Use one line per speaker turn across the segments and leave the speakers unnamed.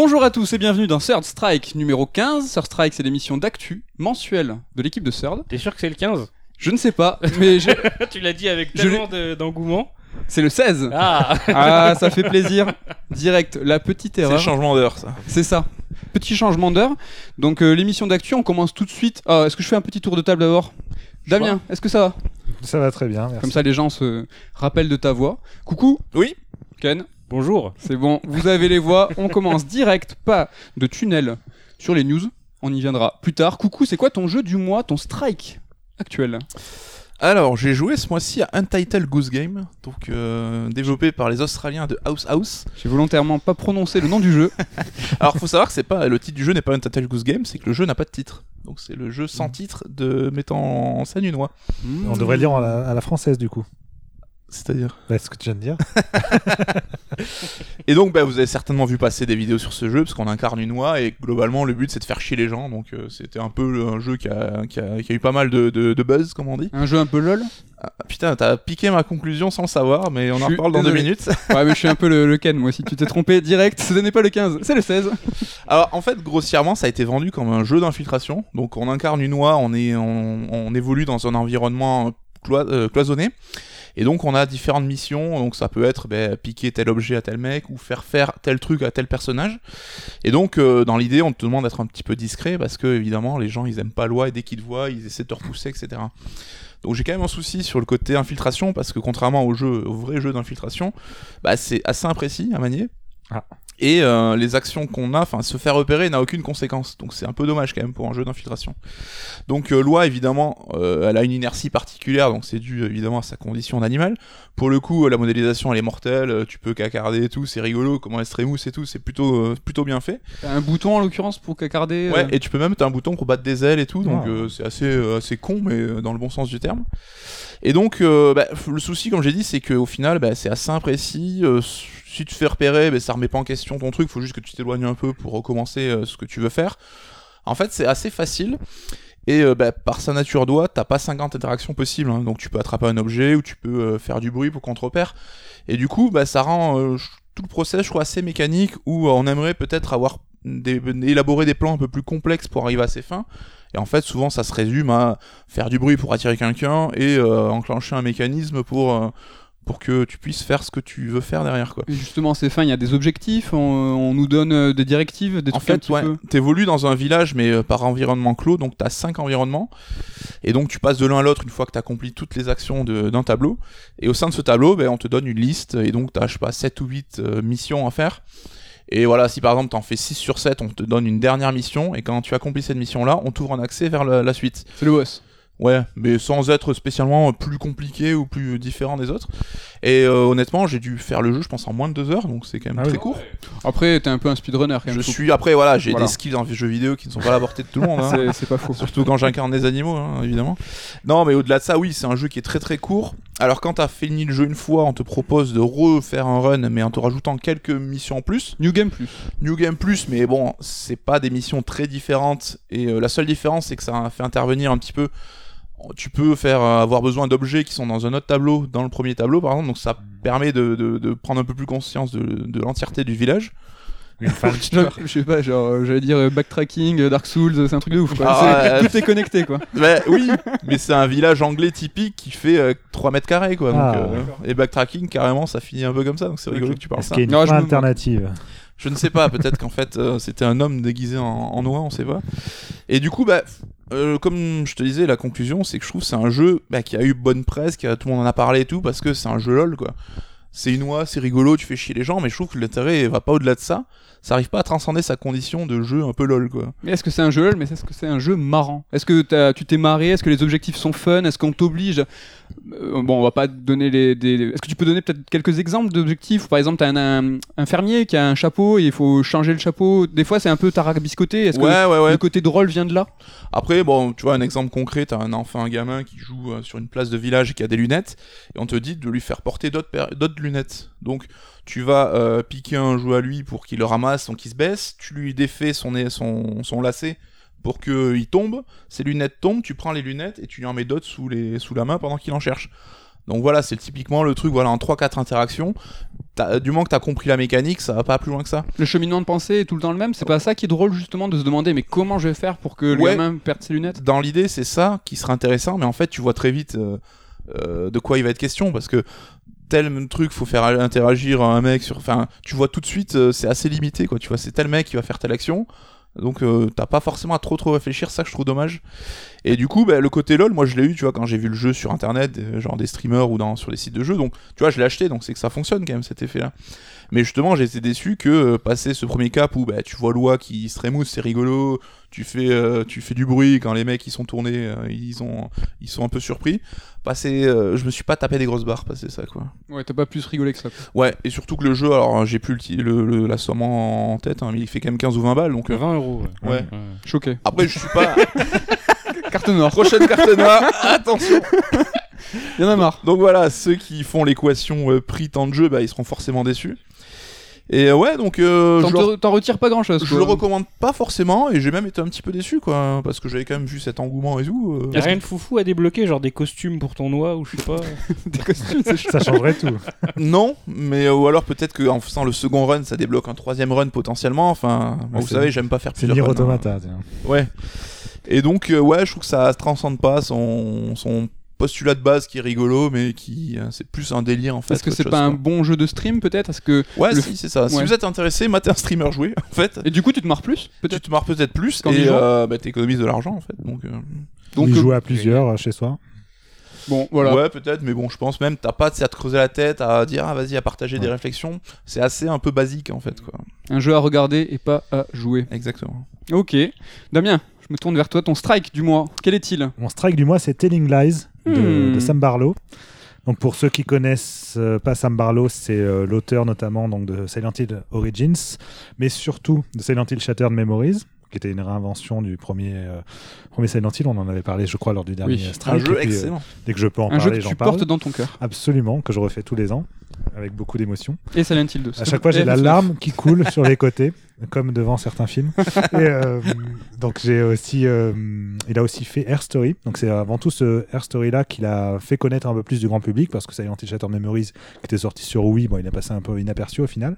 Bonjour à tous et bienvenue dans Third Strike numéro 15. Third Strike, c'est l'émission d'actu mensuelle de l'équipe de Third.
T'es sûr que c'est le 15
Je ne sais pas, mais je-
Tu l'as dit avec
Je
tellement de- d'engouement.
c'est le 16.
Ah
Ah, ça fait plaisir. Direct, la petite
C'est le
erreur.
changement d'heure, ça.
C'est ça. Petit changement d'heure. Donc euh, l'émission d'actu, on commence tout de suite. Ah, est-ce que je fais un petit tour de table d'abord? Damien, est-ce que ça va?
Ça va très bien, merci.
Comme ça, les gens se rappellent de ta voix. Coucou.
Oui.
Ken.
Bonjour
C'est bon, vous avez les voix. On commence direct, pas de tunnel sur les news. On y viendra plus tard. Coucou, c'est quoi ton jeu du mois, ton strike actuel?
Alors, j'ai joué ce mois-ci à Untitled Goose Game, donc euh, développé par les Australiens de House House.
J'ai volontairement pas prononcé le nom du jeu.
Alors, faut savoir que c'est pas le titre du jeu n'est pas Untitled Goose Game, c'est que le jeu n'a pas de titre. Donc, c'est le jeu sans titre de mettant en scène une oie.
On devrait le dire à la, à la française du coup.
C'est-à-dire.
Bah, ce que tu viens de dire.
Et donc, bah, vous avez certainement vu passer des vidéos sur ce jeu, parce qu'on incarne une oie, et globalement, le but c'est de faire chier les gens. Donc, euh, c'était un peu un jeu qui a, qui a- qui a eu pas mal de, de- de buzz, comme on dit.
Un jeu un peu lol?
Ah, putain, t'as piqué ma conclusion sans le savoir, mais on
Je
en reparle dans deux minutes.
Ouais, mais je suis un peu le, le Ken, moi aussi. Tu t'es trompé direct. Ce n'est pas le 15, c'est le 16.
Alors en fait, grossièrement, ça a été vendu comme un jeu d'infiltration. Donc on incarne une oie, on, est, on, on évolue dans un environnement euh, cloisonné. Et donc on a différentes missions, donc ça peut être ben, piquer tel objet à tel mec ou faire faire tel truc à tel personnage. Et donc euh, dans l'idée on te demande d'être un petit peu discret parce que évidemment les gens ils aiment pas l'oie et dès qu'ils te voient ils essaient de te repousser etc. Donc j'ai quand même un souci sur le côté infiltration parce que contrairement au jeu, au vrai jeu d'infiltration, bah, c'est assez imprécis à manier.
Ah.
Et euh, les actions qu'on a, enfin se faire repérer n'a aucune conséquence. Donc c'est un peu dommage quand même pour un jeu d'infiltration. Donc euh, loi évidemment, euh, elle a une inertie particulière, donc c'est dû évidemment à sa condition d'animal. Pour le coup, euh, la modélisation elle est mortelle, euh, tu peux cacarder et tout, c'est rigolo, comment elle se trémousse et tout, c'est plutôt euh, plutôt bien fait.
T'as un bouton en l'occurrence pour cacarder.
Ouais, et tu peux même t'as un bouton pour battre des ailes et tout, donc
Ah.
euh, c'est assez euh, assez con mais dans le bon sens du terme. Et donc euh, bah, le souci comme j'ai dit c'est qu'au final bah, c'est assez imprécis. Si tu te fais repérer, bah, ça remet pas en question ton truc, faut juste que tu t'éloignes un peu pour recommencer euh, ce que tu veux faire. En fait c'est assez facile. Et euh, bah, par sa nature d'oie, t'as pas 50 interactions possibles, hein. donc tu peux attraper un objet ou tu peux euh, faire du bruit pour qu'on te repère. Et du coup, bah, ça rend tout le process, je trouve, assez mécanique, où on aimerait peut-être avoir des, élaborer des plans un peu plus complexes pour arriver à ses fins. Et en fait, souvent, ça se résume à faire du bruit pour attirer quelqu'un et enclencher un mécanisme pour, pour que tu puisses faire ce que tu veux faire derrière. Quoi.
Et justement, c'est fin, il y a des objectifs, on, on nous donne euh, des directives, des
En
trucs
fait, ouais, t'évolues dans un village, mais euh, par environnement clos, donc t'as 5 environnements, et donc tu passes de l'un à l'autre une fois que t'as accompli toutes les actions d'un tableau, et au sein de ce tableau, ben, on te donne une liste, et donc t'as, je sais pas, 7 ou 8 euh, missions à faire, et voilà, si par exemple t'en fais 6 sur 7, on te donne une dernière mission, et quand tu accomplis cette mission-là, on t'ouvre un accès vers la- la suite.
C'est le boss.
Ouais, mais sans être spécialement plus compliqué ou plus différent des autres. Et euh, honnêtement, j'ai dû faire le jeu, je pense, en moins de deux heures, donc c'est quand même
Ah
très
oui.
court.
Après, t'es un peu un speedrunner quand même.
Je suis après, voilà, j'ai
Voilà.
des skills en jeux vidéo qui ne sont pas à la portée de tout le monde. hein.
C'est c'est pas faux.
Surtout quand j'incarne des animaux, hein, évidemment. Non, mais au-delà de ça, oui, c'est un jeu qui est très très court. Alors quand t'as fini le jeu une fois, on te propose de refaire un run, mais en te rajoutant quelques missions en plus.
New Game Plus.
New Game Plus, mais bon, c'est pas des missions très différentes. Et euh, la seule différence, c'est que ça fait intervenir un petit peu. Tu peux faire euh, avoir besoin d'objets qui sont dans un autre tableau, dans le premier tableau par exemple, donc ça permet de, de- de prendre un peu plus conscience de, de l'entièreté du village.
Je sais pas, genre, euh, j'allais dire euh, backtracking, Dark Souls, c'est un truc de ouf. Quoi.
Ah.
Tout est connecté quoi.
Bah, oui, mais c'est un village anglais typique qui fait euh, 3 mètres carrés quoi. Donc,
Ah,
euh, et backtracking carrément ça finit un peu comme ça, donc c'est rigolo que tu parles
Est-ce
ça.
qu'il y a une
Non, je
fin
me-
alternative
Je ne sais pas, peut-être qu'en fait euh, c'était un homme déguisé en, en oie, on sait pas. Et du coup, bah, euh, comme je te disais, la conclusion c'est que je trouve que c'est un jeu bah, qui a eu bonne presse, qui a, tout le monde en a parlé et tout, parce que c'est un jeu lol quoi. C'est une oie, c'est rigolo, tu fais chier les gens, mais je trouve que l'intérêt va pas au-delà de ça. Ça arrive pas à transcender sa condition de jeu un peu lol quoi.
Mais est-ce que c'est un jeu lol, mais est-ce que c'est un jeu marrant? Est-ce que tu t'es marré? Est-ce que les objectifs sont fun? Est-ce qu'on t'oblige? Euh, Bon, on va pas donner les. des- Est-ce que tu peux donner peut-être quelques exemples d'objectifs? Par exemple, t'as un, un, un fermier qui a un chapeau et il faut changer le chapeau. Des fois, c'est un peu tarabiscoté. Est-ce que
Ouais, ouais, ouais.
le côté drôle vient de là?
Après, bon, tu vois, un exemple concret, t'as un enfant, un gamin qui joue euh, sur une place de village et qui a des lunettes, et on te dit de lui faire porter d'autres lunettes. Donc, tu vas euh, piquer un jouet à lui pour qu'il le ramasse, donc il se baisse, tu lui défais son, son, son lacet pour qu'il tombe, ses lunettes tombent, tu prends les lunettes et tu lui en mets d'autres sous, les, sous la main pendant qu'il en cherche. Donc voilà, c'est typiquement le truc, voilà, en 3-4 interactions. du moment que t'as compris la mécanique, ça va pas plus loin que ça.
Le cheminement de pensée est tout le temps le même. C'est pas ça qui est drôle justement de se demander mais comment je vais faire pour que le gamin perde ses lunettes?
Dans l'idée, c'est ça qui serait intéressant, mais en fait, tu vois très vite euh, euh, de quoi il va être question parce que tel truc, faut faire interagir un mec sur. Enfin, tu vois tout de suite, euh, c'est assez limité, quoi. Tu vois, c'est tel mec qui va faire telle action. Donc euh, t'as pas forcément à trop trop réfléchir, ça que je trouve dommage. Et du coup, bah, le côté LOL, moi je l'ai eu, tu vois, quand j'ai vu le jeu sur internet, euh, genre des streamers ou dans, sur les sites de jeux, donc tu vois, je l'ai acheté, donc c'est que ça fonctionne quand même cet effet-là. Mais justement, j'ai été déçu que euh, passer ce premier cap où bah, tu vois Loi qui se rémousse, c'est rigolo, tu fais, euh, tu fais du bruit quand les mecs ils sont tournés, euh, ils, ont, ils sont un peu surpris. Passer, euh, je me suis pas tapé des grosses barres, passer ça quoi.
Ouais, t'as pas plus rigolé que ça. quoi.
Ouais, et surtout que le jeu, alors j'ai plus le, ti- le- le- la somme en, tête, hein, mais il fait quand même 15 ou 20 balles, donc. euh,
20 euros. Ouais.
Ouais.
Choqué.
Après, je suis pas.
Carte noire.
Prochaine carte noire, attention!
Y en a marre.
Donc voilà, ceux qui font l'équation euh, prix temps de jeu, bah, ils seront forcément déçus. Et euh, ouais, donc euh,
T'en retires pas grand chose.
je le recommande pas forcément, et j'ai même été un petit peu déçu, quoi, parce que j'avais quand même vu cet engouement et tout. euh.
Y'a rien de foufou à débloquer, genre des costumes pour ton noix ou je sais pas.
Des costumes, c'est.
Ça changerait tout.
Non, mais euh, ou alors peut-être qu'en faisant le second run, ça débloque un troisième run potentiellement. Enfin, vous
c'est-
savez, j'aime pas faire
C'est
plusieurs runs, hein. Ouais. Et donc, euh, ouais, je trouve que ça transcende pas son, son postulat de base qui est rigolo, mais qui euh, c'est plus un délire en fait.
Est-ce que c'est pas un bon jeu de stream peut-être? Est-ce que
Ouais,
le-
si, c'est ça. Si vous êtes intéressé, matez un streamer jouer, en fait.
et du coup tu te marres plus
Tu
peut-être
te marres peut-être plus
Quand
et euh, bah, t'économises de l'argent en fait. Donc, euh,
Donc
il
euh,
joue à plusieurs chez soi.
bon voilà.
ouais, peut-être, mais bon, je pense même t'as pas à te creuser la tête, à dire ah vas-y à partager des réflexions. C'est assez un peu basique en fait, quoi.
Un jeu à regarder et pas à jouer.
Exactement.
Ok. Damien, je me tourne vers toi. Ton strike du mois, quel est-il?
Mon strike du mois, c'est Telling Lies de,
Hmm.
de Sam Barlow. Donc pour ceux qui connaissent euh, pas Sam Barlow, c'est euh, l'auteur notamment donc de Silent Hill Origins, mais surtout de Silent Hill Shattered Memories, qui était une réinvention du premier, euh, premier Silent Hill. On en avait parlé, je crois, lors du dernier
Oui,
Un jeu
puis, euh,
excellent.
dès que je peux en
Un jeu
parler,
que
j'en
tu
parle.
portes dans ton cœur.
Absolument, que je refais tous les ans, avec beaucoup d'émotion.
Et Silent Hill 2.
À chaque fois, j'ai la larme qui coule sur les côtés, comme devant certains films. Et, euh, donc, j'ai aussi, euh, il a aussi fait Air Story. Donc, c'est avant tout ce Air Story là qu'il a fait connaître un peu plus du grand public parce que Silent Hill Shattered Memories, qui était sorti sur Wii, bon, il a passé un peu inaperçu au final.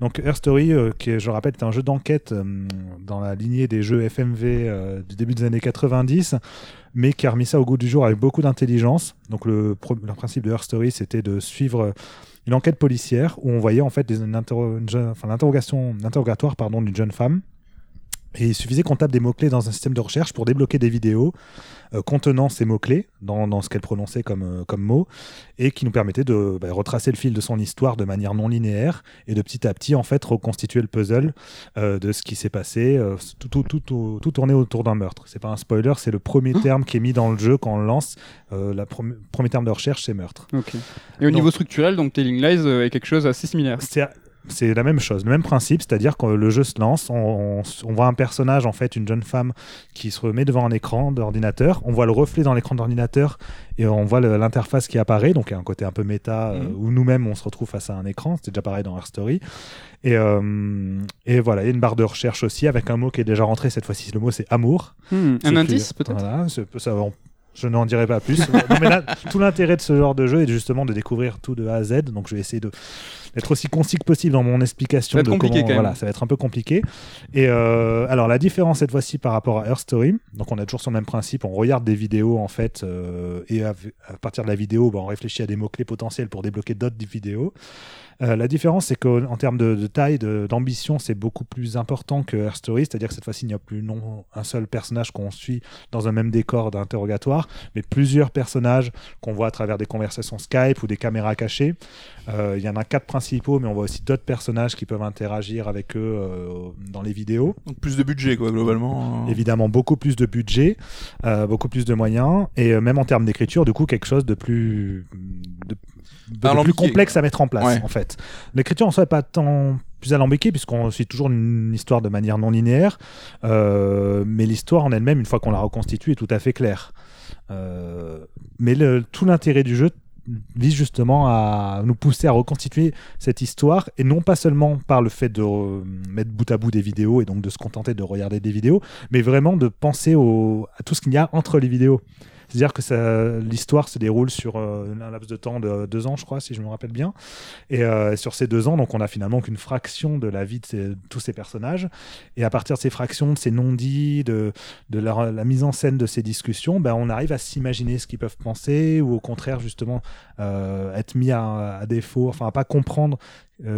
Donc, Air Story, euh, qui, est, je rappelle, est un jeu d'enquête dans la lignée des jeux FMV du début des années 90 mais qui a remis ça au goût du jour avec beaucoup d'intelligence. Donc le principe de Her Story, c'était de suivre une enquête policière où on voyait en fait l'interrogatoire pardon d'une jeune femme. Et il suffisait qu'on tape des mots-clés dans un système de recherche pour débloquer des vidéos euh, contenant ces mots-clés dans, dans ce qu'elle prononçait comme, euh, comme mots et qui nous permettaient de bah, retracer le fil de son histoire de manière non linéaire et de petit à petit en fait reconstituer le puzzle euh, de ce qui s'est passé, euh, tout, tout, tout, tout, tourné autour d'un meurtre. C'est pas un spoiler, c'est le premier
Hein
terme qui est mis dans le jeu quand on le lance. Le premier terme de recherche, c'est meurtre.
Et au niveau structurel, donc Telling Lies est quelque chose assez similaire.
C'est c'est la même chose, le même principe, c'est-à-dire que le jeu se lance, on, on- on voit un personnage, en fait, une jeune femme qui se remet devant un écran d'ordinateur, on voit le reflet dans l'écran d'ordinateur et on voit l'interface qui apparaît, donc il y a un côté un peu méta euh,
Mhm.
où nous-mêmes on se retrouve face à un écran, c'était déjà pareil dans Her Story. Et, euh, et voilà, il y a une barre de recherche aussi avec un mot qui est déjà rentré, cette fois-ci le mot c'est amour.
Hmm, Un indice peut-être?
Voilà, c'est- ça, on- je n'en dirai pas plus. Non, mais là, tout l'intérêt de ce genre de jeu est justement de découvrir tout de A à Z. Donc je vais essayer d'être aussi concis que possible dans mon explication.
Ça va être
de
compliqué,
comment-
quand même.
Voilà, ça va être un peu compliqué. Et euh, alors la différence cette fois-ci par rapport à Her Story, donc on a toujours sur le même principe, on regarde des vidéos en fait, euh, et à, à partir de la vidéo, bah, on réfléchit à des mots-clés potentiels pour débloquer d'autres vidéos. Euh, la différence, c'est qu'en termes de, de taille, d'ambition, c'est beaucoup plus important que Her Story, c'est-à-dire que cette fois-ci, il n'y a plus non un seul personnage qu'on suit dans un même décor d'interrogatoire, mais plusieurs personnages qu'on voit à travers des conversations Skype ou des caméras cachées. Euh, il y en a quatre principaux, mais on voit aussi d'autres personnages qui peuvent interagir avec eux euh, dans les vidéos.
Donc plus de budget quoi globalement. euh.
Évidemment, beaucoup plus de budget, beaucoup plus de moyens, et même en termes d'écriture, du coup, quelque chose de plus, de, plus complexe à mettre en place,
Ouais.
en fait. L'écriture en soi n'est pas tant plus alambiquée, puisqu'on suit toujours une histoire de manière non linéaire, euh, mais l'histoire en elle-même, une fois qu'on la reconstitue, est tout à fait claire. Euh, mais le- tout l'intérêt du jeu vise justement à nous pousser à reconstituer cette histoire et non pas seulement par le fait de mettre bout à bout des vidéos et donc de se contenter de regarder des vidéos, mais vraiment de penser au- à tout ce qu'il y a entre les vidéos. C'est-à-dire que l'histoire se déroule sur euh, un laps de temps de deux ans, je crois, si je me rappelle bien. Et euh, sur ces deux ans, donc on a finalement qu'une fraction de la vie de, tous ces personnages. Et à partir de ces fractions, de ces non-dits, de, la mise en scène de ces discussions, ben, on arrive à s'imaginer ce qu'ils peuvent penser ou au contraire justement euh, être mis à, défaut, enfin à pas comprendre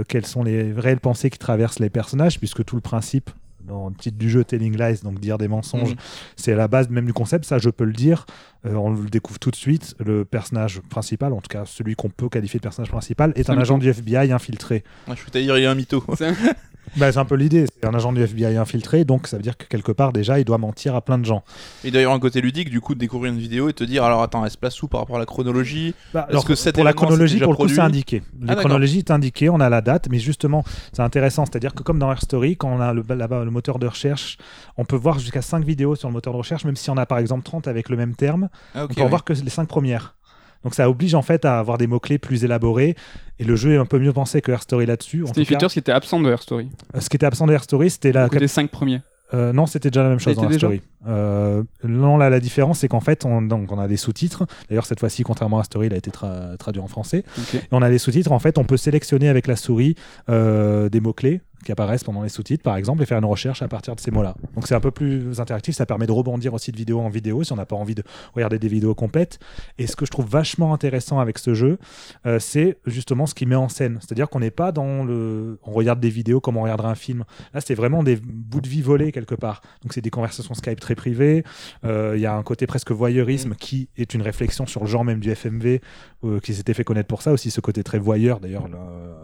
quelles sont les réelles pensées qui traversent les personnages, puisque tout le principe dans le titre du jeu Telling Lies, donc dire des mensonges,
Mhm.
c'est à la base même du concept, ça je peux le dire, euh, on le découvre tout de suite, le personnage principal, en tout cas celui qu'on peut qualifier de personnage principal, est un
un
agent du FBI infiltré.
Ouais, je peux dire, il y a un mytho.
Bah, c'est un peu l'idée, c'est un agent du FBI infiltré, donc ça veut dire que quelque part déjà il doit mentir à plein de gens.
Et d'ailleurs, un côté ludique, du coup, de découvrir une vidéo et te dire, alors attends, elle se place où par rapport à la chronologie
Bah,
Est-ce que
pour la chronologie, pour le coup, c'est indiqué. La
d'accord.
chronologie est indiquée, on a la date, mais justement, c'est intéressant. C'est-à-dire que comme dans Air Story, quand on a le, là-bas le moteur de recherche, on peut voir jusqu'à 5 vidéos sur le moteur de recherche, même si on a par exemple 30 avec le même terme,
Ah, ok.
on peut
ouais.
voir que les 5 premières. Donc ça oblige en fait à avoir des mots-clés plus élaborés. Et le jeu est un peu mieux pensé que Air Story là-dessus.
C'était une feature qui était absente de Air Story.
euh, ce qui était absent de Air Story, c'était la
Les 5 premiers.
euh, non, c'était déjà la même chose dans la story. Euh, non, là, la différence, c'est qu'en fait, on, donc, on a des sous-titres. D'ailleurs, cette fois-ci, contrairement à Story, il a été tra- traduit en français. Et on a les sous-titres. En fait, on peut sélectionner avec la souris euh, des mots-clés qui apparaissent pendant les sous-titres, par exemple, et faire une recherche à partir de ces mots-là. Donc, c'est un peu plus interactif. Ça permet de rebondir aussi de vidéo en vidéo si on n'a pas envie de regarder des vidéos complètes. Et ce que je trouve vachement intéressant avec ce jeu, euh, c'est justement ce qui met en scène. C'est-à-dire qu'on n'est pas dans le. On regarde des vidéos comme on regarderait un film. Là, c'est vraiment des bouts de vie volés quelque part. Donc, c'est des conversations Skype très privées. Euh, Il y a un côté presque voyeurisme qui est une réflexion sur le genre même du FMV, euh, qui s'était fait connaître pour ça aussi, ce côté très voyeur. D'ailleurs,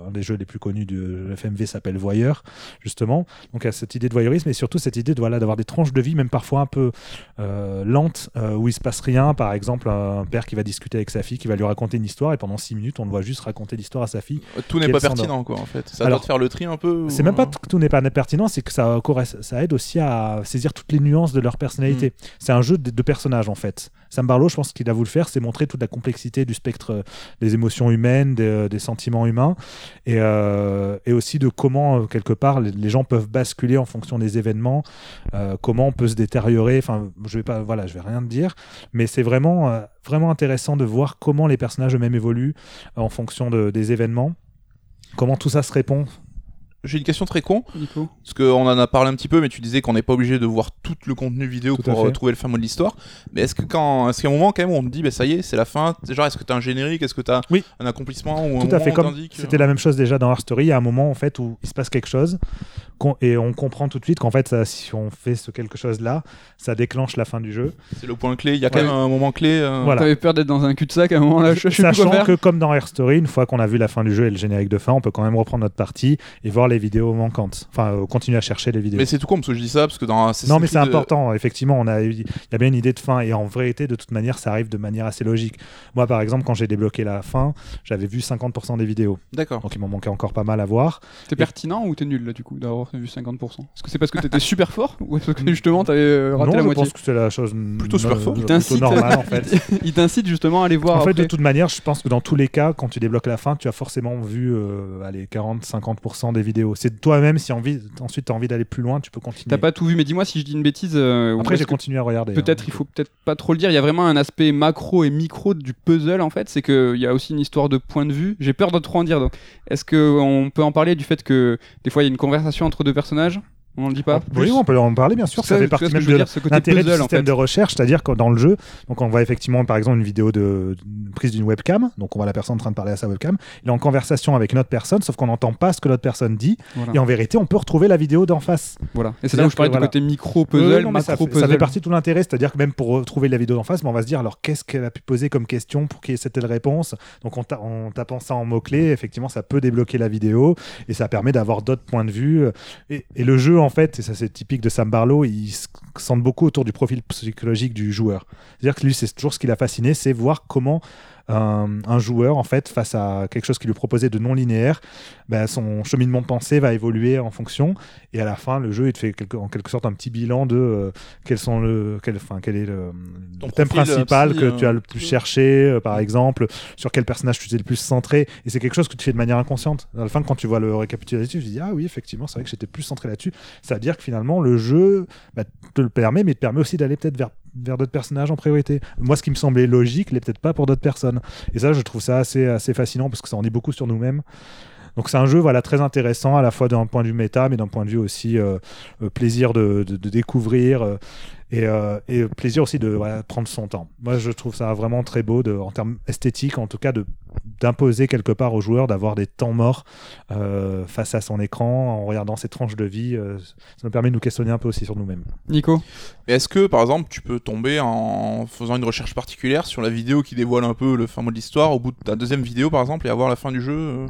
un des jeux les plus connus du FMV s'appelle Voyeur, justement. Donc, il y a cette idée de voyeurisme et surtout cette idée de, voilà, d'avoir des tranches de vie, même parfois un peu euh, lentes, euh, où il se passe rien. Par exemple, un père qui va discuter avec sa fille, qui va lui raconter une histoire, et pendant six minutes, on le voit juste raconter l'histoire à sa fille.
Tout n'est pas pertinent, quoi, en fait. Ça
Alors,
doit te faire le tri un peu ou-
C'est même pas que tout n'est pas pertinent, c'est que ça, ça aide aussi à saisir toutes les nuances de leur personnalité. C'est un jeu de, de personnages en fait. Sam Barlow, je pense qu'il a voulu le faire, c'est montrer toute la complexité du spectre euh, des émotions humaines, des, des sentiments humains, et, euh, et aussi de comment euh, quelque part les, gens peuvent basculer en fonction des événements, euh, comment on peut se détériorer. Enfin, je vais pas, voilà, je vais rien te dire, mais c'est vraiment vraiment intéressant de voir comment les personnages eux-mêmes évoluent en fonction de- des événements. Comment tout ça se répond
J'ai une question très con,
Nico
parce qu'on en a parlé un petit peu, mais tu disais qu'on n'est pas obligé de voir tout le contenu vidéo
Tout
pour euh, trouver le fin mot de l'histoire. Mais est-ce que quand, est-ce qu'il y a un moment quand même où on te dit, bah ça y est, c'est la fin Genre, est-ce que t'as un générique? Est-ce que t'as
Oui.
un accomplissement ou un
Tout à fait, comme c'était
euh,
la même chose déjà dans Our Story, il y a un moment en fait où il se passe quelque chose et on comprend tout de suite qu'en fait ça- si on fait ce quelque chose là, ça déclenche la fin du jeu.
C'est le point clé. Il y a quand
Ouais.
même un moment clé. euh,
Voilà.
T'avais peur d'être dans un cul-de-sac à un moment là, je, je sais plus
Sachant
quoi faire.
que comme dans Air Story, une fois qu'on a vu la fin du jeu et le générique de fin, on peut quand même reprendre notre partie et voir les vidéos manquantes. Enfin, euh, continuer à chercher les vidéos.
Mais c'est tout con parce que je dis ça parce que dans
non, mais c'est important. Effectivement, on a, eu- il y a bien une idée de fin et en vérité, de toute manière, ça arrive de manière assez logique. Moi, par exemple, quand j'ai débloqué la fin, j'avais vu 50% des vidéos,
D'accord.
donc il m'en manquait encore pas mal à voir.
T'es pertinent ou t'es nul là du coup d'avoir vu 50% Est-ce que c'est parce que t'étais super fort ou est-ce que justement t'avais euh, raté
non,
la
je
moitié?
pense que c'est la chose
Plutôt super fort.
Il t'incite
en fait.
Il t'incite justement à aller voir
En fait, de toute manière, je pense que dans tous les cas, quand tu débloques la fin, tu as forcément vu euh, allez, 40-50% des vidéos. C'est toi-même, si envie, ensuite tu as envie d'aller plus loin, tu peux continuer.
T'as pas tout vu, mais dis-moi si je dis une bêtise. euh,
Après, j'ai continué à regarder.
Peut-être
hein.
il faut peut-être pas trop le dire. Il y a vraiment un aspect macro et micro du puzzle en fait. C'est qu'il y a aussi une histoire de point de vue. J'ai peur de trop en dire. Est-ce que on peut en parler du fait que des fois il y a une conversation entre deux personnages? On en dit pas
Oui, on peut en parler, bien sûr.
Ça,
Ça, fait partie même de l'intérêt du
en
système
fait.
de recherche, c'est-à-dire que dans le jeu, donc on voit effectivement par exemple une vidéo de une prise d'une webcam, donc on voit la personne en train de parler à sa webcam, il est en conversation avec une autre personne, sauf qu'on n'entend pas ce que l'autre personne dit,
Voilà.
et en vérité on peut retrouver la vidéo d'en face.
Voilà. Et c'est là où je parlais du côté micro
Oui,
puzzle,
non, mais ça, fait, ça
puzzle.
fait partie de tout l'intérêt, c'est-à-dire que même pour retrouver la vidéo d'en face, mais on va se dire alors qu'est-ce qu'elle a pu poser comme question pour qu'il y ait cette telle réponse? Donc en, ta- en tapant ça en mots-clés, effectivement, ça peut débloquer la vidéo et ça permet d'avoir d'autres points de vue. Et, et le jeu, en fait, et ça c'est typique de Sam Barlow, il se centre beaucoup autour du profil psychologique du joueur. C'est-à-dire que lui, c'est toujours ce qui l'a fasciné, c'est voir comment un, un joueur, en fait, face à quelque chose qui lui proposait de non linéaire, ben, son cheminement de pensée va évoluer en fonction. Et à la fin, le jeu, il te fait quelque- en quelque sorte un petit bilan de euh, quels sont le, quel, quel est le, thème
profil,
principal
psy,
que
euh,
tu as le plus cherché, euh, par exemple, sur quel personnage tu t'es le plus centré. Et c'est quelque chose que tu fais de manière inconsciente. À la fin, quand tu vois le récapitulatif, tu te dis Ah oui, effectivement, c'est vrai que j'étais plus centré là-dessus. Ça veut dire que finalement, le jeu bah, te le permet, mais te permet aussi d'aller peut-être vers vers d'autres personnages en priorité. Moi, ce qui me semblait logique, l'est peut-être pas pour d'autres personnes. Et ça, je trouve ça assez, assez fascinant parce que ça en dit beaucoup sur nous-mêmes. Donc c'est un jeu voilà très intéressant à la fois d'un point de vue méta, mais d'un point de vue aussi euh, euh, plaisir de, de- de découvrir euh, et, euh, et plaisir aussi de voilà, prendre son temps. Moi je trouve ça vraiment très beau de, en termes esthétiques, en tout cas de d'imposer quelque part aux joueurs d'avoir des temps morts euh, face à son écran en regardant ses tranches de vie. euh, ça nous permet de nous questionner un peu aussi sur nous-mêmes.
Nico?
Est-ce que, par exemple, tu peux tomber en faisant une recherche particulière sur la vidéo qui dévoile un peu le fin mot de l'histoire au bout de ta deuxième vidéo, par exemple, et avoir la fin du jeu euh?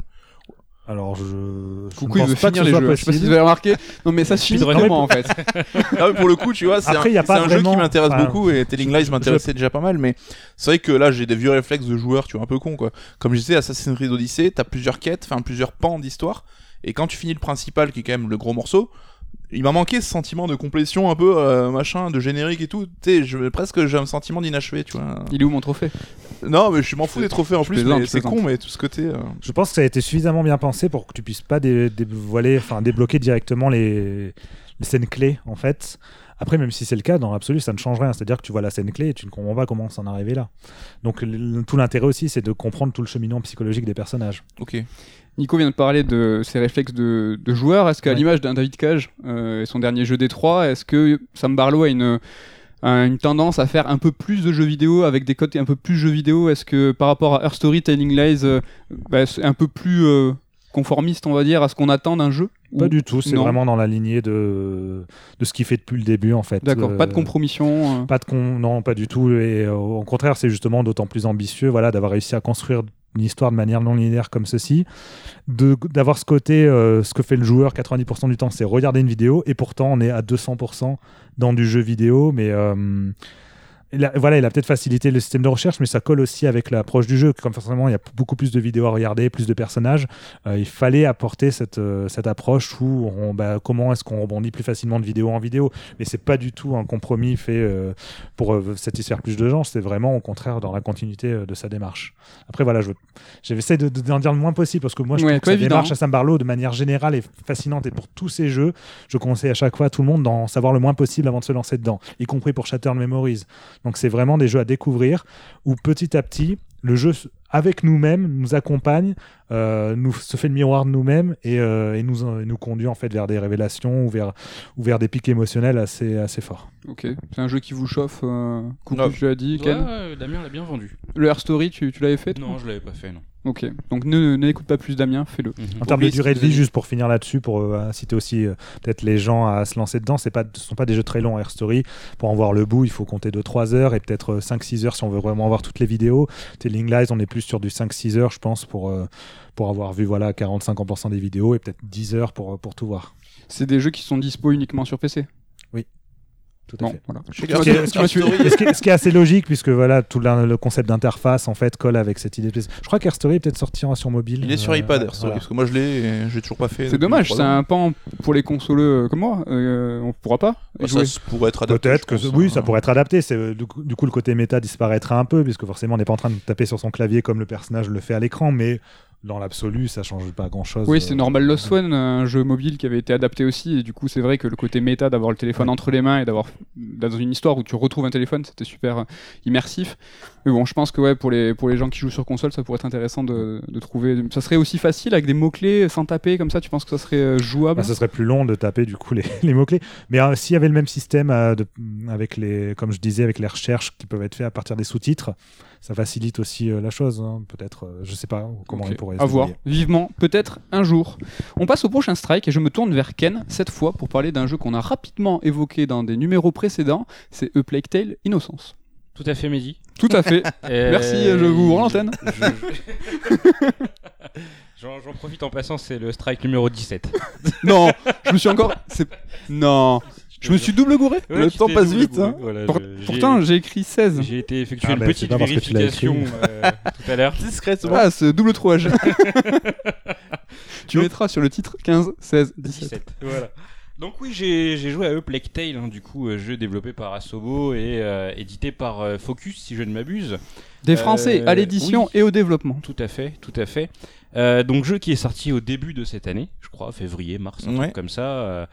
Alors je, je
Coucou,
ne
il veut
que
finir
ce
les
soit
jeux. Je sais pas si
possible.
vous avez remarqué. Non, mais ça se finit
Speedrun.
comment en fait
Ah, mais pour le coup, tu vois, c'est
Après,
un,
y a
c'est
pas
un jeu qui
vraiment-
m'intéresse
enfin,
beaucoup et Telling Lies m'intéressait déjà pas mal, mais c'est vrai que là, j'ai des vieux réflexes de joueur, tu vois, un peu con quoi. Comme je disais, Assassin's Creed Odyssey, t'as plusieurs quêtes, enfin plusieurs pans d'histoire, et quand tu finis le principal, qui est quand même le gros morceau, il m'a manqué ce sentiment de complétion un peu euh, machin, de générique et tout. Tu sais, presque j'ai un sentiment d'inachevé, tu vois.
Il est où mon trophée?
Non, mais je m'en fous des trophées en
Je
plus, c'est con, mais tout ce côté. euh,
Je pense que ça a été suffisamment bien pensé pour que tu puisses pas dé- dévoiler, enfin débloquer directement les, les scènes clés en fait. Après, même si c'est le cas, dans l'absolu, ça ne change rien. C'est-à-dire que tu vois la scène clé et tu ne comprends pas comment s'en arriver là. Donc tout l'intérêt aussi, c'est de comprendre tout le cheminement psychologique des personnages.
Ok.
Nico vient de parler de ses réflexes de, de joueur. Est-ce qu'à
Ouais.
l'image d'un David Cage euh, et son dernier jeu Détroit, est-ce que Sam Barlow a une, a une tendance à faire un peu plus de jeux vidéo avec des codes un peu plus jeux vidéo? Est-ce que par rapport à Her Story, Telling Lies, euh, bah, c'est un peu plus euh, conformiste, on va dire, à ce qu'on attend d'un jeu?
Pas
Ou-
du tout. C'est vraiment dans la lignée de, de ce qu'il fait depuis le début en fait.
D'accord,
Euh,
pas de compromission.
Pas de con, non, pas du tout. Et au contraire, c'est justement d'autant plus ambitieux, voilà, d'avoir réussi à construire une histoire de manière non linéaire comme ceci, d'avoir ce côté, euh, ce que fait le joueur 90% du temps, c'est regarder une vidéo, et pourtant on est à 200% dans du jeu vidéo, mais euh, il a- voilà, il a peut-être facilité le système de recherche, mais ça colle aussi avec l'approche du jeu. Comme forcément, il y a beaucoup plus de vidéos à regarder, plus de personnages. euh, il fallait apporter cette, euh, cette approche où on, bah, comment est-ce qu'on rebondit plus facilement de vidéo en vidéo. Mais c'est pas du tout un compromis fait euh, pour satisfaire plus de gens. C'est vraiment au contraire dans la continuité de sa démarche. Après, voilà, je j'essaie de, de- d'en dire le moins possible parce que moi, je
Ouais,
trouve que sa
évident,
démarche
hein.
à Sam Barlow, de manière générale, est fascinante. Et pour tous ces jeux, je conseille à chaque fois à tout le monde d'en savoir le moins possible avant de se lancer dedans, y compris pour Shattered Memories. Donc, c'est vraiment des jeux à découvrir où petit à petit, le jeu avec nous-mêmes nous accompagne, nous se fait le miroir de nous-mêmes et, euh, et nous, et nous conduit en fait vers des révélations ou vers, ou vers des pics émotionnels assez, assez forts.
Ok, c'est un jeu qui vous chauffe. Euh... Coucou, tu l'as dit, Ken.
ouais, Damien l'a bien vendu.
Le Her Story, tu, tu l'avais fait
Non, je l'avais pas fait, non.
Ok, donc ne ne- n'écoute pas plus Damien, fais-le.
En termes de durée de vie, juste pour finir là-dessus, pour euh, inciter aussi euh, peut-être les gens à se lancer dedans, c'est pas, ce sont pas des jeux très longs, Air Story. Pour en voir le bout, il faut compter 2-3 heures et peut-être euh, 5-6 heures si on veut vraiment voir toutes les vidéos. Telling Lies, on est plus sur du 5-6 heures, je pense, pour, euh, pour avoir vu voilà, 40-50% des vidéos et peut-être 10 heures pour, pour tout voir.
C'est des jeux qui sont dispo uniquement sur PC.
Tout à
Bon,
fait.
voilà.
Ce qui, est,
tu m'as tué.
ce qui est- ce qui est assez logique puisque voilà tout la- le concept d'interface en fait colle avec cette idée. de- Je crois qu'Air Story est peut-être sorti sur mobile.
Il est sur
Euh,
iPad,
ouais,
Air Story,
voilà.
parce que moi je l'ai et j'ai toujours pas fait.
C'est dommage, c'est un pan pour les consoleux euh, comme moi. Euh, on pourra pas
Bah,
y jouer.
ça pourrait être adapté.
Peut-être que
pense,
oui,
hein.
ça pourrait être adapté. C'est du coup, du coup, le côté méta disparaîtra un peu puisque forcément on n'est pas en train de taper sur son clavier comme le personnage le fait à l'écran, mais dans l'absolu, ça change pas grand-chose.
Oui,
Euh,
c'est Normal Lost One, un jeu mobile qui avait été adapté aussi, et du coup, c'est vrai que le côté méta d'avoir le téléphone
Ouais.
entre les mains et d'avoir dans une histoire où tu retrouves un téléphone, c'était super euh, immersif. Mais bon, je pense que ouais, pour les pour les gens qui jouent sur console, ça pourrait être intéressant de, de trouver. Ça serait aussi facile avec des mots clés sans taper comme ça. Tu penses que ça serait euh, jouable?
Bah, ce serait plus long de taper du coup les, les mots-clés. Mais euh, s'il y avait le même système euh, de- avec les, comme je disais, avec les recherches qui peuvent être faites à partir des sous-titres, ça facilite aussi euh, la chose. hein. Peut-être, euh, je sais pas comment
Ok,
il pourrait.
À voir, vivement, peut-être un jour. On passe au prochain strike et je me tourne vers Ken cette fois pour parler d'un jeu qu'on a rapidement évoqué dans des numéros précédents. C'est A Plague Tale Innocence.
Tout à fait, Mehdi.
Tout à fait. Merci, je vous rends l'antenne.
Je- J'en profite en passant, c'est le strike numéro 17.
non, je me suis encore. Non, je me suis double gouré.
Ouais,
Le temps passe vite, hein.
voilà,
Pour- Pourtant, j'ai écrit 16.
j'ai été effectuer
Ah
une
bah,
petite vérification euh, tout à l'heure.
Discrètement.
Ah, ce double trouage. tu mettras sur le titre 15, 16, 17.
17. Voilà. Donc oui, j'ai joué à A Plague Tale, hein, du coup, euh, jeu développé par Asobo et euh, édité par euh, Focus, si je ne m'abuse.
Des Français à l'édition
oui.
et au développement.
Tout à fait, tout à fait. Donc jeu qui est sorti au début de cette année, je crois, février, mars, un
Ouais.
truc comme ça.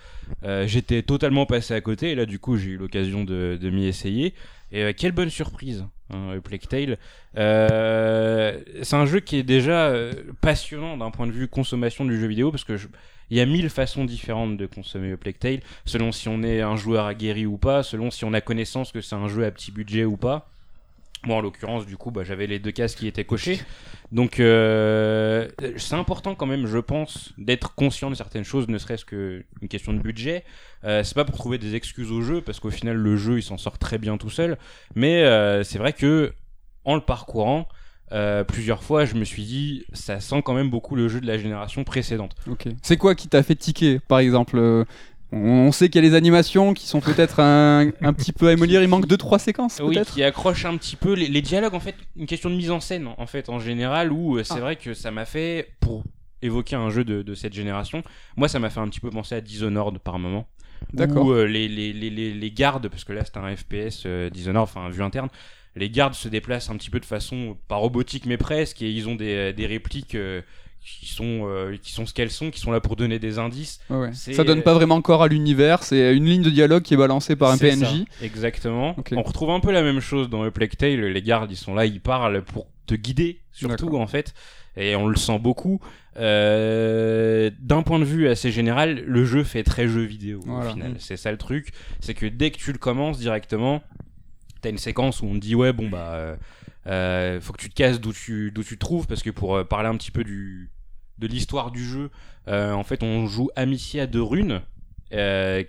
J'étais totalement passé à côté et là du coup j'ai eu l'occasion de, de m'y essayer. Et quelle bonne surprise, hein, Plague Tale. C'est un jeu qui est déjà passionnant d'un point de vue consommation du jeu vidéo parce que je- il y a mille façons différentes de consommer Plague Tale, selon si on est un joueur aguerri ou pas, selon si on a connaissance que c'est un jeu à petit budget ou pas. Moi, en l'occurrence, du coup, bah, j'avais les deux cases qui étaient cochées. Donc, euh, c'est important quand même, je pense, d'être conscient de certaines choses, ne serait-ce qu'une question de budget. Euh, c'est pas pour trouver des excuses au jeu, parce qu'au final, le jeu, il s'en sort très bien tout seul. Mais euh, c'est vrai que, en le parcourant, euh, plusieurs fois, je me suis dit, ça sent quand même beaucoup le jeu de la génération précédente.
Ok. C'est quoi qui t'a fait tiquer, par exemple euh, On sait qu'il y a les animations qui sont peut-être un, un petit peu à émollir. Il manque 2-3 séquences,
Oui,
peut-être
qui accroche un petit peu les, les dialogues en fait, une question de mise en scène en fait en général où euh, c'est
Ah.
vrai que ça m'a fait pour évoquer un jeu de, de cette génération. Moi, ça m'a fait un petit peu penser à Dishonored par moment.
D'accord.
Où euh, les, les, les, les, les gardes, parce que là c'est un FPS euh, Dishonored, enfin un vue interne, les gardes se déplacent un petit peu de façon pas robotique mais presque et ils ont des, des répliques euh, qui sont euh, qui sont ce qu'elles sont, qui sont là pour donner des indices.
Ouais, Ça donne pas vraiment corps à l'univers, c'est une ligne de dialogue qui est balancée par un PNJ.
ça, exactement. On retrouve un peu la même chose dans le Plague Tale. Les gardes, ils sont là, ils parlent pour te guider, surtout en fait. Et on le sent beaucoup. Euh, D'un point de vue assez général, le jeu fait très jeu vidéo
Voilà.
au final.
Mm.
C'est ça le truc. C'est que dès que tu le commences directement, t'as une séquence où on dit ouais bon bah euh, euh, faut que tu te casses d'où tu d'où tu te trouves parce que pour euh, parler un petit peu du de l'histoire du jeu, en fait on joue Amicia de Rune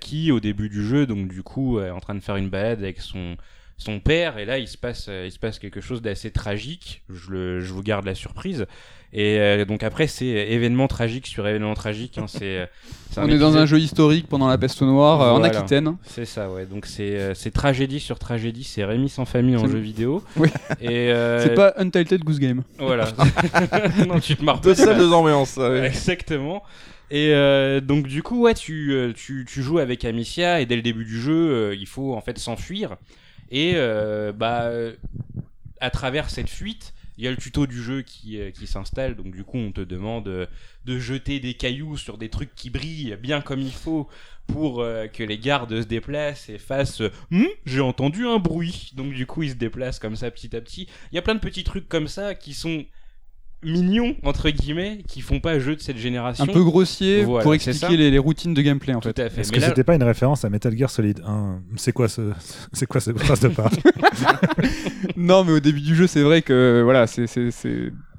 qui au début du jeu donc du coup est en train de faire une balade avec son son père et là il se passe euh, il se passe quelque chose d'assez tragique je le je vous garde la surprise et euh, donc après c'est événement tragique sur événement tragique hein, c'est euh, c'est
On est dans un jeu historique pendant la peste noire euh, en. Aquitaine.
c'est ça, ouais. Donc c'est c'est tragédie sur tragédie, c'est Rémi sans famille en jeu vidéo.
Oui.
Et euh,
C'est pas Untitled Goose Game.
Voilà. non, tu te marres
Deux salles, deux ambiances. ouais.
Exactement. Et euh, donc du coup, ouais, tu, tu, tu joues avec Amicia et dès le début du jeu, euh, il faut en fait s'enfuir. Et euh, bah, à travers cette fuite, il y a le tuto du jeu qui, euh, s'installe. Donc du coup, on te demande euh, de jeter des cailloux sur des trucs qui brillent bien comme il faut pour que les gardes se déplacent et fassent Hum, j'ai entendu un bruit. Donc du coup, ils se déplacent comme ça petit à petit. Il y a plein de petits trucs comme ça qui sont mignons entre guillemets qui font pas jeu de cette génération
Un peu grossier
Voilà,
pour expliquer les, les routines de gameplay en
tout
fait.
à fait
Est-ce
mais
que
là
c'était pas une référence à Metal Gear Solid 1 C'est quoi ce, c'est quoi cette phrase de part?
Non, mais au début du jeu, c'est vrai que voilà, c'est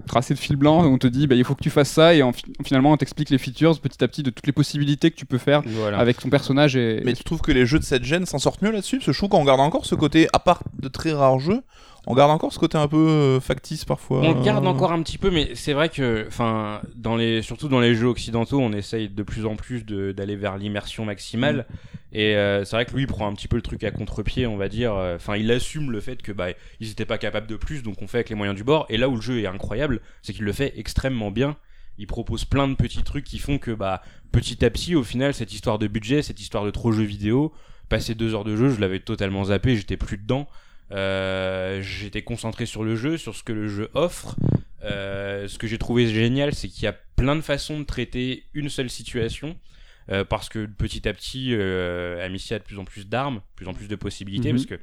tracé de fil blanc. On te dit, bah, il faut que tu fasses ça, et en fi- finalement, on t'explique les features petit à petit de toutes les possibilités que tu peux faire
voilà
avec ton personnage. Et,
Mais tu trouves que les jeux de cette gêne s'en sortent mieux là-dessus? Parce que je trouve qu'on garde encore ce côté, à part de très rares jeux, on garde encore ce côté un peu euh, factice parfois.
on le garde
euh,
encore un petit peu mais c'est vrai que enfin dans les surtout dans les jeux occidentaux on essaye de plus en plus d'aller vers l'immersion maximale. Et euh, c'est vrai que lui il prend un petit peu le truc à contre-pied on va dire. Enfin il assume le fait que bah ils étaient pas capables de plus donc on fait avec les moyens du bord. Et là où le jeu est incroyable c'est qu'il le fait extrêmement bien. Il propose plein de petits trucs qui font que bah petit à petit au final cette histoire de budget cette histoire de trop jeux vidéo passer deux heures de jeu je l'avais totalement zappé j'étais plus dedans Euh, j'étais concentré sur le jeu sur ce que le jeu offre euh, ce que j'ai trouvé génial, c'est qu'il y a plein de façons de traiter une seule situation. euh, parce que petit à petit, euh, Amicia a de plus en plus d'armes, de plus en plus de possibilités,
Mhm.
parce que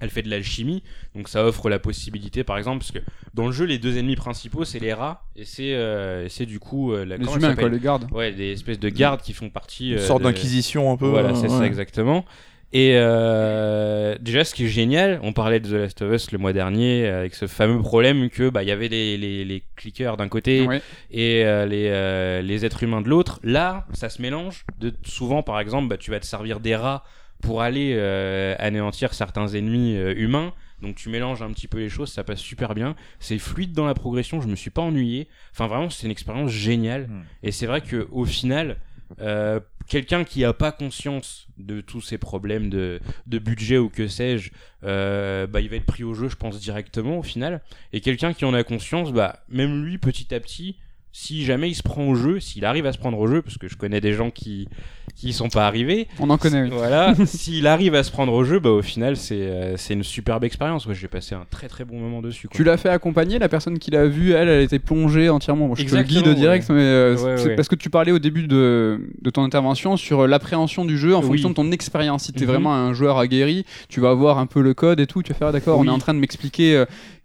elle fait de l'alchimie, donc ça offre la possibilité, par exemple, parce que dans le jeu, les deux ennemis principaux, c'est les rats, et c'est euh, c'est du coup euh, la,
les humains, quoi, les gardes.
Ouais, des espèces de gardes qui font partie.
Une
euh,
sorte
de-
d'inquisition un peu.
voilà, c'est ça exactement. Et euh, déjà, ce qui est génial, on parlait de The Last of Us le mois dernier avec ce fameux problème que bah il y avait les, les, les clickers d'un côté
Ouais.
et euh, les, euh, les êtres humains de l'autre. Là, ça se mélange. De, souvent, par exemple, bah, tu vas te servir des rats pour aller euh, anéantir certains ennemis euh, humains. Donc tu mélanges un petit peu les choses, ça passe super bien. C'est fluide dans la progression, je me suis pas ennuyé. Enfin vraiment, c'est une expérience géniale.
Hmm.
Et c'est vrai que au final, euh, quelqu'un qui a pas conscience de tous ces problèmes de, de budget ou que sais-je, euh, bah, il va être pris au jeu, je pense, directement au final. Et quelqu'un qui en a conscience, bah, même lui, petit à petit, si jamais il se prend au jeu, s'il arrive à se prendre au jeu, parce que je connais des gens qui qui sont pas arrivés.
On en connaît, oui.
Voilà, s'il arrive à se prendre au jeu, bah au final c'est euh, c'est une superbe expérience. Ouais, j'ai passé un très très bon moment dessus. Quoi.
Tu l'as fait accompagner, la personne qui l'a vu, elle, elle était plongée entièrement. Bon, je te le
Exactement,
guide direct, mais euh,
Ouais,
c'est parce que tu parlais au début de, de ton intervention sur l'appréhension du jeu en
Oui.
fonction de ton expérience. Si tu es
Mhm.
vraiment un joueur aguerri, tu vas voir un peu le code et tout, tu vas faire ah, d'accord, on est en train de m'expliquer euh,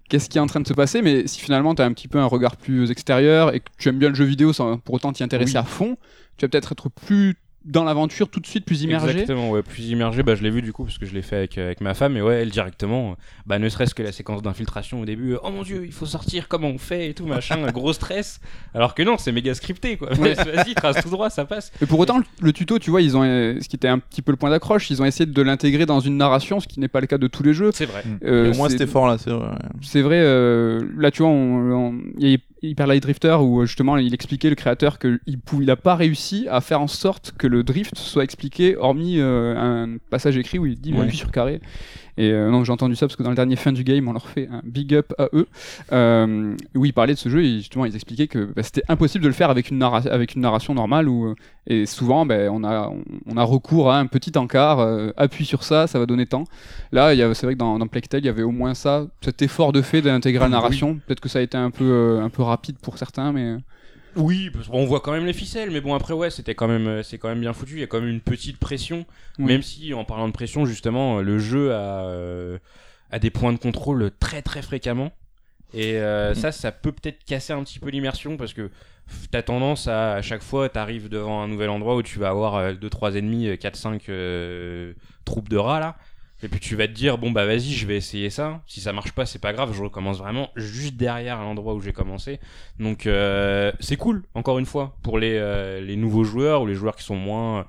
qu'est-ce qui est en train de se passer, mais si finalement tu as un petit peu un regard plus extérieur et que tu aimes bien le jeu vidéo sans pour autant t'y intéresser
Oui.
à fond, tu vas peut-être être plus dans l'aventure tout de suite, plus immergé.
Exactement, ouais, plus immergé. Bah, je l'ai vu du coup parce que je l'ai fait avec, euh, avec ma femme et ouais, elle directement, euh, bah, ne serait-ce que la séquence d'infiltration au début, euh, oh mon dieu, il faut sortir, comment on fait et tout machin, gros stress. Alors que non, c'est méga scripté quoi. Vas-y, trace tout droit, ça passe.
Et pour autant, le, le tuto, tu vois, ils ont, euh, ce qui était un petit peu le point d'accroche, ils ont essayé de l'intégrer dans une narration, ce qui n'est pas le cas de tous les jeux.
C'est vrai.
Euh,
Et au moins
c'est-
cet effort-là, c'est vrai.
C'est vrai, euh, là tu vois, on- on- il y a Hyper Light Drifter où euh, justement il expliquait le créateur qu'il il a pas réussi à faire en sorte que le drift soit expliqué, hormis euh, un passage écrit où il dit
Ouais.
appuie sur carré. Et euh, non, j'ai entendu ça parce que dans le dernier fin du game, on leur fait un big up à eux. Euh, où ils parlaient de ce jeu et justement ils expliquaient que bah, c'était impossible de le faire avec une, narra- avec une narration normale. Où, euh, et souvent, ben, on, a, on, on a recours à un petit encart, euh, appuie sur ça, ça va donner temps. Là, c'est vrai que dans, dans il y avait au moins ça, cet effort de fait d'intégrer la narration. Peut-être que ça a été un peu, euh, un peu rapide pour certains, mais
Oui, parce qu'on voit quand même les ficelles, mais bon après ouais, c'était quand même, euh, c'est quand même bien foutu. Il y a quand même une petite pression,
Oui.
même si en parlant de pression justement, euh, le jeu a, euh, a des points de contrôle très très fréquemment. Et euh, ça, ça peut peut-être casser un petit peu l'immersion parce que t'as tendance à, à chaque fois, t'arrives devant un nouvel endroit où tu vas avoir 2-3 ennemis, 4-5 euh, troupes de rats là. Et puis tu vas te dire, bon bah vas-y, je vais essayer ça. Si ça marche pas, c'est pas grave, je recommence vraiment juste derrière l'endroit où j'ai commencé. Donc euh, c'est cool, encore une fois, pour les, euh, les nouveaux joueurs ou les joueurs qui sont moins,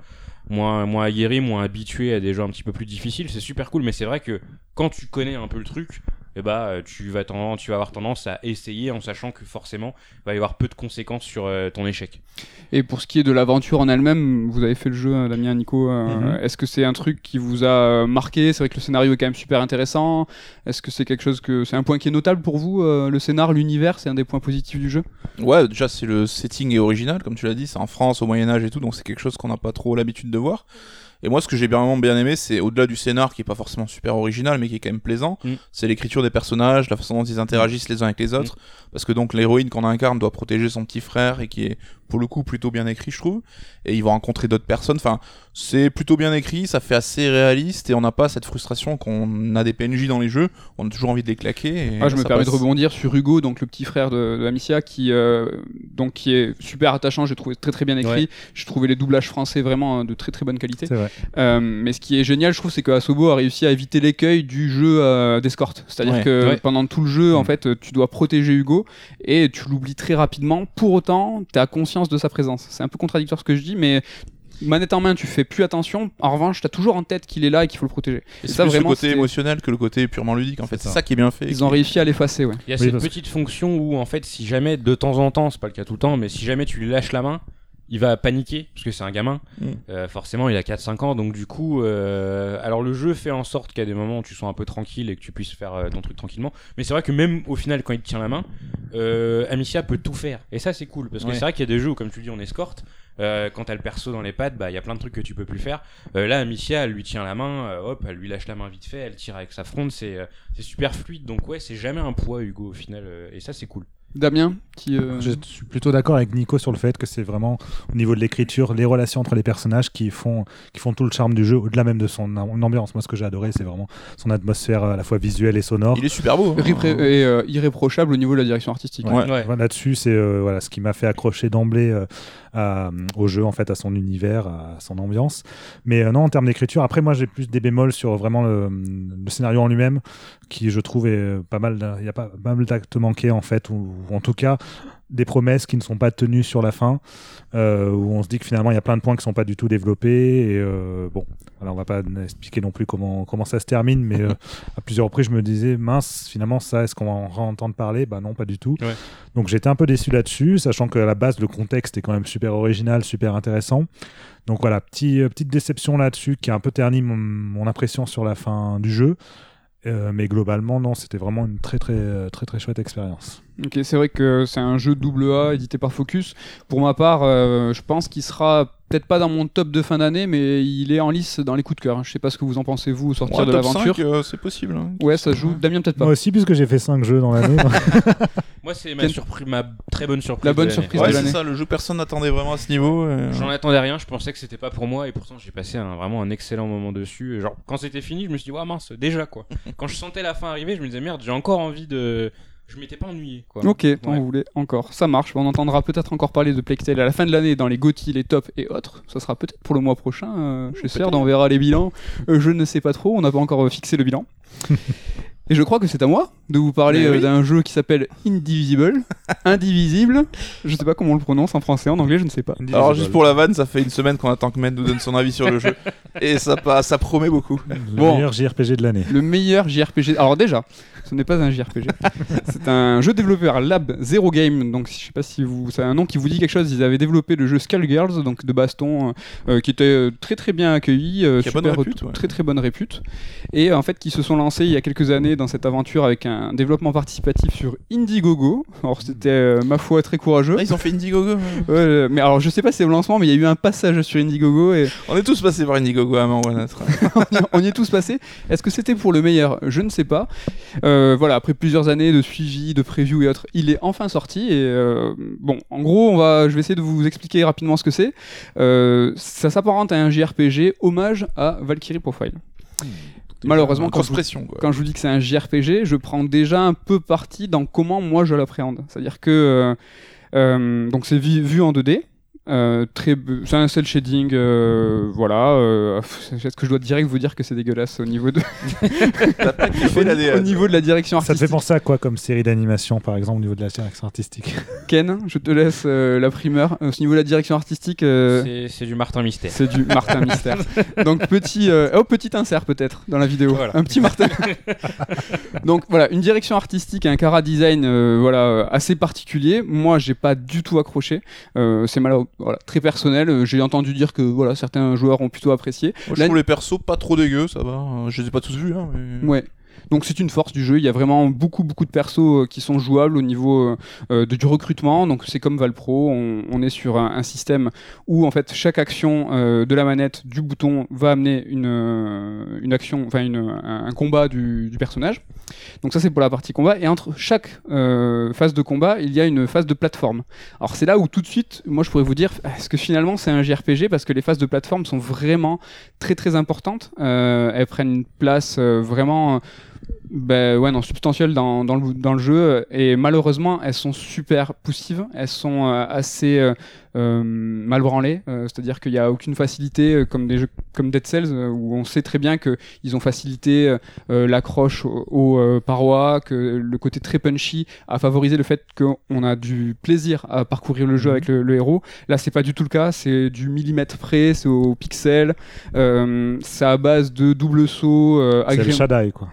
moins, moins aguerris, moins habitués à des jeux un petit peu plus difficiles. C'est super cool, mais c'est vrai que quand tu connais un peu le truc, eh bah, euh, tu, vas tendance, tu vas avoir tendance à essayer en sachant que forcément, il va y avoir peu de conséquences sur euh, ton échec.
Et pour ce qui est de l'aventure en elle-même, vous avez fait le jeu, euh, Damien, Nico. euh,
Mhm.
Est-ce que c'est un truc qui vous a marqué? C'est vrai que le scénario est quand même super intéressant. Est-ce que c'est quelque chose que c'est un point qui est notable pour vous euh, Le scénar, l'univers, c'est un des points positifs du jeu?
Ouais, déjà c'est le setting est original, comme tu l'as dit, c'est en France au Moyen Âge et tout, donc c'est quelque chose qu'on n'a pas trop l'habitude de voir. Et moi, ce que j'ai vraiment bien aimé, c'est au-delà du scénar qui est pas forcément super original, mais qui est quand même plaisant,
Mm.
c'est l'écriture des personnages, la façon dont ils interagissent les uns avec les autres, parce que donc l'héroïne qu'on incarne doit protéger son petit frère et qui est pour le coup plutôt bien écrit, je trouve. Et ils vont rencontrer d'autres personnes. Enfin, c'est plutôt bien écrit, ça fait assez réaliste et on n'a pas cette frustration qu'on a des PNJ dans les jeux. On a toujours envie de les claquer. Et
Ah, je me permets de rebondir sur Hugo, donc le petit frère de, de Amicia, qui, euh, donc, qui est super attachant. J'ai trouvé très très bien écrit.
Ouais.
J'ai trouvé les doublages français vraiment euh, de très très bonne qualité.
C'est vrai.
Euh, mais ce qui est génial, je trouve, c'est que Asobo a réussi à éviter l'écueil du jeu euh, d'escorte. C'est-à-dire
Ouais.
que
Ouais.
pendant tout le jeu, en
Mm.
fait, tu dois protéger Hugo et tu l'oublies très rapidement. Pour autant, tu as conscience de sa présence. C'est un peu contradictoire ce que je dis, mais manette en main, tu fais plus attention. En revanche, tu as toujours en tête qu'il est là et qu'il faut le protéger.
Et
ça,
c'est plus
vraiment,
le côté émotionnel que le côté purement ludique. En fait,
C'est ça.
ça qui est bien fait.
Ils ont réussi à l'effacer, ouais.
Il y a
Oui,
cette petite fonction où en fait si jamais de temps en temps, c'est pas le cas tout le temps, mais si jamais tu lui lâches la main, il va paniquer parce que c'est un gamin.
Mm.
Euh, forcément, il a 4-5 ans, donc du coup, euh, alors le jeu fait en sorte qu'il y a des moments où tu sois un peu tranquille et que tu puisses faire euh, ton truc tranquillement. Mais c'est vrai que même au final, quand il te tient la main, euh, Amicia peut tout faire. Et ça, c'est cool parce que
Ouais.
c'est vrai qu'il y a des jeux où, comme tu dis, on escorte. Euh, quand t'as le perso dans les pattes, bah il y a plein de trucs que tu peux plus faire. Euh, là, Amicia, elle lui tient la main, hop, elle lui lâche la main vite fait, elle tire avec sa fronde, c'est euh, super fluide. Donc ouais, c'est jamais un poids Hugo au final, euh, et ça c'est cool.
Damien, qui. euh,
Je suis plutôt d'accord avec Nico sur le fait que c'est vraiment au niveau de l'écriture, les relations entre les personnages qui font, qui font tout le charme du jeu, au-delà même de son am- ambiance. Moi, ce que j'ai adoré, c'est vraiment son atmosphère à la fois visuelle et sonore.
Il est super beau. hein.
Et euh, irréprochable au niveau de la direction artistique.
Ouais.
Là-dessus, c'est euh, voilà, ce qui m'a fait accrocher d'emblée euh, à- au jeu, en fait, à son univers, à son ambiance. Mais euh, non, en termes d'écriture, après, moi, j'ai plus des bémols sur vraiment le, scénario en lui-même, qui je trouve est euh, pas mal. Il y a pas, mal d'actes manqués, en fait, ou en tout cas des promesses qui ne sont pas tenues sur la fin, euh, où on se dit que finalement il y a plein de points qui sont pas du tout développés. Et euh, bon, voilà, on va pas expliquer non plus comment, comment ça se termine, mais euh, à plusieurs reprises je me disais mince, finalement ça, est-ce qu'on va en entendre parler? Bah non, pas du tout.
Ouais.
Donc j'étais un peu déçu là-dessus, sachant qu'à la base le contexte est quand même super original, super intéressant. Donc voilà, petit, petite déception là-dessus qui a un peu terni mon, mon impression sur la fin du jeu. Euh, mais globalement, non, c'était vraiment une très très euh, très très chouette expérience.
Ok, c'est vrai que c'est un jeu double A édité par Focus. Pour ma part, euh, je pense qu'il sera peut-être pas dans mon top de fin d'année, mais il est en lice dans les coups de cœur. Je sais pas ce que vous en pensez vous au sortir
Ouais,
de l'aventure.
5, euh, c'est possible. hein.
Ouais, ça joue. Damien peut-être pas.
Moi aussi, puisque j'ai fait 5 jeux dans l'année.
Moi, c'est ma, très bonne surprise.
La bonne
de l'année.
surprise
Ouais,
de
c'est
l'année.
ça, le jeu personne n'attendait vraiment à ce niveau. et-
J'en attendais rien, je pensais que c'était pas pour moi et pourtant j'ai passé un, vraiment un excellent moment dessus. Genre quand c'était fini, je me suis dit, ouais mince, déjà quoi. quand je sentais la fin arriver, je me disais, merde, j'ai encore envie de. Je m'étais pas ennuyé quoi.
Ok, tant
Ouais.
vous voulez encore. Ça marche. On entendra peut-être encore parler de Tale à la fin de l'année dans les GOTY, les tops et autres. Ça sera peut-être pour le mois prochain. Euh, J'espère, on verra les bilans. Euh, je ne sais pas trop. On n'a pas encore euh, fixé le bilan. et je crois que c'est à moi de vous parler
Mais
euh,
oui.
d'un jeu qui s'appelle Indivisible. Indivisible. Je sais pas comment on le prononce en français, en anglais, je ne sais pas.
Alors juste pour la vanne, ça fait une semaine qu'on attend que Med nous donne son avis sur le jeu. Et ça, promet beaucoup.
le
Bon.
meilleur JRPG de l'année.
Le meilleur JRPG. Alors déjà, ce n'est pas un JRPG. c'est un jeu développé par Lab Zero Game. Donc je sais pas si vous, c'est un nom qui vous dit quelque chose. Ils avaient développé le jeu Skullgirls, donc de baston, euh, qui était euh, très très bien accueilli, euh,
Qui bonne
super
répute, ouais.
très très bonne répute. Et euh, en fait, qui se sont lancés il y a quelques années dans cette aventure avec un développement participatif sur Indiegogo. Alors c'était euh, ma foi très courageux.
Ah, ils ont fait Indiegogo.
Ouais, euh, mais alors je sais pas si c'est au lancement, mais il y a eu un passage sur Indiegogo et
On est tous passés par Indiegogo à un moment ou à un autre.
on y est tous passés. Est-ce que c'était pour le meilleur? Je ne sais pas. Euh, voilà, après plusieurs années de suivi, de preview et autres, il est enfin sorti. Et euh, bon, en gros, on va, je vais essayer de vous expliquer rapidement ce que c'est. Euh, ça s'apparente à un JRPG hommage à Valkyrie Profile. Malheureusement, quand je, vous,
pression. Quoi.
quand je vous dis que c'est un JRPG, je prends déjà un peu parti dans comment moi je l'appréhende. C'est-à-dire que euh, euh, donc c'est vu, vu en 2D. Euh, très, c'est un cel shading, euh, voilà. euh, Est-ce que je dois direct vous dire que c'est dégueulasse au niveau de,
pas
au,
la
ni-
DA.
au niveau de la direction
Ça te fait
artistique
penser à quoi comme série d'animation, par exemple, au niveau de la direction artistique?
Ken, je te laisse euh, la primeur. Au niveau de la direction artistique, euh,
C'est- du Martin Mystère.
c'est du Martin Mystère. Donc petit, euh, oh, petit insert peut-être dans la vidéo,
Voilà.
un petit Martin. Donc voilà, une direction artistique et un cara design, euh, voilà, assez particulier. Moi, j'ai pas du tout accroché. Euh, c'est mal, voilà, très personnel. Euh, J'ai entendu dire que voilà, certains joueurs ont plutôt apprécié.
Moi, je trouve les persos pas trop dégueux, ça va. Euh, Je les ai pas tous vus, hein, mais...
Ouais. Donc c'est une force du jeu, il y a vraiment beaucoup beaucoup de persos euh, qui sont jouables au niveau euh, euh, du recrutement, donc c'est comme Valpro, on, est sur un, système où en fait chaque action de la manette, du bouton, va amener une, une action, enfin un, combat du, personnage. Donc ça c'est pour la partie combat, et entre chaque phase de combat, il y a une phase de plateforme. Alors c'est là où tout de suite, moi je pourrais vous dire, est-ce que finalement c'est un JRPG parce que les phases de plateforme sont vraiment très très importantes, elles prennent une place vraiment ben ouais non substantielles dans, dans, le, dans le jeu. Et malheureusement elles sont super poussives. Elles sont euh, assez euh, euh, mal branlées euh, c'est à dire qu'il n'y a aucune facilité comme des jeux comme Dead Cells où on sait très bien que ils ont facilité l'accroche aux, aux, parois que le côté très punchy a favorisé le fait qu'on a du plaisir à parcourir le jeu
Mhm.
avec le, le héros. Là c'est pas du tout le cas. C'est du millimètre près c'est au pixel. Euh, c'est à base de double saut euh,
C'est le Shaddai, quoi.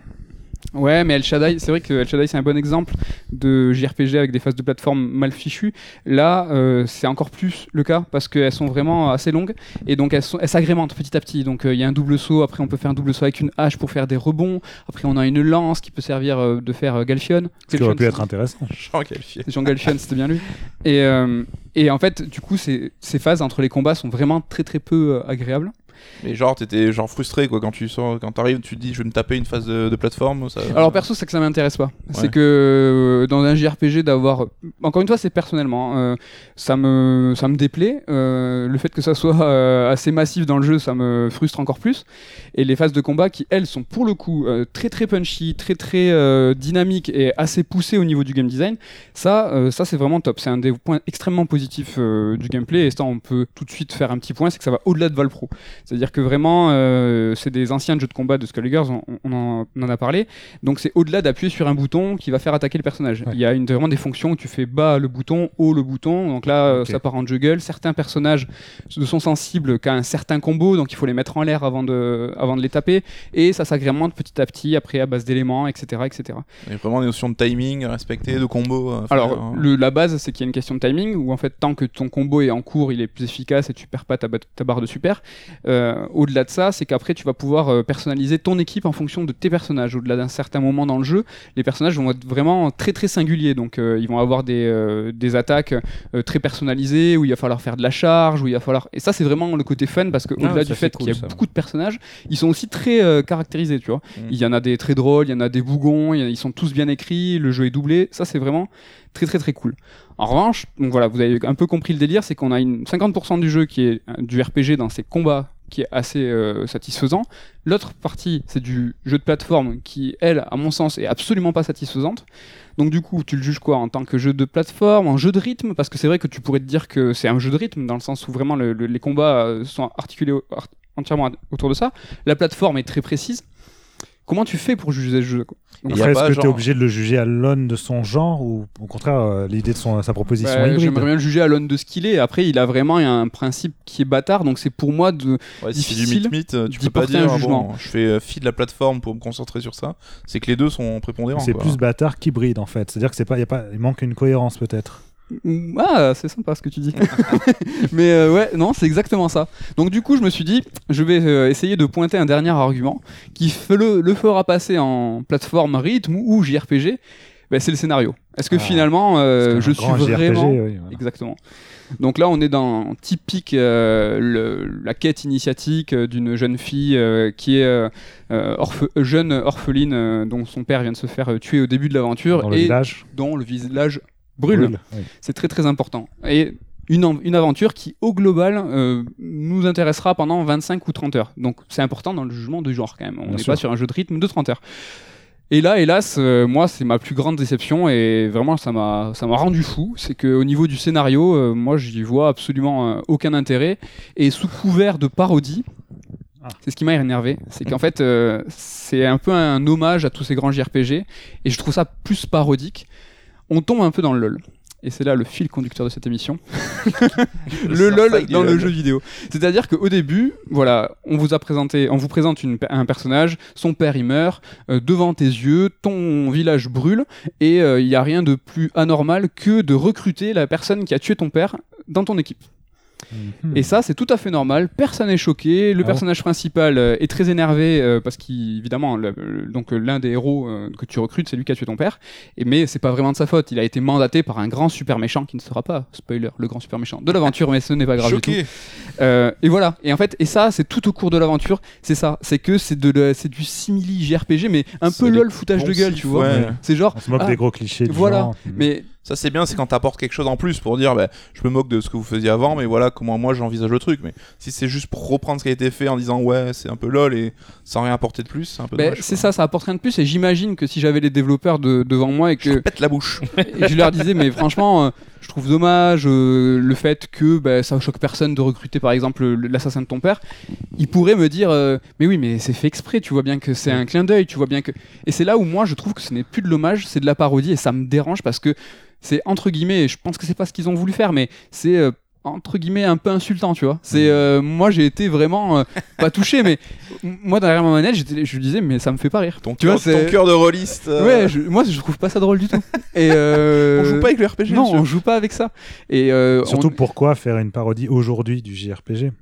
Ouais, mais El Shaddai, c'est vrai que El Shaddai c'est un bon exemple de JRPG avec des phases de plateforme mal fichues. Là, euh, c'est encore plus le cas parce qu'elles sont vraiment assez longues et donc elles sont- elles s'agrémentent petit à petit. Donc euh, il y a un double saut, après on peut faire un double saut avec une hache pour faire des rebonds. Après on a une lance qui peut servir euh, de faire euh, Galfion.
Ce qui aurait pu
Galfion,
être intéressant.
Jean
c'est Jean Galfion, c'était bien lui. Et, euh, et en fait, du coup, ces, ces phases entre les combats sont vraiment très très peu euh, agréables.
Mais genre, t'étais genre frustré quoi quand tu sors, quand t'arrives, tu te dis je vais me taper une phase de, de plateforme. Ça...
Alors perso, c'est que ça m'intéresse pas. C'est que euh, dans un JRPG d'avoir, encore une fois, c'est personnellement, hein, euh, ça me ça me déplaît. Euh, le fait que ça soit assez massif dans le jeu, ça me frustre encore plus. Et les phases de combat qui elles sont pour le coup très très punchy, très très dynamiques et assez poussées au niveau du game design. Ça, ça c'est vraiment top. C'est un des points extrêmement positifs du gameplay. Et ça, on peut tout de suite faire un petit point, c'est que ça va au-delà de Valpro. C'est-à-dire que vraiment, euh, c'est des anciens jeux de combat de Skullgirls, on, on en, on en a parlé. Donc c'est au-delà d'appuyer sur un bouton qui va faire attaquer le personnage.
Ouais.
Il y a une, vraiment des fonctions où tu fais bas le bouton, haut le bouton. Donc là, euh, ça part en juggle. Certains personnages ne sont sensibles qu'à un certain combo, donc il faut les mettre en l'air avant de, avant de les taper. Et ça s'agrémente petit à petit, après à base d'éléments, etc., etc.
Il y a vraiment des notions de timing à respecter, de combo. à faire,
Alors,
hein.
le- la base, c'est qu'il y a une question de timing où en fait, tant que ton combo est en cours, il est plus efficace et tu perds pas ta, ba- ta barre de super. euh, au-delà de ça, c'est qu'après tu vas pouvoir euh, personnaliser ton équipe en fonction de tes personnages. Au-delà d'un certain moment dans le jeu, les personnages vont être vraiment très très singuliers. Donc euh, ils vont avoir des, euh, des attaques euh, très personnalisées où il va falloir faire de la charge, où il va falloir. Et ça c'est vraiment le côté fun parce que
Ah,
au-delà du fait
cool,
qu'il y a
ça.
beaucoup de personnages, ils sont aussi très euh, caractérisés. Tu vois,
Mm.
il y en a des très drôles, il y en a des bougons, ils sont tous bien écrits, le jeu est doublé. Ça c'est vraiment très très très cool. En revanche, donc voilà, vous avez un peu compris le délire, c'est qu'on a une 50% du jeu qui est euh, du RPG dans ses combats qui est assez euh, satisfaisant. L'autre partie, c'est du jeu de plateforme qui, elle, à mon sens, est absolument pas satisfaisante. Donc du coup, tu le juges quoi en tant que jeu de plateforme, en jeu de rythme? Parce que c'est vrai que tu pourrais te dire que c'est un jeu de rythme dans le sens où vraiment le- le- les combats euh, sont articulés entièrement autour de ça. La plateforme est très précise. Comment tu fais pour juger ce jeu
Est-ce que tu es
genre-
obligé de le juger à l'aune de son genre ou au contraire, euh, l'idée de son, sa proposition
Bah,
hybride
J'aimerais bien le juger à l'aune de ce qu'il est. Après, il a vraiment un principe qui est bâtard, donc c'est pour moi de.
Ouais, du
difficile
mythe-mythe, euh, tu peux pas
porter un
dire, ah
jugement.
bon, je fais euh, fi de la plateforme pour me concentrer sur ça. C'est que les deux sont prépondérants.
C'est plus bâtard qu'hybride en fait. C'est-à-dire que c'est pas, y a pas, il manque une cohérence peut-être.
Ah, c'est sympa ce que tu dis. Mais euh, ouais, non, c'est exactement ça. Donc du coup, je me suis dit, je vais euh, essayer de pointer un dernier argument qui le, le fera passer en plateforme rythme ou JRPG. Ben, c'est le scénario. Est-ce que
Ah,
finalement, euh, je suis
grand JRPG,
vraiment
oui, voilà.
Exactement. Donc là, on est dans typique le- la quête initiatique d'une jeune fille qui est orphe- jeune orpheline dont son père vient de se faire tuer au début de l'aventure
Dans le
et
village.
dont le village brûle.
Brûle, oui.
C'est très très important. Et une, une aventure qui, au global, euh, nous intéressera pendant 25 ou 30 heures. Donc c'est important dans le jugement du genre quand même. On n'est pas sur un jeu de rythme de 30 heures. Et là, hélas, euh, moi, c'est ma plus grande déception et vraiment, ça m'a, ça m'a rendu fou. C'est qu'au niveau du scénario, euh, moi, j'y vois absolument euh, aucun intérêt. Et sous couvert de parodie,
Ah.
c'est ce qui m'a énervé. C'est qu'en fait, euh, c'est un peu un hommage à tous ces grands JRPG et je trouve ça plus parodique. On tombe un peu dans le LOL. Et c'est là le fil conducteur de cette émission. le LOL dans le jeu vidéo. C'est-à-dire qu'au début, voilà, on vous a présenté, on vous présente une- un personnage, son père il meurt, euh, devant tes yeux, ton village brûle, et euh, il n'y a rien de plus anormal que de recruter la personne qui a tué ton père dans ton équipe. Et ça, c'est tout à fait normal. Personne n'est choqué. Le
Ah bon
personnage principal euh, est très énervé euh, parce qu'évidemment, donc euh, l'un des héros euh, que tu recrutes, c'est lui qui a tué ton père. Et mais c'est pas vraiment de sa faute. Il a été mandaté par un grand super méchant qui ne sera pas spoiler, le grand super méchant de l'aventure, mais ce n'est pas grave du tout.
Choqué.
Euh, et voilà. Et en fait, et ça, c'est tout au cours de l'aventure. C'est ça. C'est que c'est de, la- c'est du simili JRPG, mais un peu lol foutage de gueule, tu vois.
ouais.
C'est genre.
On se moque
ah,
des gros clichés. Du
voilà.
genre.
Mais
Ça c'est bien, c'est quand t'apportes quelque chose en plus pour dire, bah, je me moque de ce que vous faisiez avant, mais voilà comment moi j'envisage le truc. Mais si c'est juste pour reprendre ce qui a été fait en disant ouais c'est un peu lol et sans rien apporter de plus, c'est un peu. dommage,
c'est ça, ça apporte rien de plus. Et j'imagine que si j'avais les développeurs de- devant moi et que
Pète la bouche.
et je leur disais mais franchement euh, je trouve dommage euh, le fait que bah, ça choque personne de recruter par exemple le- l'assassin de ton père. Ils pourraient me dire euh, mais oui mais c'est fait exprès tu vois bien que c'est un clin d'œil tu vois bien que et c'est là où moi je trouve que ce n'est plus de l'hommage c'est de la parodie et ça me dérange parce que c'est entre guillemets et je pense que c'est pas ce qu'ils ont voulu faire mais c'est euh, entre guillemets un peu insultant tu vois c'est euh, moi j'ai été vraiment euh, pas touché mais moi derrière ma manette j'étais je disais mais ça me fait pas rire
Ton
Tu vois,
cœur,
c'est-
ton cœur de rôliste. euh,
ouais je- moi je trouve pas ça drôle du tout et euh,
On joue pas avec le RPG.
non, on joue pas avec ça. Et euh,
Surtout
on-
pourquoi faire une parodie aujourd'hui du JRPG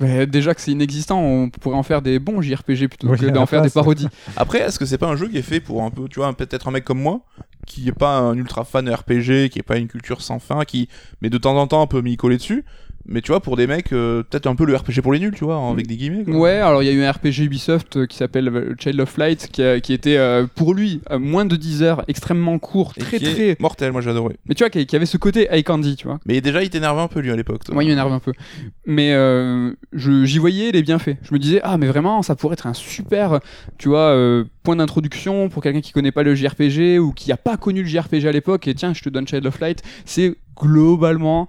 Mais déjà que c'est inexistant, on pourrait en faire des bons JRPG plutôt
Oui,
que d'en faire des parodies.
Après, est-ce que c'est pas un jeu qui est fait pour un peu, tu vois, peut-être un mec comme moi, qui est pas un ultra fan RPG, qui est pas une culture sans fin, qui, mais de temps en temps peut m'y coller dessus. Mais tu vois, pour des mecs, euh, peut-être un peu le RPG pour les nuls, tu vois, avec des guillemets. quoi.
Ouais, alors il y a eu un RPG Ubisoft euh, qui s'appelle euh, Child of Light qui, a- qui était euh, pour lui à moins de 10 heures, extrêmement court,
Et
très
qui est
très.
mortel, moi j'ai adoré.
Mais tu vois, qui, qui avait ce côté eye candy, tu vois.
Mais déjà, il t'énervait un peu lui à l'époque. toi.
Moi, il m'énerve un peu. Mais euh, je- j'y voyais les bienfaits. Je me disais, ah, mais vraiment, ça pourrait être un super, tu vois, euh, point d'introduction pour quelqu'un qui connaît pas le JRPG ou qui a pas connu le JRPG à l'époque. Et tiens, je te donne Child of Light. C'est globalement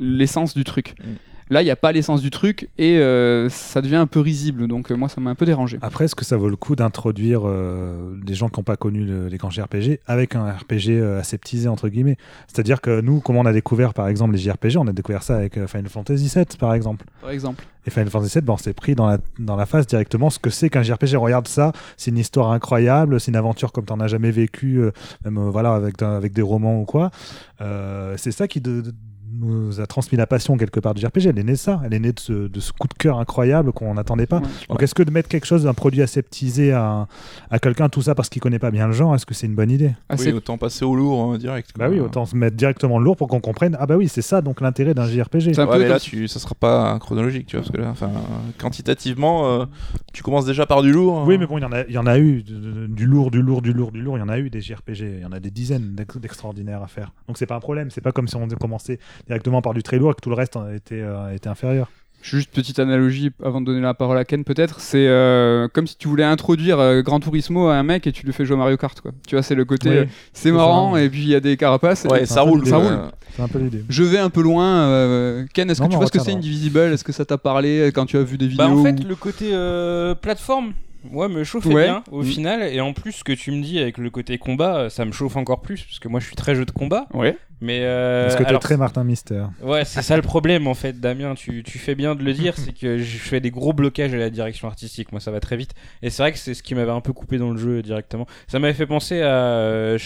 l'essence du truc.
Mm.
Là, il n'y a pas l'essence du truc et euh, ça devient un peu risible. Donc, euh, moi, ça m'a un peu dérangé.
Après, est-ce que ça vaut le coup d'introduire euh, des gens qui n'ont pas connu le- les grands JRPG avec un RPG aseptisé, entre guillemets? C'est-à-dire que nous, comment on a découvert, par exemple, les JRPG, on a découvert ça avec Final Fantasy VII, par exemple.
Par exemple.
Et Final Fantasy VII, ben, on s'est pris dans la, dans la face directement ce que c'est qu'un JRPG. Regarde ça, c'est une histoire incroyable, c'est une aventure comme tu n'en as jamais vécu, même voilà, avec, avec des romans ou quoi. C'est ça qui de- de- nous a transmis la passion quelque part du JRPG. Elle est née de ça. Elle est née de ce, de ce coup de cœur incroyable qu'on n'attendait pas.
Ouais.
Donc, est-ce que de mettre quelque chose, un produit aseptisé à, à quelqu'un, tout ça parce qu'il connaît pas bien le genre, est-ce que c'est une bonne idée?
Ah,
Oui,
c'est-
autant passer au lourd hein, direct. quoi.
Bah oui, autant se mettre directement lourd pour qu'on comprenne. Ah bah oui, c'est ça donc l'intérêt d'un JRPG.
C'est un
Ouais,
peu
mais là, tu, ça sera pas chronologique, tu vois, parce que là, enfin, quantitativement, euh, tu commences déjà par du lourd.
Oui,
hein.
mais bon, il y en a, il y en a eu du lourd, du lourd, du lourd, du lourd. Il y en a eu des JRPG. Il y en a des dizaines d'ex- d'extraordinaires à faire. Donc c'est pas un problème. C'est pas comme si on commençait directement par du très lourd et que tout le reste était, euh, était inférieur.
Juste petite analogie avant de donner la parole à Ken peut-être, c'est euh, comme si tu voulais introduire euh, Gran Turismo à un mec et tu lui fais jouer à Mario Kart quoi. Tu vois, c'est le côté
Oui,
euh, c'est marrant
ça.
et puis il y a des carapaces.
Ouais, ça roule.
ça roule.
C'est un peu l'idée.
Je vais un peu loin. euh, Ken, est-ce que
Non,
tu vois ce que c'est. Indivisible Est-ce que ça t'a parlé quand tu as vu des vidéos
Bah en fait
ou-
le côté euh, plateforme ouais me chauffait
Ouais.
bien au
Mm.
final. Et en plus ce que tu me dis avec le côté combat euh, ça me chauffe encore plus parce que moi je suis très jeu de combat.
Ouais.
mais euh,
Est-ce que tu es
alors,
très Martin Mystère
ouais c'est ça le problème en fait Damien. Tu, tu fais bien de le dire c'est que je fais des gros blocages à la direction artistique. Moi ça va très vite. Et c'est vrai que c'est ce qui m'avait un peu coupé dans le jeu directement. Ça m'avait fait penser à euh,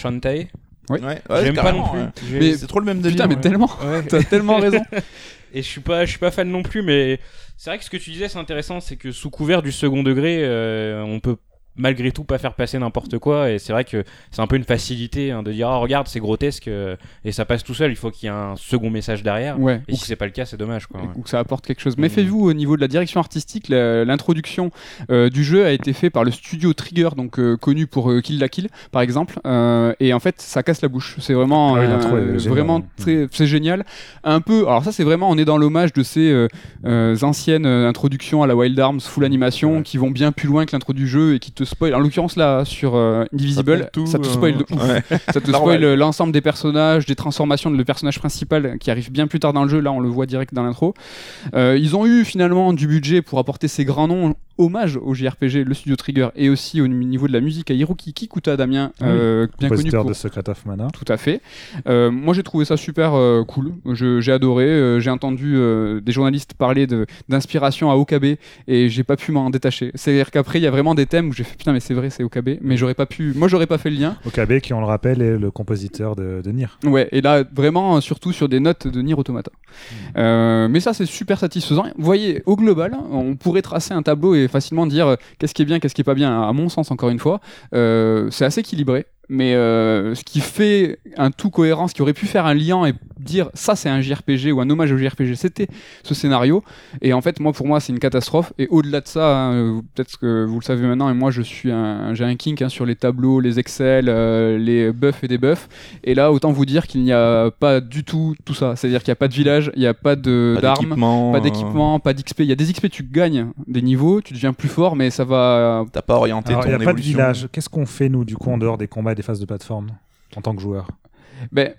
Shantae
Ouais, ouais,
j'aime pas non plus
ouais.
J'ai-
Mais-
C'est trop le même délire.
Putain, mais
ouais.
tellement.
Ouais.
T'as tellement raison.
Et je suis pas, je suis pas fan non plus, mais c'est vrai que ce que tu disais, c'est intéressant, c'est que sous couvert du second degré, euh, on peut malgré tout pas faire passer n'importe quoi. Et c'est vrai que c'est un peu une facilité hein, de dire, ah regarde, c'est grotesque, euh, et ça passe tout seul. Il faut qu'il y ait un second message derrière.
Ouais.
Et si c'est pas le cas, c'est dommage, quoi. ouais.
ou que ça apporte quelque chose. Méfiez-vous au niveau de la direction artistique, l'introduction euh, du jeu a été fait par le studio Trigger, donc euh, connu pour euh, Kill la Kill, par exemple, euh, et en fait ça casse la bouche. C'est vraiment,
Ah oui,
euh, vraiment très, c'est génial. Un peu, alors ça c'est vraiment, on est dans l'hommage de ces euh, euh, anciennes introductions à la Wild Arms full animation
Ouais.
qui vont bien plus loin que l'intro du jeu et qui te spoil. En l'occurrence là sur euh, Indivisible,
tout,
ça te spoil de ouf.
ouais.
Ça te spoil l'ensemble des personnages, des transformations de le personnage principal qui arrive bien plus tard dans le jeu. Là, on le voit direct dans l'intro. Euh, ils ont eu finalement du budget pour apporter ces grands noms hommage au JRPG, le studio Trigger, et aussi au niveau de la musique à Hiroki Kikuta, Damien,
oui.
euh, bien connu pour
de Secret of Mana.
tout à fait. Euh, moi, j'ai trouvé ça super euh, cool. Je- J'ai adoré. Euh, j'ai entendu euh, des journalistes parler de- d'inspiration à Okabe et j'ai pas pu m'en détacher. C'est-à-dire qu'après, il y a vraiment des thèmes où j'ai fait putain, mais c'est vrai, c'est Okabe. Mais j'aurais pas pu. Moi, j'aurais pas fait le lien.
Okabe, qui on le rappelle, est le compositeur de, de Nier.
Ouais, et là, vraiment, surtout sur des notes de Nier Automata. Euh, mais ça, c'est super satisfaisant. Vous voyez, au global, on pourrait tracer un tableau et facilement dire euh, qu'est-ce qui est bien, qu'est-ce qui est pas bien. À mon sens, encore une fois, euh, c'est assez équilibré. Mais euh, ce qui fait un tout cohérent, ce qui aurait pu faire un lien et dire ça c'est un JRPG ou un hommage au JRPG, c'était ce scénario. Et en fait, moi pour moi c'est une catastrophe. Et au-delà de ça, hein, peut-être que vous le savez maintenant, et moi je suis un, j'ai un kink hein, sur les tableaux, les Excel, euh, les buffs et des buffs. Et là, autant vous dire qu'il n'y a pas du tout tout ça. C'est-à-dire qu'il n'y a pas de village, il n'y a pas de
Pas
d'armes.
d'équipement.
Pas
euh,
d'équipement, pas d'XP. Il y a des XP, tu gagnes des niveaux, tu deviens plus fort, mais ça va.
T'as pas orienté
Alors,
ton
il n'y a pas de
évolution.
village. Qu'est-ce qu'on fait, nous, du coup, en dehors des combats et des phases de plateforme, en tant que joueur
Ben,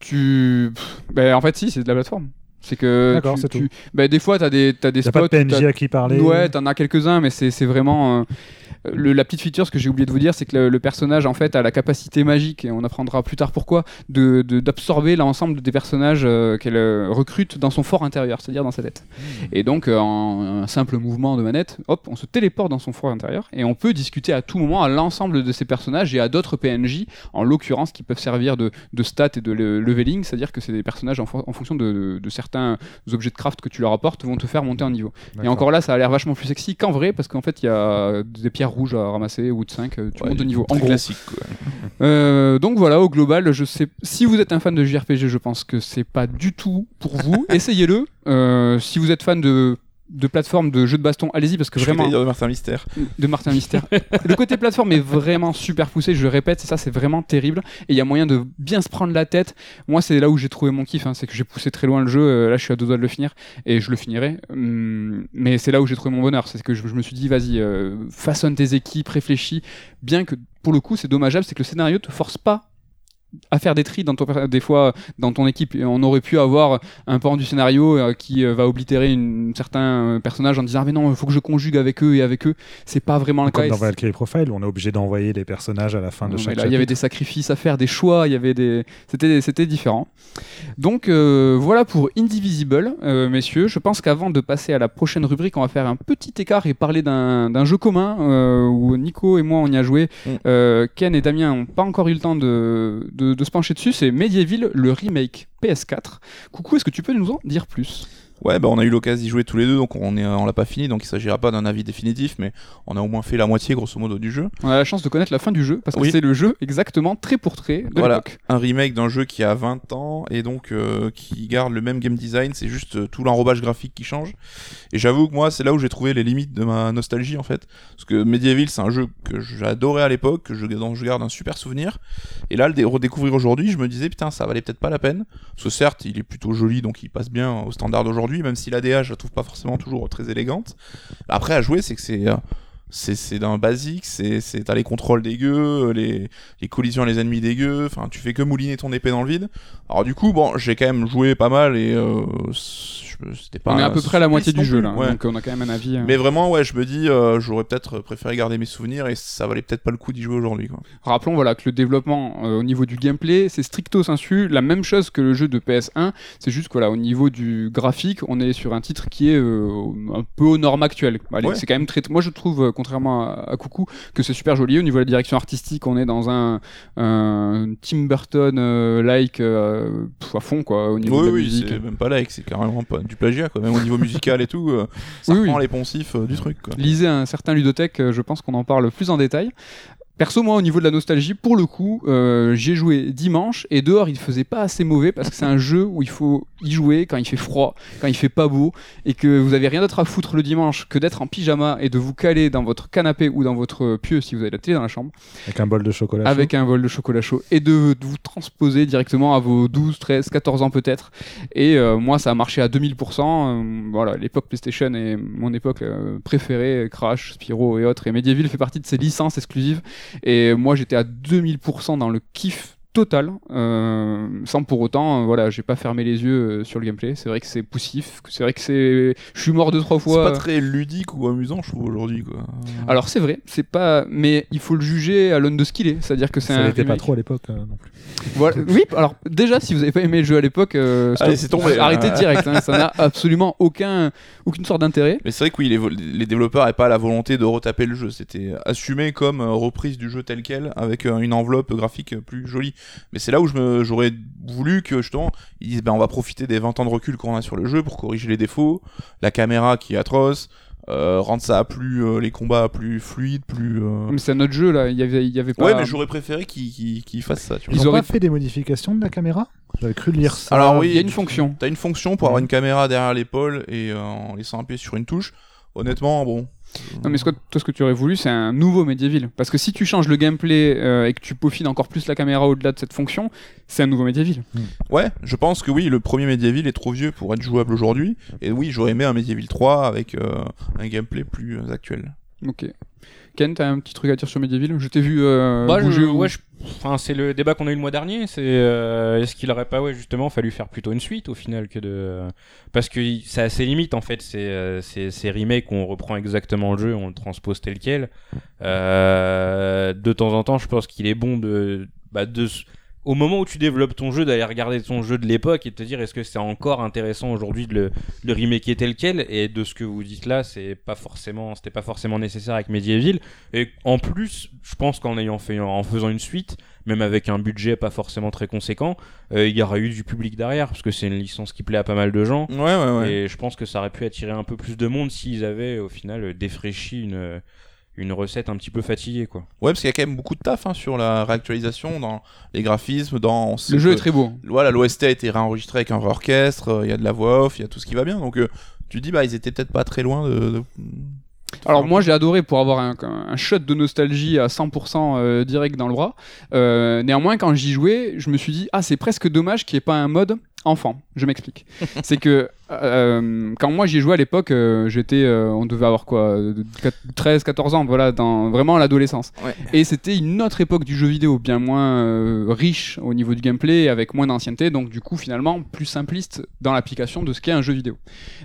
tu. Ben, en fait, si, c'est de la plateforme. C'est que.
D'accord,
tu-
c'est
tu- Ben, des fois, t'as des, t'as des
a
spots.
pas de PNJ à qui parler
Ouais, t'en as quelques-uns, mais c'est c'est vraiment. euh, le- la petite feature, ce que j'ai oublié de vous dire, c'est que le, le personnage, en fait, a la capacité magique, et on apprendra plus tard pourquoi, de d'absorber l'ensemble des personnages euh, qu'elle euh, recrute dans son fort intérieur, c'est-à-dire dans sa tête. Et donc, euh, en un simple mouvement de manette, hop, on se téléporte dans son fort intérieur, et on peut discuter à tout moment à l'ensemble de ces personnages et à d'autres PNJ, en l'occurrence, qui peuvent servir de, de stats et de le- leveling, c'est-à-dire que c'est des personnages en, fo- en fonction de, de- de certains objets de craft que tu leur apportes, vont te faire monter en niveau. Et encore là, ça a l'air vachement plus sexy qu'en vrai, parce qu'en fait, il y a des pierres rouges à ramasser ou de 5, tu
Ouais,
montes de niveau. En gros.
classique. quoi.
Euh, donc voilà, au global, je sais. Si vous êtes un fan de JRPG, je pense que c'est pas du tout pour vous. Essayez-le. Euh, si vous êtes fan de de plateforme de jeux de baston, allez-y parce que
Je
vraiment
de Martin Mystère.
de Martin Mystère. le côté plateforme est vraiment super poussé, je le répète, ça c'est vraiment terrible. Et il y a moyen de bien se prendre la tête. Moi, c'est là où j'ai trouvé mon kiff, hein, c'est que j'ai poussé très loin le jeu. euh, là, je suis à deux doigts de le finir et je le finirai. Hum, mais c'est là où j'ai trouvé mon bonheur. C'est que je, je me suis dit, vas-y, euh, façonne tes équipes, réfléchis. Bien que pour le coup, c'est dommageable, c'est que le scénario te force pas à faire des tris dans ton des fois dans ton équipe Et on aurait pu avoir un pan du scénario euh, qui euh, va oblitérer une, certain euh, personnage en disant ah mais non il faut que je conjugue avec eux et avec eux c'est pas vraiment le cas
Comme dans Valkyrie Profile, on est obligé d'envoyer les personnages à la fin de chaque
il y avait des sacrifices à faire, des choix, il y avait des, c'était, c'était différent. Donc euh, voilà pour Indivisible, euh, messieurs. Je pense qu'avant de passer à la prochaine rubrique, on va faire un petit écart et parler d'un, d'un jeu commun euh, où Nico et moi on y a joué.
Mm.
Euh, Ken et Damien n'ont pas encore eu le temps de, de de, se pencher dessus, c'est Medieval, le remake PS4. Coucou, est-ce que tu peux nous en dire plus?
Ouais, bah on a eu l'occasion d'y jouer tous les deux, donc on est, on l'a pas fini, donc il s'agira pas d'un avis définitif, mais on a au moins fait la moitié, grosso modo, du jeu.
On a la chance de connaître la fin du jeu, parce que
Oui.
c'est le jeu exactement trait pour trait de
Voilà.
l'époque.
Un remake d'un jeu qui a 20 ans et donc euh, qui garde le même game design, c'est juste euh, tout l'enrobage graphique qui change. Et j'avoue que moi, c'est là où j'ai trouvé les limites de ma nostalgie en fait, parce que Medieval, c'est un jeu que j'adorais à l'époque, dont je garde un super souvenir. Et là, le dé- redécouvrir aujourd'hui, je me disais putain, ça valait peut-être pas la peine, parce que certes, il est plutôt joli, donc il passe bien au standard d'aujourd'hui, même si l'ADA, je la trouve pas forcément toujours très élégante. Après, à jouer, c'est que c'est euh, c'est d'un basique, c'est t'as les contrôles dégueux, les les collisions les ennemis dégueux, enfin tu fais que mouliner ton épée dans le vide. Alors du coup, bon, j'ai quand même joué pas mal et euh, c'était pas
on est à peu près à la moitié du jeu là,
ouais.
donc on a quand même un avis. euh.
Mais vraiment, ouais, je me dis, euh, j'aurais peut-être préféré garder mes souvenirs et ça valait peut-être pas le coup d'y jouer aujourd'hui. quoi.
Rappelons voilà que le développement euh, au niveau du gameplay, c'est stricto sensu la même chose que le jeu de PS1. C'est juste que voilà, au niveau du graphique, on est sur un titre qui est euh, un peu aux normes actuelles. Allez,
Ouais.
C'est quand même très. Moi, je trouve, contrairement à, à Coucou, que c'est super joli. Au niveau de la direction artistique, on est dans un, un Tim Burton like à fond quoi. Au niveau
Oui,
de la
oui,
musique.
c'est même pas like, c'est carrément pas du plagiat, quoi. Même au niveau musical et tout, euh, ça
Oui,
reprend
oui.
les poncifs euh, du truc, quoi.
Lisez un certain ludothèque, euh, je pense qu'on en parle plus en détail. Perso, moi, au niveau de la nostalgie, pour le coup, euh, j'ai joué dimanche et dehors, il faisait pas assez mauvais parce que c'est un jeu où il faut y jouer quand il fait froid, quand il fait pas beau et que vous avez rien d'autre à foutre le dimanche que d'être en pyjama et de vous caler dans votre canapé ou dans votre pieu si vous avez la télé dans la chambre
Avec un bol de chocolat.
avec un vol de chocolat chaud et de, de vous transposer directement à vos 12, 13, 14 ans peut-être. Et euh, moi, ça a marché à 2000%. euh, voilà, l'époque PlayStation est mon époque euh, préférée. Crash, Spyro et autres. Et Medieval fait partie de ces licences exclusives. Et moi, j'étais à 2000% dans le kiff total, euh, sans pour autant, euh, voilà, j'ai pas fermé les yeux euh, sur le gameplay. C'est vrai que c'est poussif, que c'est vrai que c'est, je suis mort deux trois
C'est
fois.
pas très ludique ou amusant, je trouve, aujourd'hui, quoi.
Alors c'est vrai, c'est pas, mais il faut le juger à l'aune de ce qu'il est, c'est-à-dire que c'est
Ça n'était pas trop à l'époque euh, non plus.
Voilà. Oui, alors déjà, si vous avez pas aimé le jeu à l'époque, euh,
c'est tombé,
arrêtez
hein.
direct. hein, ça n'a absolument aucun, aucune sorte d'intérêt.
Mais c'est vrai que oui, les, les développeurs n'avaient pas la volonté de retaper le jeu. C'était assumé comme reprise du jeu tel quel, avec une enveloppe graphique plus jolie. Mais c'est là où j'aurais voulu que justement, ils disent ben, on va profiter des 20 ans de recul qu'on a sur le jeu pour corriger les défauts, la caméra qui est atroce, euh, rendre ça plus euh, les combats plus fluides, plus. euh,
Mais c'est un autre jeu là. Il y avait, il y avait pas.
Ouais, mais j'aurais préféré qu'ils qu'ils- qu'ils fassent ça. Tu vois.
Ils,
auraient-
pas fait des modifications de la caméra? J'avais cru lire ça.
Alors oui,
il y a une fonction.
T'as une fonction pour avoir une caméra derrière l'épaule et euh, en laissant appuyer sur une touche. Honnêtement, bon.
Non, mais ce que, toi, ce que tu aurais voulu, c'est un nouveau Medieval. Parce que si tu changes le gameplay euh, et que tu peaufines encore plus la caméra au-delà de cette fonction, c'est un nouveau Medieval.
Ouais, je pense que oui, le premier Medieval est trop vieux pour être jouable aujourd'hui. Et oui, j'aurais aimé un Medieval 3 avec euh, un gameplay plus euh, actuel.
Ok. Ken, t'as un petit truc à dire sur Medieval Je t'ai vu euh,
Bah, je-
ou-
ouais, je- enfin, c'est le débat qu'on a eu le mois dernier. C'est euh, est-ce qu'il aurait pas, ouais, justement, fallu faire plutôt une suite au final que de, parce que il- c'est assez limite en fait. C'est euh, c'est ces remakes où on reprend exactement le jeu, on le transpose tel quel. Euh, de temps en temps, je pense qu'il est bon de, bah, de au moment où tu développes ton jeu, d'aller regarder ton jeu de l'époque et de te dire est-ce que c'est encore intéressant aujourd'hui de le, de remaker tel quel? Et de ce que vous dites là, c'est pas forcément, c'était pas forcément nécessaire avec Medieval. Et en plus, je pense qu'en ayant fait, en faisant une suite, même avec un budget pas forcément très conséquent, euh, il y aura eu du public derrière parce que c'est une licence qui plaît à pas mal de gens.
Ouais, ouais, ouais.
Et je pense que ça aurait pu attirer un peu plus de monde s'ils avaient au final défraîchi une une recette un petit peu fatiguée quoi.
Ouais, parce qu'il y a quand même beaucoup de taf hein, sur la réactualisation, dans les graphismes, dans.
Le jeu
que-
est très beau.
Voilà, l'OST a été réenregistré avec un vrai orchestre, euh, il y a de la voix off, il y a tout ce qui va bien. Donc euh, tu dis, bah, ils étaient peut-être pas très loin de. de-
Alors moi j'ai adoré pour avoir un, un shot de nostalgie à 100% euh, direct dans le bras. Euh, néanmoins quand j'y jouais, je me suis dit ah c'est presque dommage qu'il n'y ait pas un mode enfant. Je m'explique. c'est que euh, quand moi j'y jouais à l'époque, euh, j'étais, euh, on devait avoir quoi, 13-14 ans, voilà, dans vraiment l'adolescence.
Ouais.
Et c'était une autre époque du jeu vidéo, bien moins riche au niveau du gameplay, avec moins d'ancienneté, donc du coup finalement plus simpliste dans l'application de ce qu'est un jeu vidéo.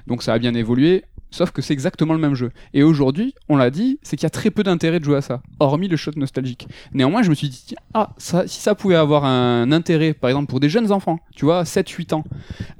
Donc ça a bien évolué. Sauf que c'est exactement le même jeu. Et aujourd'hui, on l'a dit, c'est qu'il y a très peu d'intérêt de jouer à ça, hormis le shot nostalgique. Néanmoins, je me suis dit, ah, si ça pouvait avoir un intérêt, par exemple pour des jeunes enfants, tu vois, 7-8 ans,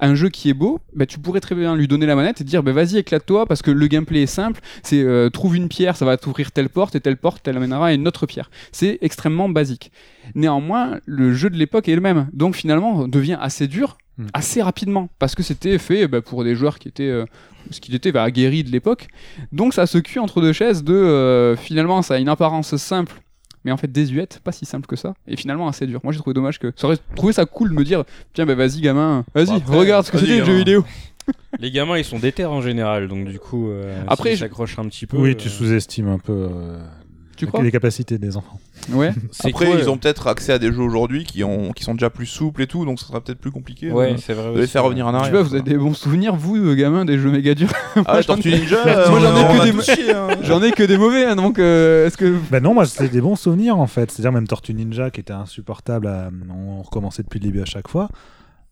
un jeu qui est beau, bah, tu pourrais très bien lui donner la manette et dire, bah, vas-y, éclate-toi, parce que le gameplay est simple, c'est euh, trouve une pierre, ça va t'ouvrir telle porte, et telle porte t'amènera à une autre pierre. C'est extrêmement basique. Néanmoins, le jeu de l'époque est le même, donc finalement, devient assez dur
Mm.
assez rapidement parce que c'était fait bah, pour des joueurs qui étaient euh, ce qu'il était bah, aguerris de l'époque donc ça se cuit entre deux chaises de euh, finalement ça a une apparence simple mais en fait désuète pas si simple que ça et finalement assez dur moi j'ai trouvé dommage que ça aurait trouvé ça cool de me dire tiens bah vas-y gamin vas-y
Bon,
regarde ce que c'était le jeu vidéo
Les gamins, ils sont déter en général, donc du coup, euh,
Après,
s'accrochent un petit peu.
Oui,
euh,
tu sous-estimes un peu euh,
tu crois?
les capacités des enfants.
Ouais
c'est
Après,
quoi,
ils
euh,
ont peut-être accès à des jeux aujourd'hui qui, ont... qui sont déjà plus souples et tout, donc ça sera peut-être plus compliqué
Ouais,
de-
c'est vrai.
de les faire
ouais.
revenir en
je sais
arrière.
pas vous avez des bons souvenirs vous euh, gamins des jeux méga durs
Ah Tortue Ninja,
Moi, j'en ai
on
que
a
des-
hein.
j'en ai que des mauvais hein, donc euh, est-ce que
Ben non, moi c'était des bons souvenirs en fait. C'est-à-dire même Tortue Ninja qui était insupportable, à... on recommençait depuis le début à chaque fois.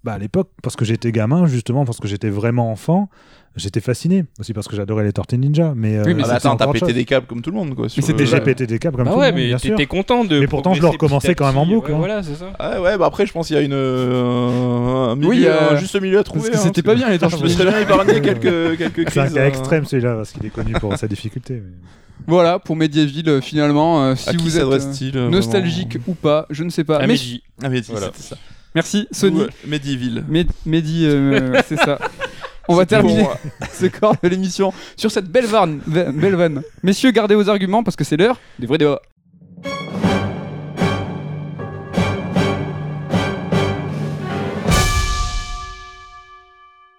Bah à l'époque, parce que j'étais gamin, justement, parce que j'étais vraiment enfant, j'étais fasciné. Aussi parce que j'adorais les Tortues Ninja. Mais, euh,
Oui, mais
Ah
c'était
bah attends, t'as pété
chose.
des câbles comme tout le monde quoi. sur
c'était
Déjà
Euh,
pété des câbles comme
Bah
tout
ouais,
le monde,
mais t'étais content de.
Mais pourtant, je le recommençais quand même en boucle,
ouais,
hein.
Voilà, c'est ça.
Ah ouais, bah après, je pense qu'il y a une, euh, un milieu,
Oui, euh,
un juste milieu à trouver.
parce que
hein,
c'était pas bien les
Je
tortues
me serais
ninja
bien épargné quelques, quelques
C'est un
crises.
cas
hein.
extrême celui-là, parce qu'il est connu pour sa difficulté. mais-
voilà pour Medieval euh, finalement euh, si
À qui
vous êtes euh,
s'adresse-t-il euh,
nostalgique ou pas je ne sais pas
Ah,
mais
mais
Ah, mais
Voilà.
c'était ça.
merci Sony
euh, Medieval.
Med- Mehdi, euh, c'est ça. On va terminer ce corps de l'émission sur cette belle vanne. Belle vanne. Messieurs, gardez vos arguments parce que c'est l'heure des vrais débats.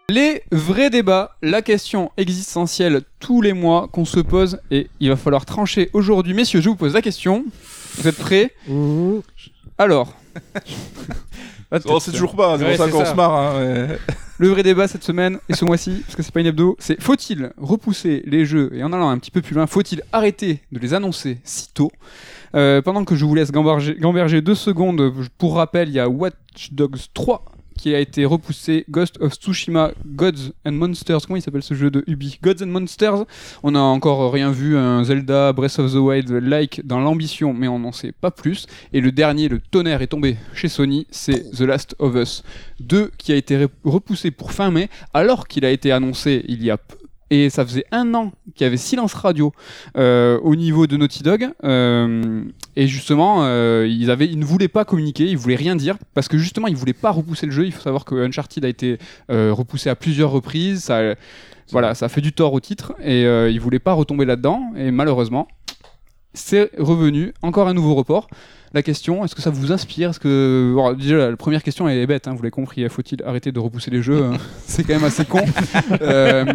Les vrais débats, la question existentielle tous les mois qu'on se pose et il va falloir trancher aujourd'hui. Messieurs, je vous pose la question. Vous êtes prêts? Alors.
Oh, c'est toujours pas, c'est
Ouais,
pour ça qu'on se marre. hein.
Le vrai débat cette semaine et ce mois-ci, parce que c'est pas une hebdo, c'est faut-il repousser les jeux et en allant un petit peu plus loin, faut-il arrêter de les annoncer si tôt Euh, Pendant que je vous laisse gamberger, gamberger deux secondes, pour rappel, il y a Watch Dogs 3 qui a été repoussé, Ghost of Tsushima, Gods and Monsters, comment il s'appelle ce jeu de Ubi? Gods and Monsters, on n'a encore rien vu, un Zelda Breath of the Wild like dans l'ambition, mais on n'en sait pas plus. Et le dernier, le tonnerre est tombé chez Sony, c'est The Last of Us 2 qui a été repoussé pour fin mai, alors qu'il a été annoncé il y a. Et ça faisait un an qu'il y avait silence radio euh, au niveau de Naughty Dog. euh, et justement, euh, ils, ne voulaient pas communiquer, ils voulaient rien dire, parce que justement, ils voulaient pas repousser le jeu. Il faut savoir que Uncharted a été repoussé à plusieurs reprises. Ça, voilà, ça fait du tort au titre, et ils voulaient pas retomber là-dedans. Et malheureusement, c'est revenu. Encore un nouveau report. La question, est-ce que ça vous inspire? Est-ce que bon, déjà la première question elle est bête, hein, vous l'avez compris. Faut-il arrêter de repousser les jeux hein? C'est quand même assez con. Euh,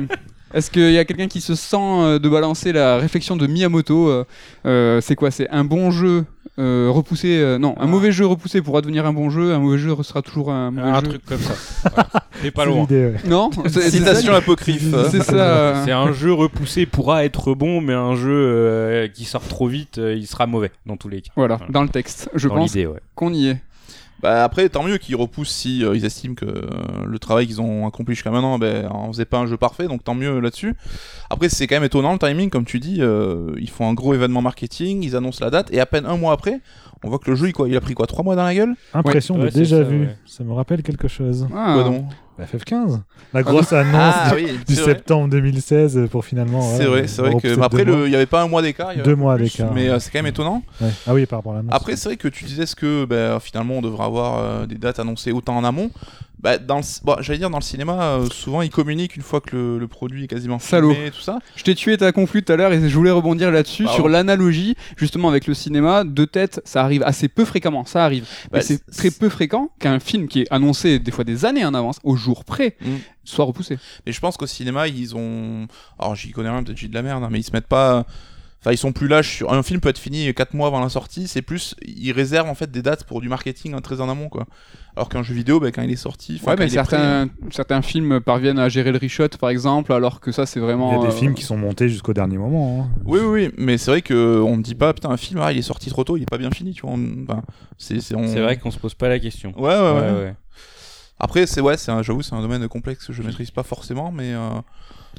est-ce qu'il y a quelqu'un qui se sent euh, de balancer la réflexion de Miyamoto euh, C'est quoi? C'est un bon jeu euh, repoussé euh, Non, un mauvais jeu repoussé pourra devenir un bon jeu. Un mauvais jeu sera toujours un mauvais
Un
jeu.
truc comme ça. Voilà. T'es pas loin.
ouais.
Non, c'est
Citation
ça.
apocryphe.
C'est ça. euh,
C'est un jeu repoussé pourra être bon, mais un jeu euh, qui sort trop vite, euh, il sera mauvais dans tous les cas.
Voilà,
Voilà.
dans le texte. Je
dans
pense
l'idée, ouais.
qu'on y est.
Bah après, tant mieux qu'ils repoussent si euh, ils estiment que euh, le travail qu'ils ont accompli jusqu'à maintenant, ben, on faisait pas un jeu parfait, donc tant mieux là-dessus. Après, c'est quand même étonnant le timing, comme tu dis. euh, ils font un gros événement marketing, ils annoncent la date, et à peine un mois après, on voit que le jeu, il, quoi, il a pris quoi, trois mois dans la gueule
Impression
Ouais,
de déjà
ça,
vu.
ouais.
Ça me rappelle quelque chose.
Ah.
Quoi donc
Bah, FF15. La grosse annonce
Ah
du,
oui,
du septembre 2016 pour finalement.
C'est vrai, c'est vrai que après,
deux
le-
mois.
il y avait pas un mois d'écart,
Deux mois d'écart,
mais
ouais.
euh, c'est quand même étonnant.
Ouais. Ah oui, par rapport à l'annonce.
Après, c'est vrai que tu disais ce que ben, finalement on devrait avoir euh, des dates annoncées autant en amont. Bah, dans le, bon, j'allais dire dans le cinéma, euh, souvent ils communiquent une fois que le, le produit est quasiment
Salaud.
filmé et tout ça.
Je t'ai tué ta conclue tout à l'heure et je voulais rebondir là-dessus sur l'analogie justement avec le cinéma. De tête, ça arrive assez peu fréquemment. Ça arrive.
Bah,
c'est- très peu fréquent qu'un film qui est annoncé des fois des années en avance, au jour près,
Mm.
soit repoussé.
Mais je pense qu'au cinéma, ils ont. Alors j'y connais rien, peut-être j'ai de la merde, hein, mais ils se mettent pas. Enfin, ils sont plus lâches. Sur... Un film peut être fini 4 mois avant la sortie, c'est plus. Ils réservent en fait des dates pour du marketing hein, très en amont, quoi. Alors qu'un jeu vidéo, bah, quand il est sorti.
Ouais,
quand
mais
il est prêt,
certains, certains films parviennent à gérer le reshoot par exemple, alors que ça c'est vraiment.
Il y a des
euh,
films qui sont montés jusqu'au dernier moment. hein.
Oui, oui, oui, mais c'est vrai que on ne dit pas, putain, un film, ah, il est sorti trop tôt, il est pas bien fini, tu vois. on- enfin, c'est, c'est, on-
C'est vrai qu'on se pose pas la question.
Ouais, ouais, ouais.
Ouais, ouais.
Après, c'est ouais, c'est j'avoue, c'est un domaine complexe que je maîtrise pas forcément, mais euh,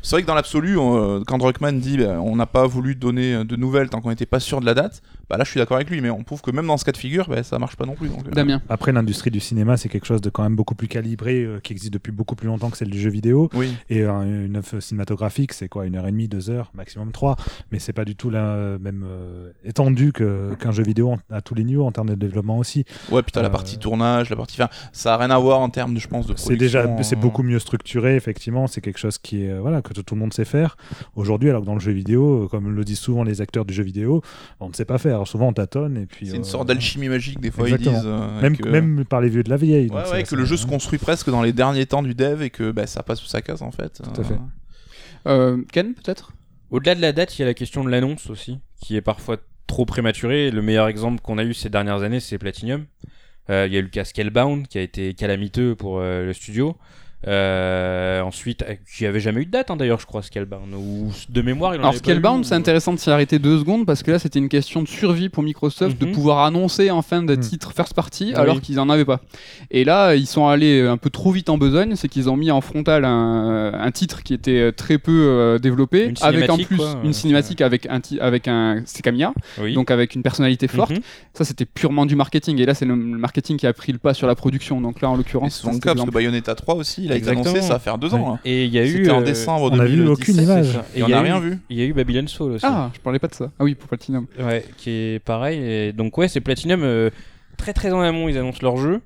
c'est vrai que dans l'absolu, euh, quand Druckmann dit bah, on n'a pas voulu donner euh, de nouvelles tant qu'on n'était pas sûr de la date, bah là je suis d'accord avec lui, mais on prouve que même dans ce cas de figure, bah, ça marche pas non plus. Donc, euh,
Damien.
Après, l'industrie du cinéma, c'est quelque chose de quand même beaucoup plus calibré, euh, qui existe depuis beaucoup plus longtemps que celle du jeu vidéo.
Oui.
Et euh, une œuvre cinématographique, c'est quoi Une heure et demie, deux heures, maximum trois. Mais c'est pas du tout la même euh, étendue qu'un jeu vidéo en- à tous les niveaux en termes de développement aussi.
Ouais, puis t'as la partie tournage, la partie. Enfin, ça a rien à voir en termes, de, je pense, de
C'est déjà, c'est
euh,
beaucoup mieux structuré, effectivement. C'est quelque chose qui est, euh, voilà, que tout le monde sait faire. Aujourd'hui, alors que dans le jeu vidéo, euh, comme le disent souvent les acteurs du jeu vidéo, on ne sait pas faire. Alors souvent, on tâtonne et puis.
C'est une
euh,
sorte d'alchimie magique, des fois,
Exactement.
ils disent. euh,
Même,
que-
même par les vieux de la vieille.
Ouais,
c'est
ouais, que le jeu se construit presque dans les derniers temps du dev et que bah, ça passe sous sa case en fait.
Tout à fait.
Euh, Ken, peut-être?
Au-delà de la date, il y a la question de l'annonce aussi, qui est parfois trop prématurée. Le meilleur exemple qu'on a eu ces dernières années, c'est Platinum. Euh, Il y a eu le cas Scalebound, qui a été calamiteux pour euh, le studio. Euh, ensuite, euh, qui avait jamais eu de date hein, d'ailleurs, je crois, Scalebound. Ou de mémoire, il en
Alors Scalebound, c'est
ou-
intéressant de s'y arrêter deux secondes parce que là c'était une question de survie pour Microsoft de
Mhm.
pouvoir annoncer enfin des
Mhm.
titres first party
Ah
alors
oui.
qu'ils en avaient pas. Et là ils sont allés un peu trop vite en besogne, c'est qu'ils ont mis en frontal un, un titre qui était très peu euh, développé avec en
cinématique,
plus
quoi,
une
euh,
cinématique avec un avec un c'est Camilla
Oui.
donc avec une personnalité forte.
Mhm.
Ça c'était purement du marketing et là c'est le le marketing qui a pris le pas sur la production. Donc là en l'occurrence
c'est souvent le cas parce que. Bayonetta 3 aussi, il a été
Exactement.
annoncé, ça va faire deux ans. hein.
Et il y a eu.
C'était en
euh,
décembre
on a vu
2017.
aucune image.
Et
Et
on
il y
n'a
a
rien
eu-
vu.
Il y a eu Babylon Soul aussi.
Ah, je parlais pas de ça. Ah oui, pour Platinum.
Ouais, qui est pareil. Et donc ouais, c'est Platinum euh, très très en amont, ils annoncent leur jeu.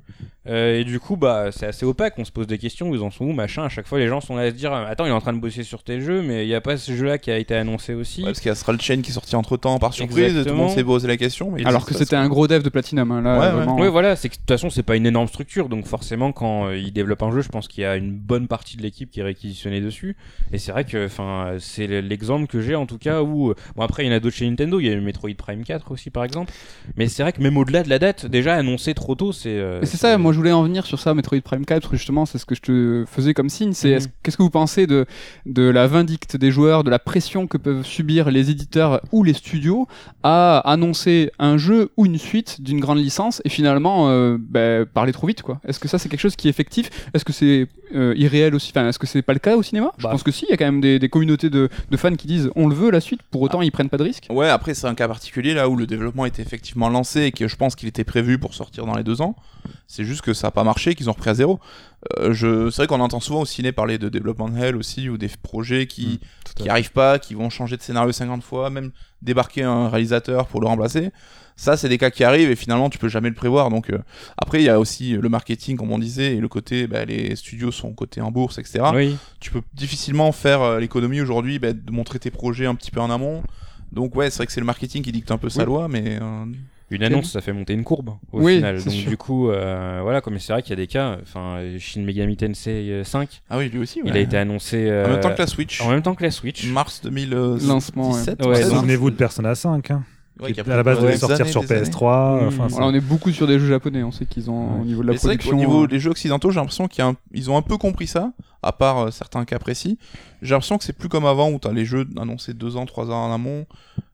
Euh, et du coup, bah, c'est assez opaque. On se pose des questions. Ils en sont où, machin. À chaque fois, les gens sont là à se dire, attends, il est en train de bosser sur tel jeu, mais il n'y a pas ce jeu-là qui a été annoncé aussi.
Ouais, parce qu'il y a Astral Chain qui est sorti entre temps par surprise, tout le monde s'est posé la question. Mais
Alors que c'était un gros dev de Platinum. hein, là,
Ouais, ouais.
vraiment.
Oui, voilà, c'est que de toute façon, c'est pas une énorme structure, donc forcément, quand euh, ils développent un jeu, je pense qu'il y a une bonne partie de l'équipe qui est réquisitionnée dessus. Et c'est vrai que, enfin, c'est l'exemple que j'ai en tout cas où, bon, après, il y en a d'autres chez Nintendo, il y a eu Metroid Prime 4 aussi, par exemple. Mais c'est vrai que même au-delà de la date, déjà annoncé trop tôt, c'est. euh,
c'est ça, moi je voulais en venir sur ça, Metroid Prime 4, parce que justement c'est ce que je te faisais comme signe. C'est
Mhm.
est-ce- qu'est-ce que vous pensez de, de la vindicte des joueurs, de la pression que peuvent subir les éditeurs ou les studios à annoncer un jeu ou une suite d'une grande licence et finalement euh, bah, parler trop vite quoi? Est-ce que ça c'est quelque chose qui est effectif? Est-ce que c'est euh, irréel aussi? Enfin, est-ce que c'est pas le cas au cinéma? Je
Bah.
pense que si, il y a quand même des, des communautés de, de fans qui disent on le veut la suite, pour autant ils prennent pas de risque.
Ouais, après c'est un cas particulier là où le développement était effectivement lancé et que je pense qu'il était prévu pour sortir dans les deux ans. C'est juste que ça a pas marché, qu'ils ont repris à zéro. Euh, je... C'est vrai qu'on entend souvent au ciné parler de développement de hell aussi ou des projets qui
à
qui arrivent pas, qui vont changer de scénario 50 fois, même débarquer un réalisateur pour le remplacer. Ça, c'est des cas qui arrivent et finalement, tu peux jamais le prévoir. Donc, euh, après, il y a aussi le marketing, comme on disait, et le côté, bah, les studios sont cotés en bourse, etc.
Oui.
Tu peux difficilement faire euh, l'économie aujourd'hui bah, de montrer tes projets un petit peu en amont. Donc, ouais, c'est vrai que c'est le marketing qui dicte un peu sa loi, mais euh,
Une annonce, ça fait monter une courbe au
Oui,
final. Donc
sûr.
du coup, euh, voilà, comme c'est vrai qu'il y a des cas, enfin, Shin Megami Tensei 5,
ah oui, lui aussi.
il
ouais.
a été annoncé
en
euh,
même temps que la Switch.
en même temps que la Switch.
Mars 2017.
Lancement, ouais.
Souvenez-vous de Persona 5, hein,
Ouais,
qui
qui a
à la base devait sortir
années,
sur
des années.
PS3.
Mmh.
enfin,
Voilà, on est beaucoup sur des jeux japonais, on sait qu'ils ont
Ouais.
au niveau de la
Mais c'est vrai
production.
qu'au niveau
euh,
des jeux occidentaux, j'ai l'impression qu'ils ont un peu compris ça, à part euh, certains cas précis. J'ai l'impression que c'est plus comme avant où t'as les jeux annoncés 2 ans, 3 ans en amont.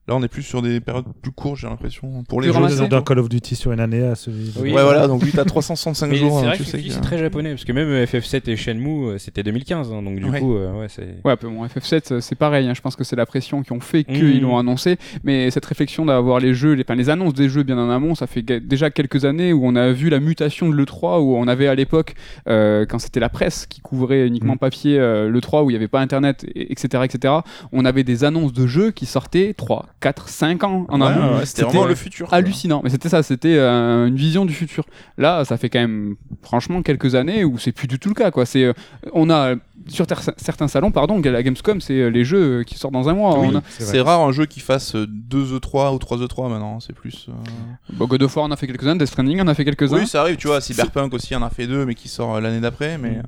Là, on est plus sur des périodes plus courtes, j'ai l'impression. Pour les
Plus
jeux.
ramassé.
D'un Call of Duty sur une année à celui de-
Oui.
Ouais, voilà, donc lui, t'as 365
Mais
jours.
c'est
hein,
vrai
tu
que
sais
celui-ci,
que-
c'est très japonais, parce que même euh, FF7 et Shenmue, euh, c'était 2015, hein, donc du
Ouais.
coup, euh, ouais, c'est.
Ouais, peu bon, FF7, euh, c'est pareil. hein, Je pense que c'est la pression qui ont fait qu'ils
Mhm.
l'ont annoncé. Mais cette réflexion d'avoir les jeux, les, enfin, les annonces des jeux bien en amont, ça fait ga- déjà quelques années où on a vu la mutation de l'E3, où on avait à l'époque, euh, quand c'était la presse qui couvrait uniquement
Mhm.
papier euh, l'E3, où il n'y avait pas Internet, et- etc., etc., on avait des annonces de jeux qui sortaient 3, 4, 5 ans en
Ouais, ouais, c'était vraiment le futur. quoi.
hallucinant. Mais c'était ça, c'était euh, une vision du futur. Là, ça fait quand même, franchement, quelques années où c'est plus du tout le cas. Quoi. C'est, euh, on a sur ter- certains salons, pardon, la Gamescom, c'est euh, les jeux qui sortent dans un mois.
Oui,
On a-
c'est
c'est rare un jeu qui fasse 2 E3 ou 3 E3 maintenant, c'est plus. euh,
Bon, God of War, on a fait quelques-uns. Death Stranding, on a fait quelques-uns.
Oui, ça arrive, tu vois. Cyberpunk aussi en a fait deux, mais qui sort l'année d'après. Mais
Mm.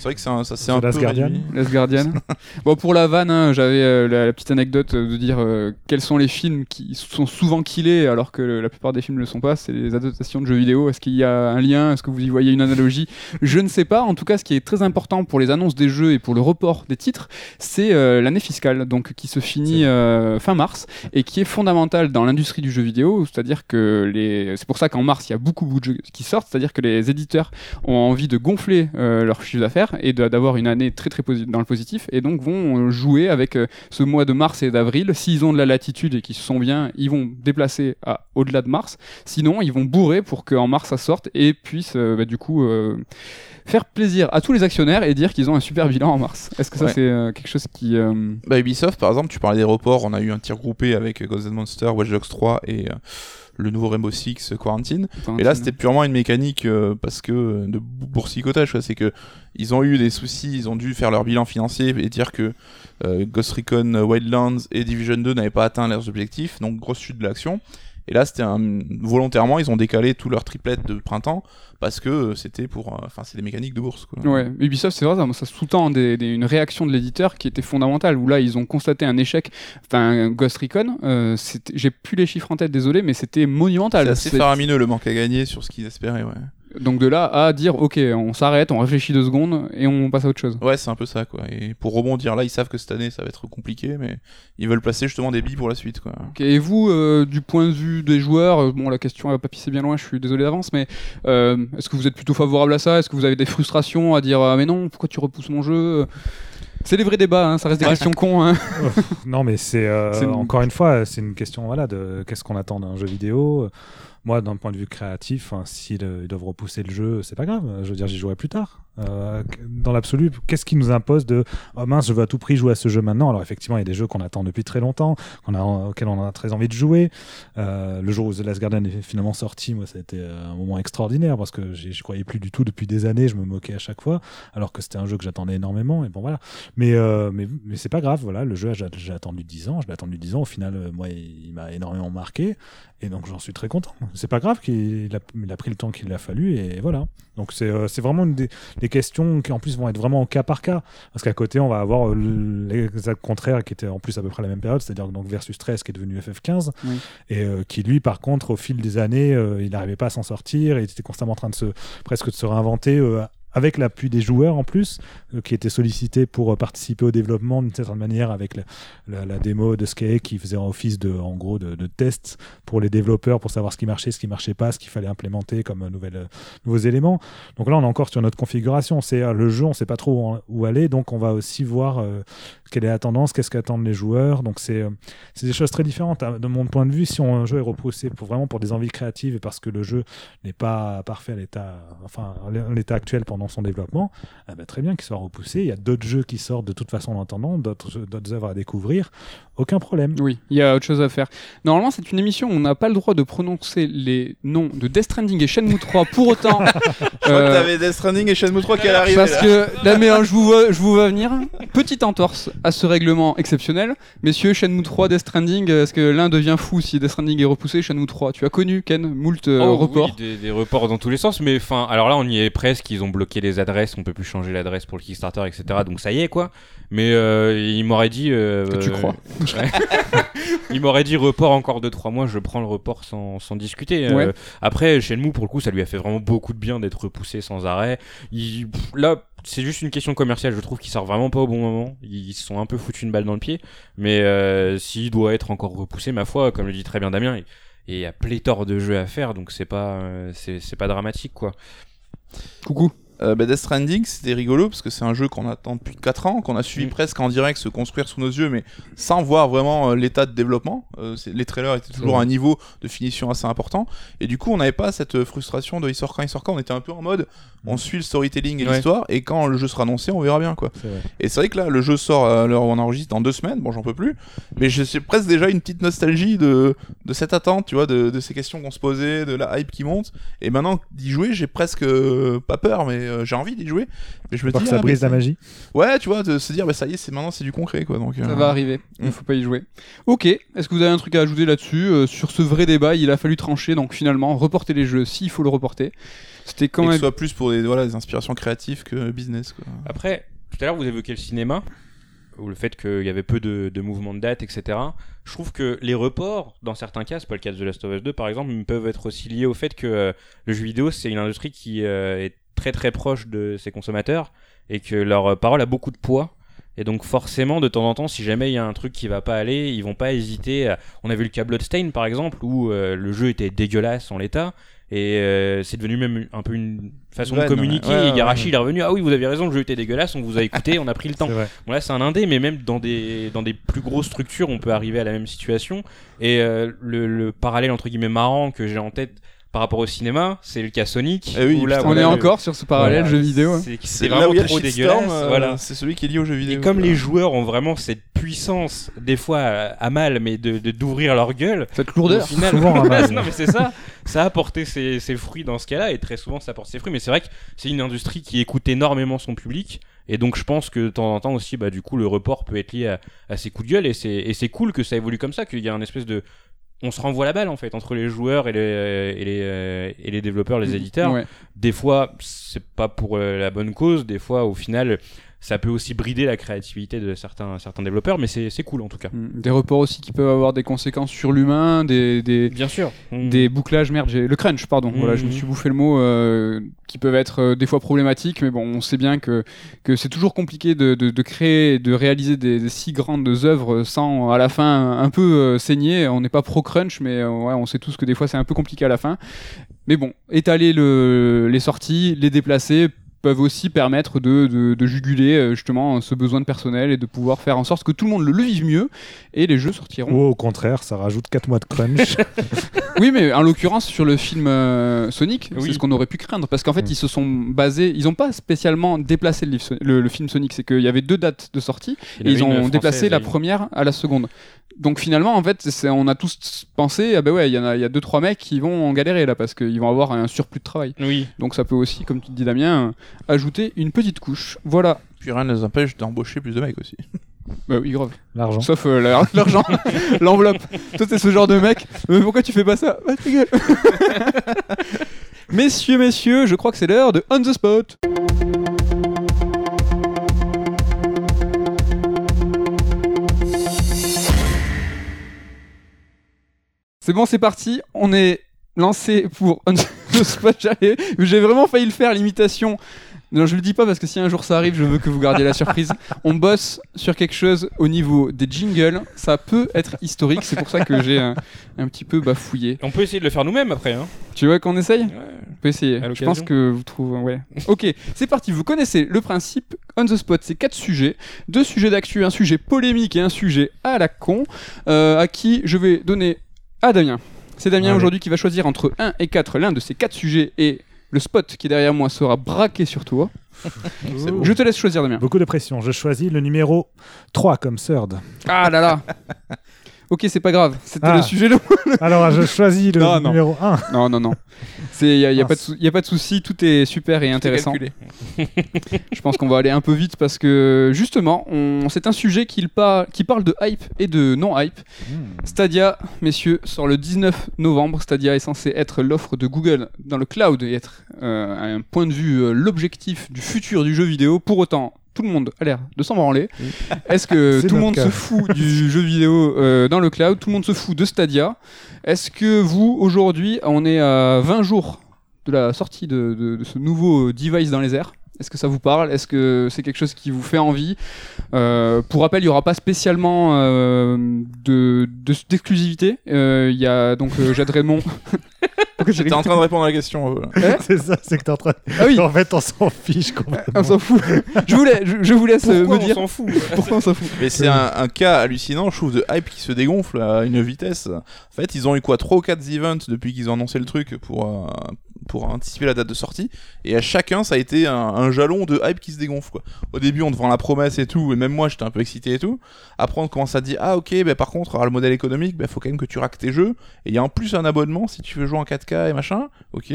C'est vrai que c'est un, ça c'est
The
un
Last
peu
Guardian.
réduit.
Last Guardian. bon, pour la vanne, hein, j'avais euh, la, la petite anecdote euh, de dire euh, quels sont les films qui sont souvent killés alors que le- la plupart des films ne le sont pas. C'est les adaptations de jeux vidéo. Est-ce qu'il y a un lien? Est-ce que vous y voyez une analogie? Je ne sais pas. En tout cas, ce qui est très important pour les annonces des jeux et pour le report des titres, c'est euh, l'année fiscale, donc qui se finit euh, fin mars et qui est fondamentale dans l'industrie du jeu vidéo. C'est-à-dire que les... c'est pour ça qu'en mars, il y a beaucoup, beaucoup de jeux qui sortent. C'est-à-dire que les éditeurs ont envie de gonfler euh, leur chiffre d'affaires et d'avoir une année très très dans le positif et donc vont euh, jouer avec euh, ce mois de mars et d'avril. S'ils ont de la latitude et qu'ils se sont bien, ils vont déplacer à au-delà de mars. Sinon, ils vont bourrer pour qu'en mars ça sorte et puissent euh, bah, du coup euh, faire plaisir à tous les actionnaires et dire qu'ils ont un super bilan en mars. Est-ce que ça
Ouais.
c'est euh, quelque chose qui
Bah, Ubisoft, par exemple, tu parlais des reports, on a eu un tir groupé avec Ghost Monster, Watch Dogs 3 et le nouveau Rainbow Six Quarantine. Et là, c'était purement une mécanique euh, parce que euh, de boursicotage, c'est que ils ont eu des soucis, ils ont dû faire leur bilan financier et dire que euh, Ghost Recon Wildlands et Division 2 n'avaient pas atteint leurs objectifs, donc grosse chute de l'action. Et là, c'était un... volontairement, ils ont décalé tout leur triplette de printemps parce que euh, c'était pour, euh, enfin, c'est des mécaniques de bourse. Quoi.
Ouais, Ubisoft, c'est vrai, ça, ça sous-tend des- des- une réaction de l'éditeur qui était fondamentale, où là, ils ont constaté un échec. Enfin, Ghost Recon, euh, j'ai plus les chiffres en tête, désolé, mais c'était monumental.
C'est assez faramineux le manque à gagner sur ce qu'ils espéraient. Ouais,
Donc de là à dire, ok, on s'arrête, on réfléchit deux secondes et on passe à autre chose.
ouais c'est un peu ça. quoi. Et pour rebondir là, ils savent que cette année ça va être compliqué, mais ils veulent placer justement des billes pour la suite. Quoi.
Ok, Et vous, euh, du point de vue des joueurs, euh, bon, la question va pas pisser bien loin, je suis désolé d'avance, mais euh, est-ce que vous êtes plutôt favorable à ça? Est-ce que vous avez des frustrations à dire, ah, mais non, pourquoi tu repousses mon jeu? C'est les vrais débats, hein, ça reste des questions cons. Hein.
non, mais c'est euh,
C'est une-
encore une fois, c'est une question voilà de qu'est-ce qu'on attend d'un jeu vidéo? Moi, d'un point de vue créatif, hein, s'ils ils doivent repousser le jeu, c'est pas grave. Je veux dire, j'y jouerai plus tard. Euh, dans l'absolu, qu'est-ce qui nous impose de oh mince, je veux à tout prix jouer à ce jeu maintenant? Alors effectivement, il y a des jeux qu'on attend depuis très longtemps, auxquels on a très envie de jouer. Euh, le jour où The Last Guardian est finalement sorti, moi, ça a été un moment extraordinaire parce que j'y j'y croyais plus du tout depuis des années. Je me moquais à chaque fois, alors que c'était un jeu que j'attendais énormément. Et bon voilà. Mais euh, mais, mais c'est pas grave. Voilà, le jeu, j'ai attendu 10 ans. Je l'ai attendu 10 ans. Au final, euh, moi, il, m'a énormément marqué. Et donc, j'en suis très content. C'est pas grave qu'il a, pris le temps qu'il a fallu. Et voilà. Donc, c'est euh, vraiment une des, des questions qui, en plus, vont être vraiment au cas par cas. Parce qu'à côté, on va avoir euh, l'exact contraire qui était en plus à peu près la même période, c'est-à-dire donc Versus 13 qui est devenu FF15.
Oui.
Et euh, qui, lui, par contre, au fil des années, euh, il n'arrivait pas à s'en sortir. Et il était constamment en train de se, presque de se réinventer. euh, avec l'appui des joueurs en plus, euh, qui étaient sollicités pour euh, participer au développement d'une certaine manière, avec la, démo de Skate qui faisait office de, en gros, de, de test pour les développeurs pour savoir ce qui marchait, ce qui marchait pas, ce qu'il fallait implémenter comme euh, nouvelle, euh, nouveaux éléments. Donc là, on est encore sur notre configuration. C'est le jeu, on sait pas trop où, aller, donc on va aussi voir quelle est la tendance, qu'est-ce qu'attendent les joueurs. Donc c'est euh, c'est des choses très différentes. hein. De mon point de vue, si on, un jeu est repoussé pour vraiment pour des envies créatives et parce que le jeu n'est pas parfait à l'état, enfin l'état actuel pendant son développement, eh ben, très bien qu'il soit repoussé. Il y a d'autres jeux qui sortent de toute façon en attendant, d'autres œuvres à découvrir. Aucun problème.
Oui, il y a autre chose à faire. Normalement, c'est une émission où on n'a pas le droit de prononcer les noms de Death Stranding et Shenmue 3 pour autant.
Je crois
euh,
t'avais Death Stranding et Shenmue 3 qui allaient arriver.
Parce
là.
que là, mais hein, je vous vois, je vous vois venir. Petite entorse à ce règlement exceptionnel. Messieurs, Shenmue 3, Death Stranding, est-ce que l'un devient fou si Death Stranding est repoussé Shenmue 3, tu as connu, Ken, moult euh,
Oh,
reports.
oui, des, des reports dans tous les sens, mais enfin, alors là, on y est presque. Ils ont bloqué les adresses, on peut plus changer l'adresse pour le Kickstarter, etc. Donc ça y est, quoi. Mais euh, il m'aurait dit. euh,
Que tu crois.
ouais. il m'aurait dit report encore de 3 mois, je prends le report sans, sans discuter. Euh,
Ouais.
après, Shenmue, pour le coup, ça lui a fait vraiment beaucoup de bien d'être repoussé sans arrêt. Il, pff, là, c'est juste une question commerciale, je trouve qu'il sort vraiment pas au bon moment. Ils se sont un peu foutu une balle dans le pied. Mais euh, s'il doit être encore repoussé, ma foi, comme le dit très bien Damien, il et il y a pléthore de jeux à faire, donc c'est pas, euh, c'est pas dramatique, quoi.
Coucou.
Euh, bah, Death Stranding, c'était rigolo parce que c'est un jeu qu'on attend depuis 4 ans, qu'on a suivi
Mm.
presque en direct se construire sous nos yeux, mais sans voir vraiment euh, l'état de développement. Euh, les trailers étaient toujours à un niveau de finition assez important. Et du coup, on n'avait pas cette euh, frustration de il sort quand, il sort quand? On était un peu en mode on suit le storytelling et
Ouais.
l'histoire, et quand le jeu sera annoncé, on verra bien quoi. Et c'est vrai que là, le jeu sort à l'heure où on enregistre dans deux semaines. Bon, j'en peux plus. Mais j'ai j'ai presque déjà une petite nostalgie de, de cette attente, tu vois, de, de ces questions qu'on se posait, de la hype qui monte. Et maintenant d'y jouer, j'ai presque pas peur, mais euh, j'ai envie d'y jouer. Mais je me dis,
que ça
ah,
brise la magie.
Ouais, tu vois, de se dire, bah ça y est, c'est maintenant, c'est du concret, quoi. Donc,
Ça
euh,
va arriver, il ne
Mm.
faut pas y jouer. Ok, est-ce que vous avez un truc à ajouter là-dessus euh, Sur ce vrai débat, il a fallu trancher, donc finalement, reporter les jeux s'il faut le reporter. C'était quand
que ce
même.
soit plus pour des, voilà, des inspirations créatives que business, quoi.
Après, tout à l'heure, vous évoquez le cinéma, ou le fait qu'il y avait peu de, de mouvements de date, etc. Je trouve que les reports, dans certains cas, c'est pas le cas de The Last of Us 2 par exemple, mais peuvent être aussi liés au fait que euh, le jeu vidéo, c'est une industrie qui euh, est très très proche de ses consommateurs et que leur parole a beaucoup de poids. Et donc forcément, de temps en temps, si jamais il y a un truc qui va pas aller, ils vont pas hésiter. à- On a vu le cas Bloodstain par exemple, où euh, le jeu était dégueulasse en l'état, Et euh, c'est devenu même un peu une façon
Ouais,
de communiquer.
ouais, ouais,
et il est revenu. Ah oui, vous avez raison, le jeu était dégueulasse, on vous a écouté, on a pris le temps. Bon, là, c'est un indé, mais même dans des, dans des plus grosses structures, on peut arriver à la même situation. Et euh, le, le parallèle, entre guillemets, marrant que j'ai en tête par rapport au cinéma, c'est le cas Sonic.
Eh oui,
où là,
putain,
On est
le-
encore sur ce parallèle
voilà,
jeu vidéo.
C'est c'est vraiment
là où il y a le
trop dégueulasse.
euh,
voilà.
c'est celui qui est lié aux jeux vidéo.
Et comme les joueurs ont vraiment cette puissance, des fois à, mal, mais de de- d'ouvrir leur gueule,
Cette
au
lourdeur.
final,
Souvent à mal.
non mais c'est ça, ça a apporté ses, ses fruits dans ce cas-là, et très souvent ça apporte ses fruits. Mais c'est vrai que c'est une industrie qui écoute énormément son public, et donc je pense que de temps en temps aussi, bah du coup le report peut être lié à, à ces coups de gueule, et c'est et c'est cool que ça évolue comme ça, qu'il y a un espèce de on se renvoie la balle en fait entre les joueurs et les, et les, euh, et les développeurs, les éditeurs.
Ouais.
des fois c'est pas pour euh, la bonne cause. Des fois au final ça peut aussi brider la créativité de certains certains développeurs mais c'est cool en tout cas
Mm. Des reports aussi qui peuvent avoir des conséquences sur l'humain, des, des,
bien sûr
des bouclages, merde, le crunch, pardon. Voilà, je me
Mhm.
suis bouffé le mot, euh, qui peuvent être euh, des fois problématiques, mais bon, on sait bien que, que c'est toujours compliqué de, de, de créer, de réaliser des, des si grandes œuvres sans à la fin un peu euh, saigner. On n'est pas pro crunch, mais ouais, on sait tous que des fois c'est un peu compliqué à la fin. Mais bon, étaler le, les sorties, les déplacer peuvent aussi permettre de, de, de juguler euh, justement ce besoin de personnel et de pouvoir faire en sorte que tout le monde le, le vive mieux et les jeux sortiront
Ou au contraire, ça rajoute 4 mois de crunch.
oui, mais en l'occurrence, sur le film euh, Sonic,
Oui.
c'est ce qu'on aurait pu craindre. Parce qu'en fait,
Mm.
ils se sont basés. Ils n'ont pas spécialement déplacé le, livre So- le- le film Sonic. C'est qu'il y avait deux dates de sortie. Et ils ont déplacé la première à la seconde. Donc finalement, en fait, on a tous pensé ah ben ouais, il y, en a- y a deux, trois mecs qui vont en galérer là. Parce qu'ils vont avoir un surplus de travail.
oui
Donc ça peut aussi, comme tu te dis, Damien, ajouter une petite couche. Voilà.
Puis rien ne les empêche d'embaucher plus de mecs aussi.
Bah oui, grave.
L'argent.
Sauf euh, la- l'argent, l'enveloppe. Toi, t'es ce genre de mec. Mais pourquoi tu fais pas ça Bah, ta gueule. Messieurs, messieurs, je crois que c'est l'heure de On the Spot. C'est bon, c'est parti. On est lancé pour On the J'ai vraiment failli le faire, l'imitation. Non, je le dis pas parce que si un jour ça arrive, je veux que vous gardiez la surprise. On bosse sur quelque chose au niveau des jingles. Ça peut être historique. C'est pour ça que j'ai un, un petit peu bafouillé.
on peut essayer de le faire nous-mêmes après hein.
Tu vois qu'on essaye?
Ouais.
On peut essayer. Je pense que vous trouvez. Ouais. Ok, c'est parti. Vous connaissez le principe. On the spot, c'est quatre sujets. Deux sujets d'actu, un sujet polémique et un sujet à la con. euh, à qui je vais donner à Damien. C'est Damien aujourd'hui qui va choisir entre 1 et 4 l'un de ces quatre sujets et le spot qui est derrière moi sera braqué sur toi. Je te laisse choisir Damien.
Beaucoup de pression. Je choisis le numéro 3 comme third.
Ah là là Ok, c'est pas grave. C'était
Ah.
le sujet de
Alors, je choisis le
Non, non.
numéro 1.
Non, non, non. Il n'y a, y a, pas de de souci, tout est super et intéressant.
calculé.
Je pense qu'on va aller un peu vite parce que justement, on... c'est un sujet qui, par- qui parle de hype et de non-hype. Stadia, messieurs, sort le 19 novembre. Stadia est censé être l'offre de Google dans le cloud et être, euh, à un point de vue, euh, l'objectif du futur du jeu vidéo. Pour autant, tout le monde a l'air de s'en branler. Est-ce que tout le monde
cas.
se fout du jeu vidéo euh, dans le cloud? Tout le monde se fout de Stadia? Est-ce que vous, aujourd'hui, on est à 20 jours de la sortie de, de- de ce nouveau device dans les airs? Est-ce que ça vous parle? Est-ce que c'est quelque chose qui vous fait envie? Euh, Pour rappel, il n'y aura pas spécialement euh, de- de- d'exclusivité. Il y a donc Jade Raymond. J'ai
J'étais en train de répondre à la question. euh, là.
c'est ça, c'est que t'es en train.
Ah oui,
En fait, on s'en fiche complètement.
on s'en fout. Je, voulais, je, je vous laisse euh,
pourquoi
me
on
dire
s'en fout
pourquoi on s'en fout.
Mais c'est un, un cas hallucinant, je trouve, de hype qui se dégonfle à une vitesse. En fait, ils ont eu quoi 3 ou 4 events depuis qu'ils ont annoncé le truc pour, euh, pour anticiper la date de sortie. Et à chacun, ça a été un, jalon de hype qui se dégonfle. Quoi. Au début, on te vend la promesse et tout, et même moi, j'étais un peu excité et tout. Après, on commence à dire Ah, ok, bah, par contre, le modèle économique, il faut quand même que tu raques tes jeux. Et il y a en plus un abonnement si tu veux jouer en 4K et machin. Ok.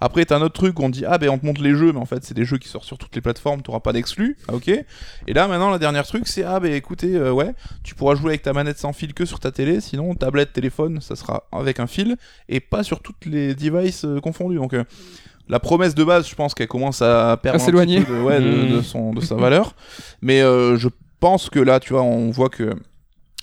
Après, t'as un autre truc où on dit Ah, ben on te montre les jeux, mais en fait, c'est des jeux qui sortent sur toutes les plateformes, t'auras pas d'exclus. Ah, ok. Et là, maintenant, la dernière truc, c'est Ah, ben écoutez, euh, ouais, tu pourras jouer avec ta manette sans fil que sur ta télé, sinon, tablette, téléphone, ça sera avec un fil, et pas sur toutes les devices euh, confondus. La promesse de base, je pense qu'elle commence à perdre
À s'éloigner.
petit peu de, ouais, de, de son, de sa valeur. Mais euh, je pense que là, tu vois, on voit que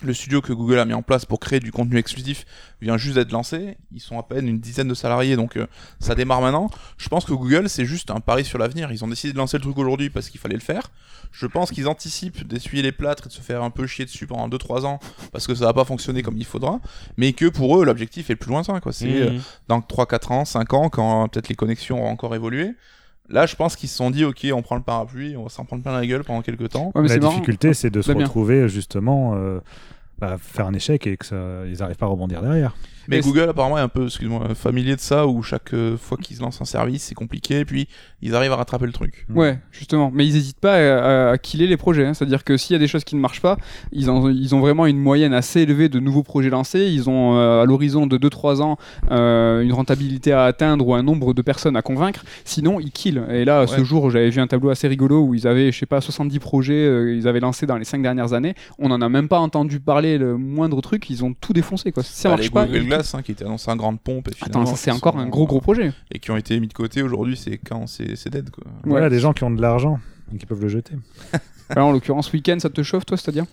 le studio que Google a mis en place pour créer du contenu exclusif vient juste d'être lancé. Ils sont à peine une dizaine de salariés, donc euh, ça démarre maintenant. Je pense que Google, c'est juste un pari sur l'avenir. Ils ont décidé de lancer le truc aujourd'hui parce qu'il fallait le faire. Je pense qu'ils anticipent d'essuyer les plâtres et de se faire un peu chier dessus pendant 2-3 ans parce que ça va pas fonctionner comme il faudra. Mais que pour eux, l'objectif est le plus lointain. Quoi. C'est euh,
Mhm.
dans 3-4 ans, 5 ans, quand euh, peut-être les connexions auront encore évolué. Là, je pense qu'ils se sont dit, ok, on prend le parapluie, on va s'en prendre plein la gueule pendant quelques temps.
Ouais, mais
la difficulté, c'est de se
Bah, bien.
retrouver justement, euh, bah, faire un échec et que ça, ils n'arrivent pas à rebondir derrière.
Mais
Mais
Google apparemment est un peu, excuse-moi, familier de ça, où chaque euh, fois qu'ils lancent un service, c'est compliqué, et puis ils arrivent à rattraper le truc.
Ouais, justement. Mais ils n'hésitent pas à, à- à killer les projets. hein. C'est-à-dire que s'il y a des choses qui ne marchent pas, ils, ont vraiment une moyenne assez élevée de nouveaux projets lancés. Ils ont euh, à l'horizon de 2-3 ans euh, une rentabilité à atteindre ou un nombre de personnes à convaincre. Sinon, ils killent. Et là, ce jour, j'avais vu un tableau assez rigolo où ils avaient, je sais pas, 70 projets euh, ils avaient lancés dans les 5 dernières années. On n'en a même pas entendu parler le moindre truc. Ils ont tout défoncé. Quoi. Ça
Bah,
marche pas.
Google hein, qui étaient annoncés en grande pompe, et
Attends, ça c'est encore
sont-
un gros gros projet.
Et qui ont été mis de côté aujourd'hui, c'est quand c'est c'est dead quoi.
Voilà, des gens qui ont de l'argent et qui peuvent le jeter.
Alors, en l'occurrence, week-end, ça te chauffe, toi, c'est-à-dire?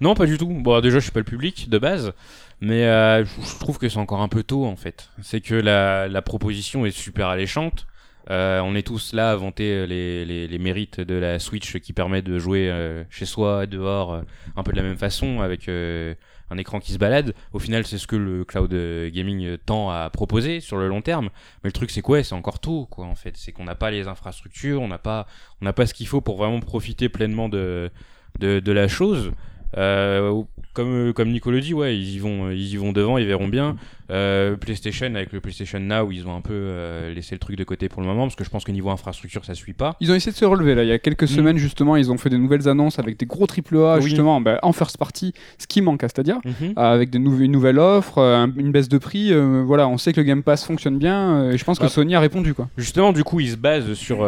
Non, pas du tout. Bon, déjà, je suis pas le public de base, mais euh, je je trouve que c'est encore un peu tôt en fait. C'est que la, la proposition est super alléchante. Euh, on est tous là à vanter les, les, les mérites de la Switch qui permet de jouer euh, chez soi, dehors, euh, un peu de la même façon, avec euh, un écran qui se balade. Au final, c'est ce que le cloud euh, gaming tend à proposer sur le long terme. Mais le truc, c'est quoi C'est encore tôt, quoi, en fait. C'est qu'on n'a pas les infrastructures, on n'a pas, pas ce qu'il faut pour vraiment profiter pleinement de, de, la chose. Euh, comme, comme Nico dit, ouais, ils y vont, ils y vont devant, ils verront bien. Euh, PlayStation avec le PlayStation Now, ils ont un peu euh, laissé le truc de côté pour le moment parce que je pense que niveau infrastructure, ça suit pas.
Ils ont essayé de se relever là. Il y a quelques
Mm.
semaines justement, ils ont fait des nouvelles annonces avec des gros triple A
Oui.
justement bah, en first party, ce qui manque à c'est-à-dire
Mhm.
avec des nou- une nouvelle offre, euh, un- une baisse de prix. voilà, on sait que le Game Pass fonctionne bien et je pense que
Bah,
Sony a répondu quoi.
Justement, du coup, ils se basent sur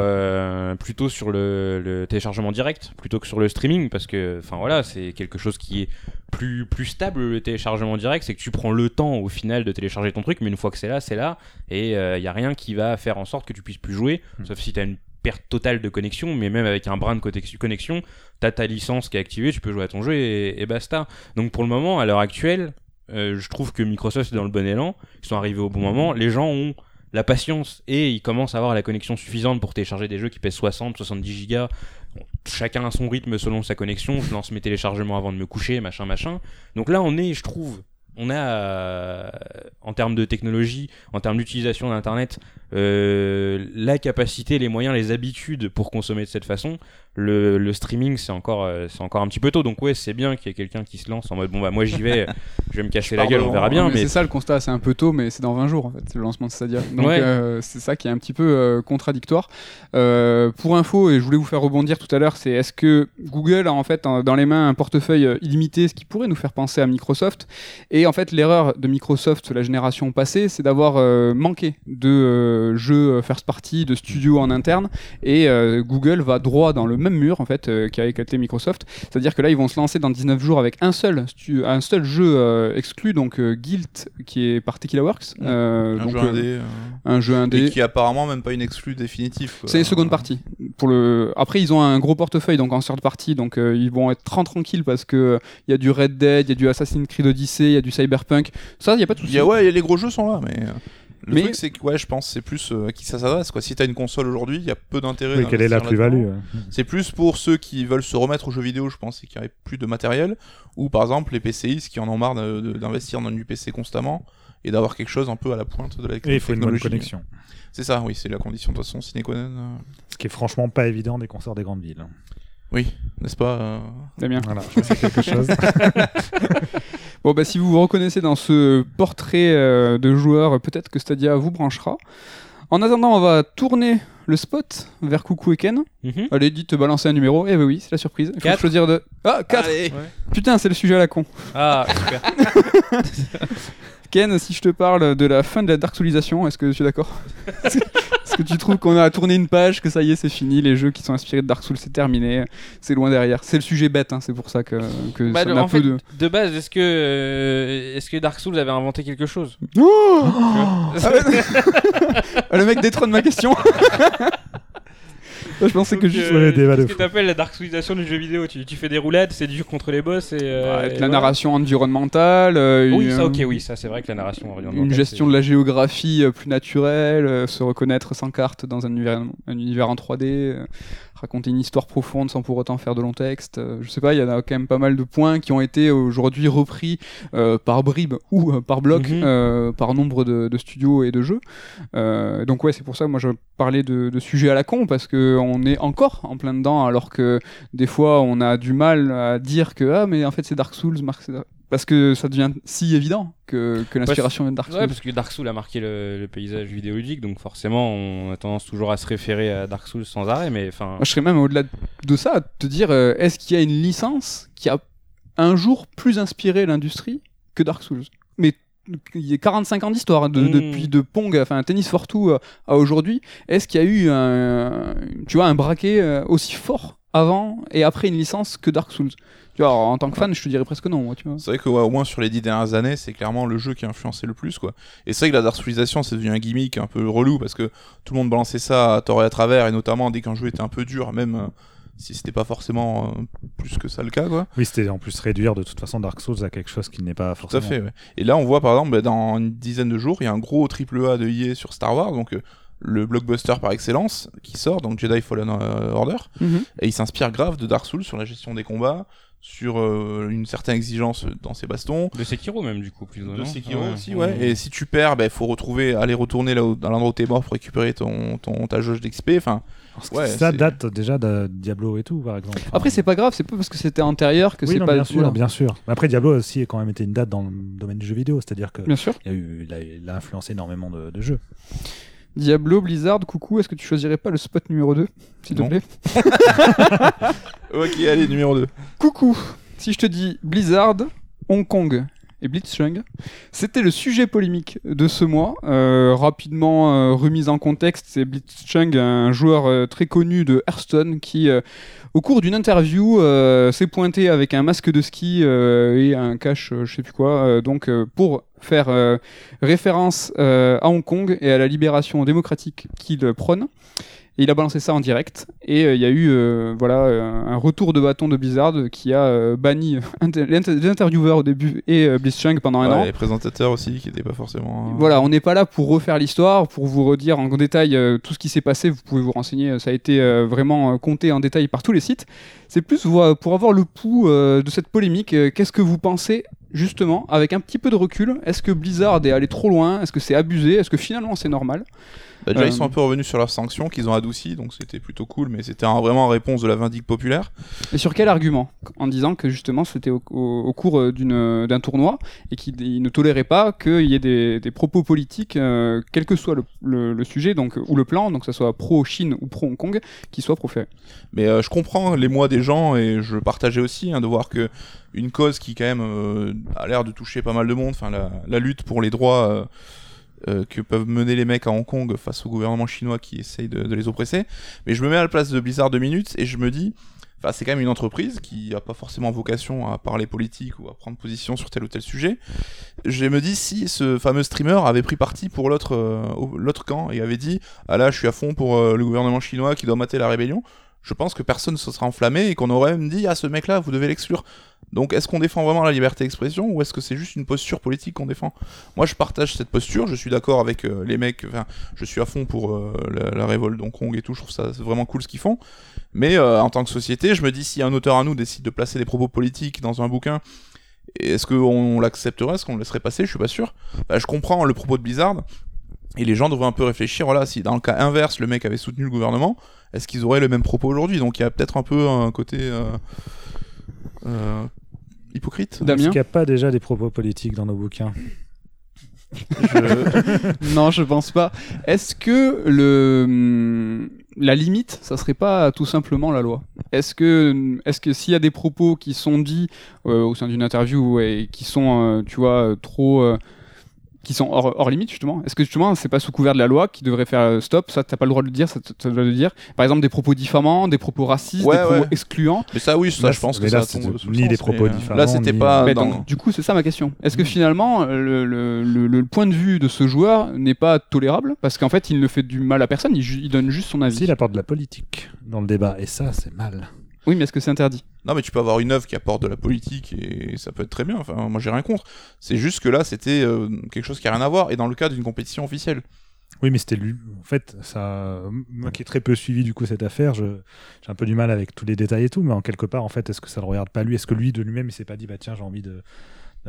plutôt sur le, le téléchargement direct plutôt que sur le streaming parce que, enfin voilà, c'est quelque chose qui est plus plus stable le téléchargement direct, c'est que tu prends le temps au final de télécharger ton truc, mais une fois que c'est là, c'est là et il y a rien qui va faire en sorte que tu puisses plus jouer, sauf si tu as une perte totale de connexion, mais même avec un brin de connexion, t'as ta licence qui est activée, tu peux jouer à ton jeu et, et basta. Donc pour le moment, à l'heure actuelle, euh, je trouve que Microsoft est dans le bon élan, ils sont arrivés au bon moment, les gens ont la patience et ils commencent à avoir la connexion suffisante pour télécharger des jeux qui pèsent 60, 70 gigas. Chacun a son rythme selon sa connexion. Je lance mes téléchargements avant de me coucher, machin, machin. Donc là, on est, je trouve, on a, euh, en termes de technologie, en termes d'utilisation d'Internet, euh, la capacité, les moyens, les habitudes pour consommer de cette façon. Le, le streaming, c'est encore, euh, c'est encore un petit peu tôt. Donc ouais, c'est bien qu'il y ait quelqu'un qui se lance en mode bon bah moi j'y vais, je vais me casser la gueule, on verra bien.
Mais
Mais
c'est ça le constat, c'est un peu tôt, mais c'est dans 20 jours en fait, c'est le lancement de Stadia. Donc
Ouais.
euh, c'est ça qui est un petit peu euh, contradictoire. Euh, pour info, et je voulais vous faire rebondir tout à l'heure, c'est est-ce que Google a en fait en- dans les mains un portefeuille illimité, ce qui pourrait nous faire penser à Microsoft? Et en fait, l'erreur de Microsoft la génération passée, c'est d'avoir manqué de jeux first party, de studios en interne. Et Google va droit dans le même mur en fait euh, qu'a éclaté Microsoft. C'est-à-dire que là, ils vont se lancer dans 19 jours avec un seul, un seul jeu euh, exclu, donc euh, Guilt, qui est par Tequila Works.
Un
donc,
jeu indé.
un jeu
Et
indé.
qui est apparemment même pas une exclue définitive.
C'est seconde partie. Pour le... Après, ils ont un gros portefeuille donc en third party, donc ils vont être très tranquilles parce que il y a du Red Dead, il y a du Assassin's Creed Odyssey, il y a du Cyberpunk. Ça, il y a pas de
Il
souci.
y a, ouais, a les gros jeux sont là, mais. Le
Mais-
truc, c'est que, ouais, je pense, c'est plus euh, à qui ça s'adresse, quoi. Si t'as une console aujourd'hui, il y a peu d'intérêt.
Oui, quelle est la plus-value ouais.
C'est plus pour ceux qui veulent se remettre aux jeux vidéo, je pense, et qui n'avaient plus de matériel, ou par exemple les PCistes qui en ont marre d'investir dans du PC constamment et d'avoir quelque chose un peu à la pointe de la
Et il faut une bonne
technologie.
connexion.
C'est ça, oui, c'est la condition de toute façon sine qua non. euh,
Ce qui est franchement pas évident des concerts des grandes villes.
Oui, n'est-ce pas euh,
Damien.
Voilà, je sais quelque chose.
Bon, bah, si vous vous reconnaissez dans ce portrait euh, de joueur, peut-être que Stadia vous branchera. En attendant, on va tourner le spot vers Coucou et Ken.
Mhm.
Allez, dites balancer un numéro. Eh ben oui, c'est la surprise. Il faut
Quatre.
choisir de. Ah, 4
Allez
Putain, c'est le sujet à la con.
Ah, super.
Ken, si je te parle de la fin de la Dark Soulisation, est-ce que tu es d'accord Est-ce que tu trouves qu'on a tourné une page, que ça y est, c'est fini, les jeux qui sont inspirés de Dark Souls, c'est terminé, c'est loin derrière. C'est le sujet bête, hein, c'est pour ça que, que
Bah,
ça
de-
m'a
en
un peu de.
de base, est-ce que, euh, est-ce que Dark Souls avait inventé quelque chose?
Ah, le mec détrône ma question. je pensais que juste.
Ouais, débat de
Qu'est-ce que t'appelles la dark soulisation du jeu vidéo tu, tu fais des roulades, c'est dur contre les boss et. euh,
Ouais, avec
et
la
voilà.
narration environnementale, euh,
Oui,
une-
ça, ok, oui, ça, c'est vrai que la narration orientale,
une gestion
c'est-
de la géographie euh, plus naturelle, euh, se reconnaître sans carte dans un univers, un univers en 3D, euh, raconter une histoire profonde sans pour autant faire de long texte. euh, je sais pas, il y en a quand même pas mal de points qui ont été aujourd'hui repris euh, par bribes ou euh, par bloc
Mhm.
euh, par nombre de, de studios et de jeux. Donc ouais, c'est pour ça que moi je parlais de, de sujets à la con parce que on est encore en plein dedans alors que des fois on a du mal à dire que ah mais en fait c'est Dark Souls, Marc, c'est- parce que ça devient si évident que, que l'inspiration vient de Dark Souls.
Ouais, parce que Dark Souls a marqué le, le paysage vidéoludique, donc forcément, on a tendance toujours à se référer à Dark Souls sans arrêt, mais enfin.
Je serais même au-delà de ça, à te dire, euh, est-ce qu'il y a une licence qui a un jour plus inspiré l'industrie que Dark Souls? Mais il y a 45 ans d'histoire, de-
Mm.
depuis de Pong, enfin Tennis for Two euh, à aujourd'hui. Est-ce qu'il y a eu un, tu vois, un braquet euh, aussi fort avant et après une licence que Dark Souls Tu vois, alors, en tant que fan, je te dirais presque non, moi, tu vois.
C'est vrai que ouais, au moins sur les dix dernières années, c'est clairement le jeu qui a influencé le plus quoi. Et c'est vrai que la darksolisation c'est devenu un gimmick un peu relou parce que tout le monde balançait ça à tort et à travers et notamment dès qu'un jeu était un peu dur, même euh, si c'était pas forcément euh, plus que ça le cas quoi.
Oui, c'était en plus réduire de toute façon Dark Souls à quelque chose qui n'est pas
Tout à
forcément.
fait. ouais. Et là on voit par exemple bah, dans une dizaine de jours, il y a un gros triple A de EA sur Star Wars donc euh, le blockbuster par excellence qui sort donc Jedi Fallen euh, Order et il s'inspire grave de Dark Souls sur la gestion des combats, sur euh, une certaine exigence dans ses bastons.
De Sekiro, même, du coup, plus
De Sekiro
Ouais,
aussi, ouais. Et si tu perds, il faut retrouver, aller retourner là où, dans l'endroit où t'es mort pour récupérer ton, ton, ta jauge d'XP. Enfin, Ouais,
ça date déjà de Diablo et tout, par exemple. Enfin,
Après, c'est pas grave, c'est pas parce que c'était antérieur que
oui,
c'est pas.
bien sûr, bien sûr. Mais après, Diablo aussi a quand même été une date dans le domaine du jeu vidéo, c'est-à-dire que
Bien sûr.
il, a eu, il, a, il a influencé énormément de, de jeux.
Diablo, Blizzard, coucou, est-ce que tu choisirais pas le spot numéro 2, s'il te
Non.
plaît?
Ok, allez, numéro 2.
Coucou, si je te dis Blizzard, Hong Kong et Blitzchung, c'était le sujet polémique de ce mois. Euh, rapidement euh, remise en contexte, c'est Blitzchung, un joueur euh, très connu de Hearthstone qui, euh, au cours d'une interview, euh, s'est pointé avec un masque de ski euh, et un cache, euh, je sais plus quoi, euh, donc euh, pour faire euh, référence euh, à Hong Kong et à la libération démocratique qu'il prône. Et il a balancé ça en direct. Et euh, il y a eu euh, voilà, euh, un retour de bâton de Blizzard qui a euh, banni inter- l'inter- les intervieweurs au début et Blitzchung pendant un an.
les présentateurs aussi, qui n'étaient pas forcément.
Voilà, on n'est pas là pour refaire l'histoire, pour vous redire en détail tout ce qui s'est passé. Vous pouvez vous renseigner, ça a été vraiment compté en détail par tous les sites. C'est plus pour avoir le pouls de cette polémique. Qu'est-ce que vous pensez justement, avec un petit peu de recul? Est-ce que Blizzard est allé trop loin? Est-ce que c'est abusé? Est-ce que finalement c'est normal?
Bah, déjà,
Euh,
ils sont un peu revenus sur leurs sanctions qu'ils ont adoucies, donc c'était plutôt cool, mais c'était un- vraiment en réponse de la vindique populaire.
Et sur quel argument? En disant que justement c'était au, au- au cours euh, euh, d'un tournoi et qu'il il ne tolérait pas qu'il y ait des, des propos politiques, euh, quel que soit le, le- le sujet donc, ou le plan, donc que ce soit pro-Chine ou pro-Hong Kong, qui soit proféré.
Mais euh, je comprends l'émoi des gens et je partageais aussi hein, de voir que une cause qui quand même euh, a l'air de toucher pas mal de monde, enfin la, la lutte pour les droits euh, que peuvent mener les mecs à Hong Kong face au gouvernement chinois qui essaye de, les oppresser. Mais je me mets à la place de Blizzard deux minutes et je me dis, enfin c'est quand même une entreprise qui a pas forcément vocation à parler politique ou à prendre position sur tel ou tel sujet. Je me dis si ce fameux streamer avait pris parti pour l'autre euh, camp et avait dit ah là je suis à fond pour euh, le gouvernement chinois qui doit mater la rébellion je pense que personne ne se sera enflammé et qu'on aurait même dit ah ce mec là vous devez l'exclure donc est-ce qu'on défend vraiment la liberté d'expression ou est-ce que c'est juste une posture politique qu'on défend? Moi je partage cette posture je suis d'accord avec euh, les mecs enfin je suis à fond pour euh, la, révolte d'Hong Kong et tout je trouve ça vraiment cool ce qu'ils font. Mais euh, en tant que société je me dis si un auteur à nous décide de placer des propos politiques dans un bouquin est-ce qu'on l'accepterait? Est-ce qu'on le laisserait passer? Je suis pas sûr. Bah, je comprends le propos de Blizzard et les gens devraient un peu réfléchir, voilà, si dans le cas inverse, le mec avait soutenu le gouvernement, est-ce qu'ils auraient le même propos aujourd'hui? Donc il y a peut-être un peu un côté euh, hypocrite.
Damien
Est-ce qu'il n'y a pas déjà des propos politiques dans nos bouquins
Je-
Non, je pense pas. Est-ce que le hum, la limite, ça serait pas tout simplement la loi? Est-ce que est-ce que s'il y a des propos qui sont dits euh, au sein d'une interview et qui sont, euh, tu vois, trop euh, qui sont hors, hors limite justement Est-ce que justement c'est pas sous couvert de la loi qui devrait faire euh, stop? Ça t'as pas le droit de le dire, ça t'as le droit de le dire. Par exemple des propos diffamants, des propos racistes,
Ouais,
des propos
ouais.
excluants.
Mais ça, oui, ça,
Là,
je pense que
mais
ça
là,
tombe sous
ni
sens,
des propos
mais, euh,
diffamants,
Là, c'était
ni-
pas
Mais
dans-
donc, du coup, c'est ça ma question. Est-ce que finalement, le, le- le- le point de vue de ce joueur n'est pas tolérable? Parce qu'en fait, il ne fait du mal à personne, il, donne juste son avis.
Si, il apporte de la politique. dans le débat. Et ça, c'est mal.
Oui, mais est-ce que c'est interdit?
Non, mais tu peux avoir une œuvre qui apporte de la politique et ça peut être très bien. Enfin, moi, j'ai rien contre. C'est juste que là, c'était euh, quelque chose qui a rien à voir et dans le cadre d'une compétition officielle.
Oui, mais c'était lui. En fait, ça, moi qui ai très peu suivi du coup cette affaire, je- j'ai un peu du mal avec tous les détails et tout, mais en quelque part, en fait, est-ce que ça le regarde pas lui? Est-ce que lui de lui-même, il s'est pas dit, bah tiens, j'ai envie de,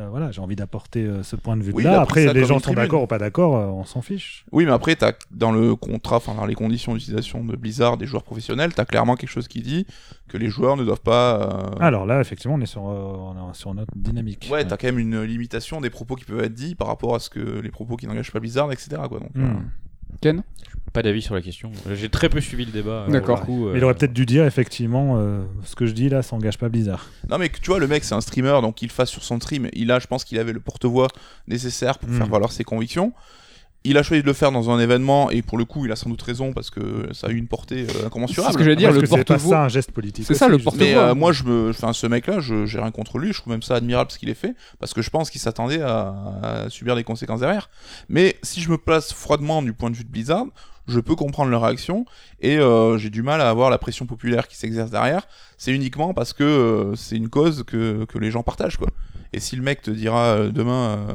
voilà, j'ai envie d'apporter euh, ce point de vue
Oui,
là. Après,
ça
les gens sont d'accord ou pas d'accord, euh, on s'en fiche.
Oui, mais après, as, dans le contrat, enfin, dans les conditions d'utilisation de Blizzard des joueurs professionnels, t'as clairement quelque chose qui dit que les joueurs ne doivent pas. euh,
Alors là, effectivement, on est sur, euh, on est sur notre dynamique.
Ouais, t'as quand même une limitation des propos qui peuvent être dits par rapport à ce que les propos qui n'engagent pas Blizzard, etc. Quoi, donc,
Hmm.
Ken
Pas d'avis sur la question. J'ai très peu suivi le débat. euh,
D'accord.
euh,
il aurait peut-être dû dire effectivement euh, ce que je dis là, ça engage pas Blizzard.
Non, mais tu vois, le mec, c'est un streamer, donc qu'il le fasse sur son stream. Il a, je pense qu'il avait le porte-voix nécessaire pour
Mm.
faire valoir ses convictions. Il a choisi de le faire dans un événement, et pour le coup, il a sans doute raison parce que ça a eu une portée euh, incommensurable.
C'est ce que j'allais dire,
Parce
le
que c'est pas
porte-voix.
ça un geste politique.
C'est ça, le
justement.
Mais euh, moi, je me, enfin, ce mec-là, je- j'ai rien contre lui. Je trouve même ça admirable ce qu'il ait fait, parce que je pense qu'il s'attendait à, à subir des conséquences derrière. Mais si je me place froidement du point de vue de Blizzard, je peux comprendre leur réaction et euh, j'ai du mal à avoir la pression populaire qui s'exerce derrière. C'est uniquement parce que euh, c'est une cause que, que les gens partagent, quoi. Et si le mec te dira euh, demain euh,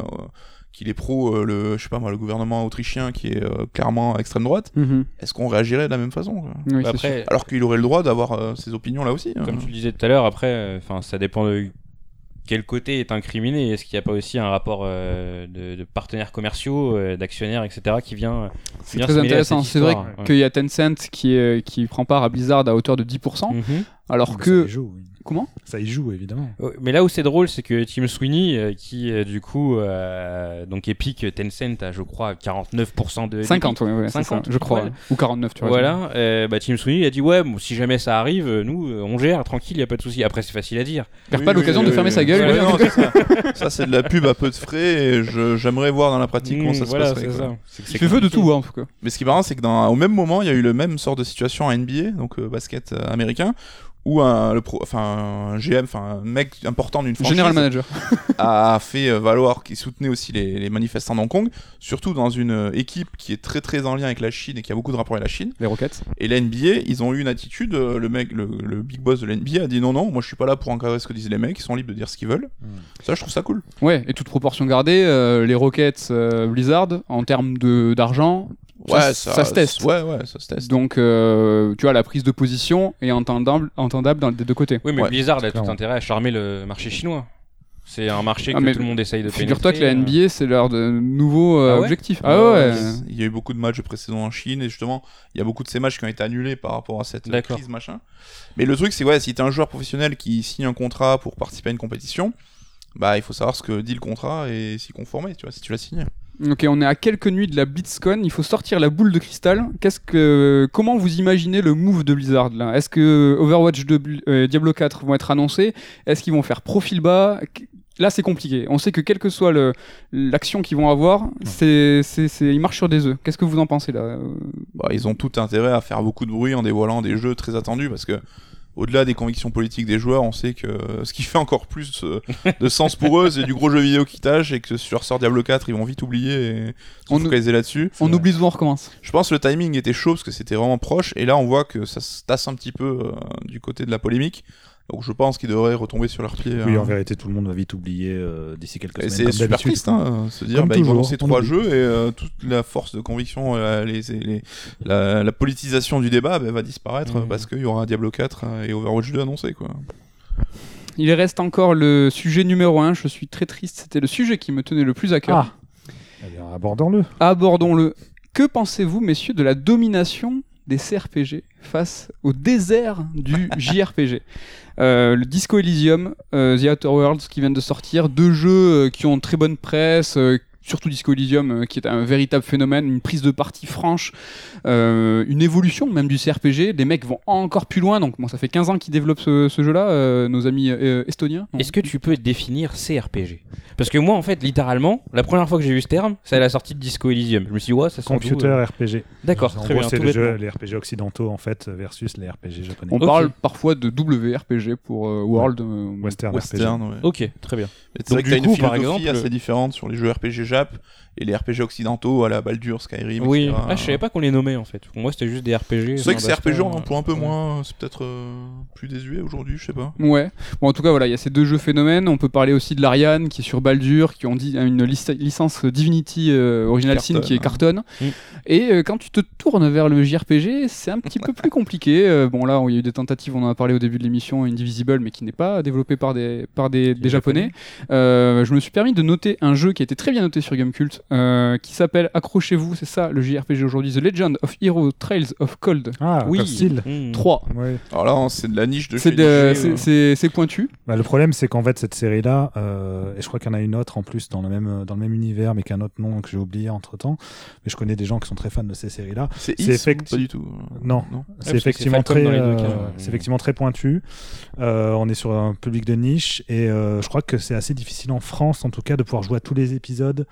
qu'il est pro euh, le, je sais pas moi, le gouvernement autrichien qui est euh, clairement à extrême droite,
Mhm.
est-ce qu'on réagirait de la même façon
Oui, sûr.
Après,
Alors qu'il aurait le droit d'avoir euh, ses opinions là aussi. hein.
comme tu le disais tout à l'heure, après, euh, enfin, ça dépend de quel côté est incriminé. Est-ce qu'il n'y a pas aussi un rapport euh, de, de partenaires commerciaux, euh, d'actionnaires, etc., qui vient
C'est très intéressant. C'est vrai
ouais.
qu'il y a Tencent qui, est- qui prend part à Blizzard à hauteur de 10%,
Mhm.
alors
Mais Ça
que.
y joue, oui.
Comment?
Ça y joue évidemment.
Ouais, Mais là où c'est drôle, c'est que Tim Sweeney, euh, qui euh, du coup, euh, donc Epic, Tencent a je crois 49% de
50, ouais, ouais, c'est
50,
ça, je crois.
ouais.
Ou 49, tu vois.
Voilà, euh, bah, Tim Sweeney a dit ouais, bon, si jamais ça arrive, euh, nous euh, on gère tranquille, y a pas de souci. Après c'est facile à dire.
Perd
Oui,
pas
oui,
l'occasion
oui,
de
oui,
fermer
oui.
sa gueule.
Non, ça, Ça, c'est de la pub à peu de frais et je- j'aimerais voir dans la pratique comment
Mmh,
ça se passerait.
ça. C'est
fait feu de tout, hein, en tout cas.
Mais ce qui est marrant, c'est que dans, au même moment, il y a eu le même sort de situation à NBA, donc euh, basket euh, américain, où un, le pro, enfin, un GM, enfin un mec important d'une franchise
General manager.
a fait euh, valoir qu'il soutenait aussi les, les manifestants d'Hong Kong, surtout dans une euh, équipe qui est très très en lien avec la Chine et qui a beaucoup de rapports avec la Chine.
Les Rockets.
Et la NBA, ils ont eu une attitude, euh, le mec, le, le big boss de la NBA a dit non non, moi je suis pas là pour encadrer ce que disent les mecs, ils sont libres de dire ce qu'ils veulent.
Mm.
Ça, je trouve ça cool.
Ouais, et toute proportion gardée, euh, les Rockets euh, Blizzard, en termes de- d'argent, ça, ça se teste.
Ouais ouais, ça se teste.
Donc, euh, tu vois, la prise de position est entendable, entendable dans, des deux côtés.
Oui, mais
Ouais,
Blizzard a tout intérêt à charmer le marché chinois. C'est un marché
Ah,
que tout le monde essaye de
Figure-toi que la
pénétrer, euh.
NBA, c'est leur de nouveau euh,
Ah ouais
objectif.
Euh,
Ah ouais.
Il y a eu beaucoup de matchs précédents en Chine et justement, il y a beaucoup de ces matchs qui ont été annulés par rapport à cette crise machin. Mais le truc, c'est ouais, si t'es un joueur professionnel qui signe un contrat pour participer à une compétition, bah il faut savoir ce que dit le contrat et s'y conformer, tu vois, si tu l'as signé.
Ok, on est à quelques nuits de la BlitzCon. Il faut sortir la boule de cristal. Qu'est-ce que, comment vous imaginez le move de Blizzard là? Est-ce que Overwatch 2, Bl- euh, Diablo 4 vont être annoncés? Est-ce qu'ils vont faire profil bas? Là, c'est compliqué. On sait que quelle que soit l'action qu'ils vont avoir, c'est, ils marchent sur des œufs. Qu'est-ce que vous en pensez là? Euh,
Bah, ils ont tout intérêt à faire beaucoup de bruit en dévoilant des jeux très attendus parce que au-delà des convictions politiques des joueurs, on sait que ce qui fait encore plus euh, de sens pour eux, c'est du gros jeu vidéo qui tâche et que sur sort Diablo 4, ils vont vite oublier et se
On-
focaliser là-dessus.
On oublie souvent, on recommence.
Je pense que le timing était chaud parce que c'était vraiment proche et là on voit que ça se tasse un petit peu euh, du côté de la polémique. Donc je pense qu'ils devraient retomber sur leurs pieds.
Oui,
hein.
en vérité, tout le monde va vite oublier euh, d'ici quelques
Et
semaines.
c'est super triste, hein, se dire bah, ils vont lancer trois jeux et euh, toute la force de conviction, euh, les, les- la, la politisation du débat bah, va disparaître
Mhm.
parce qu'il y aura Diablo 4 et Overwatch 2 annoncés. Quoi.
Il reste encore le sujet numéro 1. Je suis très triste. C'était le sujet qui me tenait le plus à cœur.
Ah Eh abordons-le.
Abordons-le. Que pensez-vous, messieurs, de la domination des CRPG face au désert du JRPG Euh, Le Disco Elysium, euh, The Outer Worlds qui viennent de sortir, deux jeux euh, qui ont très bonne presse. Surtout Disco Elysium, euh, qui est un véritable phénomène, une prise de partie franche, euh, une évolution même du CRPG. Les mecs vont encore plus loin, donc bon, ça fait 15 ans qu'ils développent ce, ce jeu-là, euh, nos amis euh, estoniens.
Est-ce que tu peux définir CRPG Parce que moi, en fait, littéralement, la première fois que j'ai vu ce terme, c'est à la sortie de Disco Elysium. Je me suis dit, ouais, ça sent
Computer
euh
RPG.
D'accord, très bien.
c'est les, jeux- les RPG occidentaux en fait versus les RPG japonais.
On parle parfois de WRPG pour euh, World.
Western,
Western, ouais.
Ok, très bien.
C'est vrai que
du
t'as une philosophie
exemple,
assez différente sur les jeux RPG Europe et les RPG occidentaux à la Baldur, Skyrim,
Oui,
etc.
ah, je savais pas qu'on les nommait en fait. Pour moi, c'était juste des RPG.
C'est vrai que
basta,
RPG, on emploie un peu
ouais.
moins, c'est peut-être euh, plus désuet aujourd'hui, je sais pas.
Ouais. Bon, en tout cas, voilà, il y a ces deux jeux phénomènes. On peut parler aussi de l'Ariane qui est sur Baldur, qui ont dit une lic- licence Divinity euh, Original Sin qui est cartonne.
Mm.
Et euh, quand tu te tournes vers le JRPG, c'est un petit peu plus compliqué. Euh, bon, là, il y a eu des tentatives, on en a parlé au début de l'émission, Indivisible, mais qui n'est pas développé par des, par des, des japonais. Euh, je me suis permis de noter un jeu qui a été très bien noté sur Gamecult, euh, qui s'appelle, accrochez-vous, c'est ça le JRPG aujourd'hui, The Legend of Hero Trails of Cold
Ah,
Oui. Mmh.
3.
Ouais.
Alors là, c'est de la niche de
C'est
niche,
c'est-
euh.
pointu.
Bah, le problème, c'est qu'en fait, cette série-là, euh, et je crois qu'il y en a une autre en plus dans le même, dans le même univers, mais qui a un autre nom que j'ai oublié entre temps. Mais je connais des gens qui sont très fans de ces séries-là.
C'est
c'est
Is ou
effecti-
Pas du tout.
Non.
non.
C'est
que
effectivement, très, euh, c'est effectivement très pointu. Euh, on est sur un public de niche et euh, je crois que c'est assez difficile en France, en tout cas, de pouvoir jouer à tous les épisodes.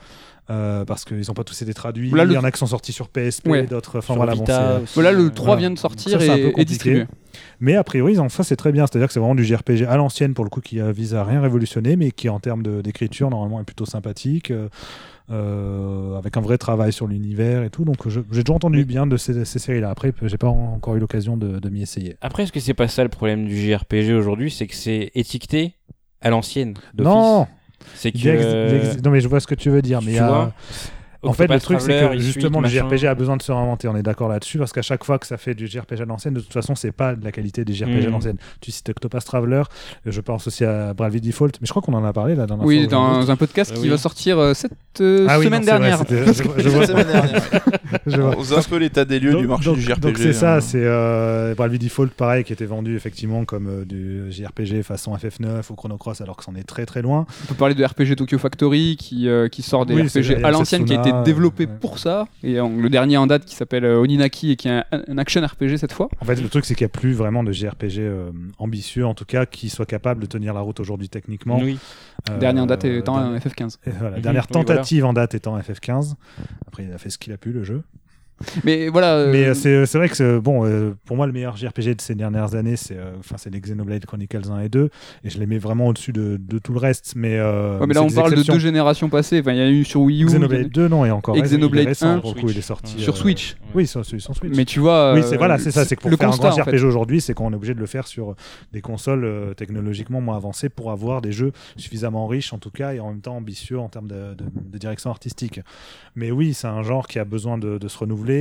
Euh, parce qu'ils n'ont pas tous été traduits.
Là, le-
Il y en a qui sont sortis sur PSP,
Ouais.
d'autres. Enfin
Sur
voilà, bon,
Voilà, le
euh,
3
voilà.
vient de sortir
Ça, c'est un peu
et, et distribué.
Mais a priori, ça c'est très bien. C'est-à-dire que c'est vraiment du JRPG à l'ancienne pour le coup qui euh, vise à rien révolutionner, mais qui en termes d'écriture normalement est plutôt sympathique, euh, avec un vrai travail sur l'univers et tout. Donc j'ai déjà entendu
Oui.
bien de ces, ces séries-là. Après, j'ai pas en- encore eu l'occasion de, de m'y essayer.
Après, est-ce que c'est pas ça le problème du JRPG aujourd'hui C'est que c'est étiqueté à l'ancienne. d'office?
Non,
C'est que.
non mais je vois ce que tu veux dire. Mais
tu vois,
En fait, le truc, c'est que justement, le. JRPG a besoin de se réinventer. On est d'accord là-dessus, parce qu'à chaque fois que ça fait du JRPG à l'ancienne, de toute façon, c'est pas de la qualité des JRPG à
Mhm.
l'ancienne. Tu cites Octopath Traveler, je pense aussi à Bravely Default, mais je crois qu'on en a parlé dernière
Oui,
fois.
dans un podcast
Euh,
qui
oui.
va sortir euh, cette euh,
Ah oui,
semaine
non, c'est vrai,
dernière.
je, je vois-
La semaine dernière.
je vois.
On faisait un peu l'état des lieux
Donc-
du marché
donc-
du JRPG.
Donc c'est ça,
hein.
c'est euh, Bravely Default, pareil, qui était vendu effectivement comme du JRPG façon FF9 ou Chrono Cross, alors que c'en est très très loin.
On peut parler de RPG Tokyo Factory qui, qui sort des RPG à l'ancienne qui a été
Setsuna,
développé
ouais.
pour ça. Et euh, le dernier en date qui s'appelle euh, Oninaki et qui est un, un action RPG cette fois.
En fait, le truc, c'est qu'il n'y a plus vraiment de JRPG euh, ambitieux, en tout cas, qui soit capable de tenir la route aujourd'hui techniquement.
Oui.
Euh,
Dernier en date étant un FF15.
Et voilà,
Mhm,
dernière
oui, voilà.
tentative en date étant FF15. Après, il a fait ce qu'il a pu, le jeu.
Mais voilà. euh,
Mais euh, c'est c'est vrai que bon, euh, pour moi, le meilleur JRPG de ces dernières années, c'est euh, enfin c'est les Xenoblade Chronicles 1 et 2. Et je les mets vraiment au-dessus de, de tout le reste. Mais, euh,
ouais, mais
c'est
là on parle de deux générations passées. Enfin, il y a eu sur Wii U.
Xenoblade 2, non, et encore
Et Xenoblade
récent,
1,
pour le coup, il est sorti.
sur
euh,
Switch.
Oui, sur, Switch.
Mais tu vois.
Oui,
euh,
c'est voilà, c'est ça, c'est que pour
le
faire
constat,
un grand. JRPG aujourd'hui, c'est qu'on est obligé de le faire sur des consoles euh, technologiquement moins avancées pour avoir des jeux suffisamment riches en tout cas et en même temps ambitieux en termes de, de- de direction artistique. Mais oui, c'est un genre qui a besoin de, de se renouveler.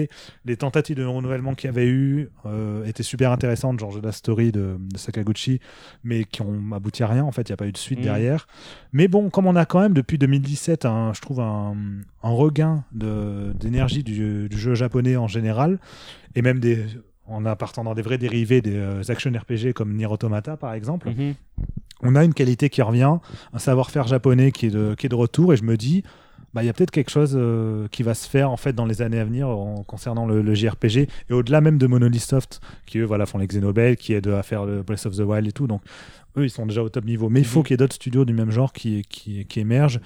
Les tentatives de renouvellement qu'il y avait eu euh, étaient super intéressantes, genre Last Story de, de Sakaguchi, mais qui ont abouti à rien. En fait, il n'y a pas eu de suite
Mhm.
derrière. Mais bon, comme on a quand même depuis 2017, un- je trouve un, un regain d'énergie du, du jeu japonais en général, et même des, en appartenant dans des vrais dérivés des euh, action RPG comme Nier Automata par exemple,
Mhm.
on a une qualité qui revient, un savoir-faire japonais qui est, de, qui est de retour, et je me dis, bah, il y a peut-être quelque chose euh, qui va se faire en fait dans les années à venir en- concernant le, le JRPG, et au-delà même de Monolith Soft, qui eux voilà, font les Xenoblade, qui aident à faire le Breath of the Wild et tout, donc eux ils sont déjà au top niveau. Mais il faut
Mhm.
qu'il y ait d'autres studios du même genre qui, qui, qui émergent.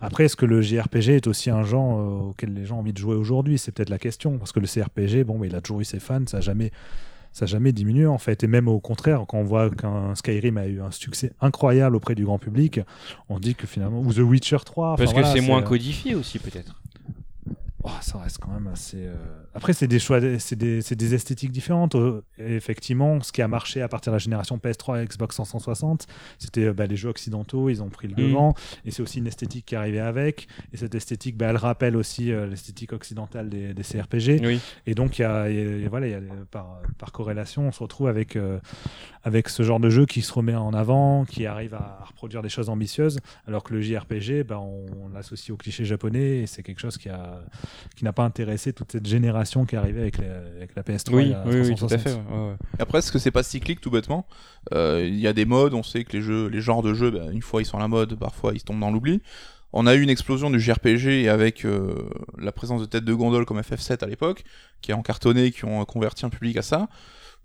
Après, est-ce que le JRPG est aussi un genre euh, auquel les gens ont envie de jouer aujourd'hui? C'est peut-être la question, parce que le CRPG, bon, bah, il a toujours eu ses fans, ça n'a jamais ça n'a jamais diminué en fait. Et même au contraire, quand on voit qu'un Skyrim a eu un succès incroyable auprès du grand public, on dit que finalement, ou The Witcher 3, enfin,
Parce que
voilà,
c'est moins
euh,
codifié aussi, peut-être.
oh, ça reste quand même assez. euh, Après, c'est des choix, c'est des, des esthétiques différentes. Euh, et effectivement, ce qui a marché à partir de la génération PS3 et Xbox 360, c'était euh, bah, les jeux occidentaux, ils ont pris le
Mhm.
devant. Et c'est aussi une esthétique qui arrivait avec. Et cette esthétique, bah, elle rappelle aussi euh, l'esthétique occidentale des, des CRPG.
Oui.
Et donc, il y a, il y a- voilà, il y a, par, par corrélation, on se retrouve avec, euh, avec ce genre de jeu qui se remet en avant, qui arrive à, reproduire des choses ambitieuses, alors que le JRPG, ben, on, on l'associe au cliché japonais, et c'est quelque chose qui a qui n'a pas intéressé toute cette génération qui est arrivée avec, les- avec la PS3. il
Oui, tout
360.
à fait. ouais, ouais, ouais.
Après, est-ce que c'est pas cyclique tout bêtement Euh, Il y a des modes, on sait que les jeux, les genres de jeux, bah, une fois ils sont à la mode, parfois ils tombent dans l'oubli. On a eu une explosion du JRPG avec euh, la présence de têtes de gondole comme FF7 à l'époque, qui a encartonné, qui ont converti un public à ça.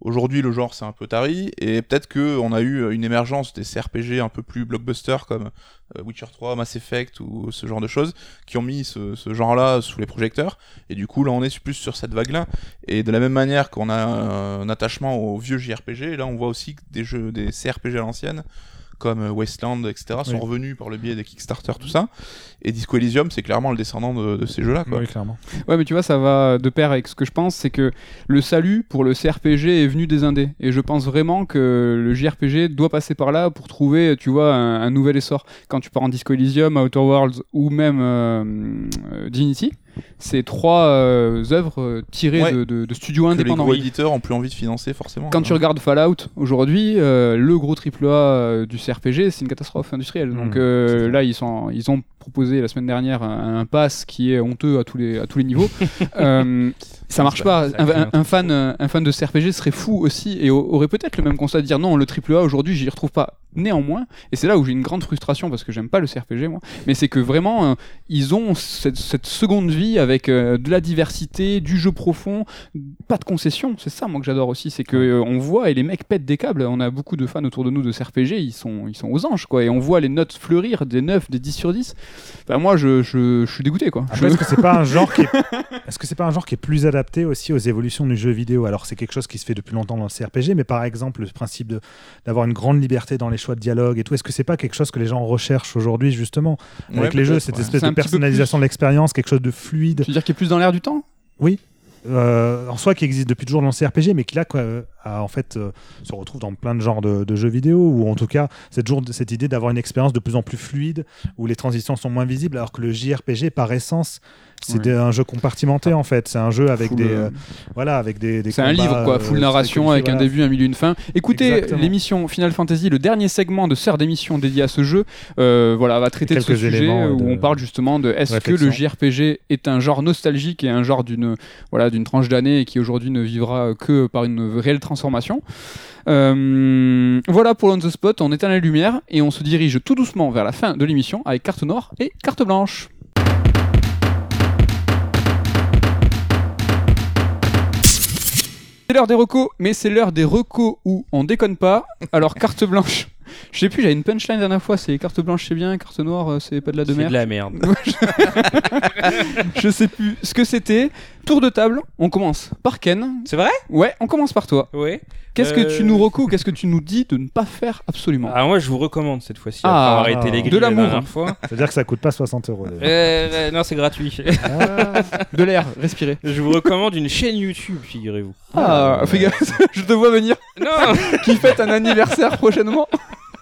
Aujourd'hui, le genre c'est un peu tari, et peut-être que on a eu une émergence des CRPG un peu plus blockbuster comme euh, Witcher 3, Mass Effect ou ce genre de choses qui ont mis ce, genre-là sous les projecteurs. Et du coup, là, on est plus sur cette vague-là. Et de la même manière qu'on a un attachement aux vieux JRPG, là, on voit aussi des jeux, des CRPG à l'ancienne comme euh, Wasteland, etc., sont
Oui.
revenus par le biais des Kickstarter, tout ça. Et Disco Elysium, c'est clairement le descendant de, de ces jeux-là. quoi.
Oui, clairement.
Ouais, mais tu vois, ça va de pair avec ce que je pense, c'est que le salut pour le CRPG est venu des indés. Et je pense vraiment que le JRPG doit passer par là pour trouver, tu vois, un, un nouvel essor. Quand tu pars en Disco Elysium, Outer Worlds ou même euh, euh, Divinity, c'est trois euh, œuvres euh, tirées
Ouais.
de, de- de studios
Que les
indépendants.
gros éditeurs ont plus envie de financer, forcément.
Quand tu regardes Fallout aujourd'hui, euh, le gros triple A du CRPG, c'est une catastrophe industrielle. Donc
Mmh,
euh,
ça.
là, ils, sont, ils ont proposé la semaine dernière un, un pass qui est honteux à tous les, à tous les niveaux. Euh, ça marche pas. Un, fan, un fan de CRPG serait fou aussi et au- aurait peut-être le même constat de dire non, le triple A aujourd'hui, j'y retrouve pas. Néanmoins, et c'est là où j'ai une grande frustration parce que j'aime pas le CRPG moi, mais c'est que vraiment euh, ils ont cette, cette seconde vie avec euh, de la diversité, du jeu profond, pas de concessions. C'est ça moi que j'adore aussi, c'est que euh, on voit et les mecs pètent des câbles. On a beaucoup de fans autour de nous de CRPG, ils sont ils sont aux anges quoi, et on voit les notes fleurir des 9, des 10 sur 10. Enfin, moi je, je, je suis dégoûté quoi.
Après,
Je-
est-ce que c'est pas un genre qui est... est-ce que c'est pas un genre qui est plus adapté aussi aux évolutions du jeu vidéo? Alors c'est quelque chose qui se fait depuis longtemps dans le CRPG, mais par exemple le principe de d'avoir une grande liberté dans les choix de dialogue et tout, est-ce que c'est pas quelque chose que les gens recherchent aujourd'hui justement?
Ouais,
avec les jeux, cette
ouais.
espèce de personnalisation de l'expérience, quelque chose de fluide,
Tu veux dire qu'il est plus dans l'air du temps?
Euh, en soi qui existe depuis toujours dans le CRPG, mais qui là quoi, euh, en fait euh, se retrouve dans plein de genres de, jeux vidéo, ou en tout cas cette, cette idée d'avoir une expérience de plus en plus fluide, où les transitions sont moins visibles, alors que le JRPG par essence c'est
Ouais.
un jeu compartimenté en fait, c'est un jeu avec
Full,
des
euh,
euh, voilà avec des, des
C'est un livre, quoi,
euh,
full narration avec un début, un milieu, une fin. Écoutez l'émission Final Fantasy, le dernier segment de sœur d'émission dédié à ce jeu, euh, voilà, va traiter de ce sujet où on parle justement de est-ce que le. JRPG est un genre nostalgique et un genre d'une voilà d'une tranche d'année et qui aujourd'hui ne vivra que par une réelle transformation. Voilà pour l'on the spot, on éteint la lumière et on se dirige tout doucement vers la fin de l'émission avec carte noire et carte blanche. C'est l'heure des recos, mais c'est l'heure des recos où on déconne pas. Alors, carte blanche. Je sais plus, j'avais une punchline la dernière fois, c'est carte blanche c'est bien, carte noire euh, c'est pas de la de
C'est
mer.
de la merde.
Je sais plus ce que c'était. Tour de table, on commence par Ken.
C'est vrai?
Ouais, on commence par toi.
Ouais.
Qu'est-ce que
Euh,
tu nous recos, qu'est-ce que tu nous dis de ne pas faire absolument?
Alors moi je vous recommande cette fois-ci
Ah,
après avoir été les
de
grilles la
l'amour.
dernière fois.
C'est-à-dire que ça coûte pas 60 euros. déjà.
Euh, euh, non c'est gratuit.
Ah,
De l'air, respirer.
je vous recommande une chaîne YouTube, figurez-vous.
Ah, fais gaffe, je te vois venir.
Non,
Qui fête un anniversaire prochainement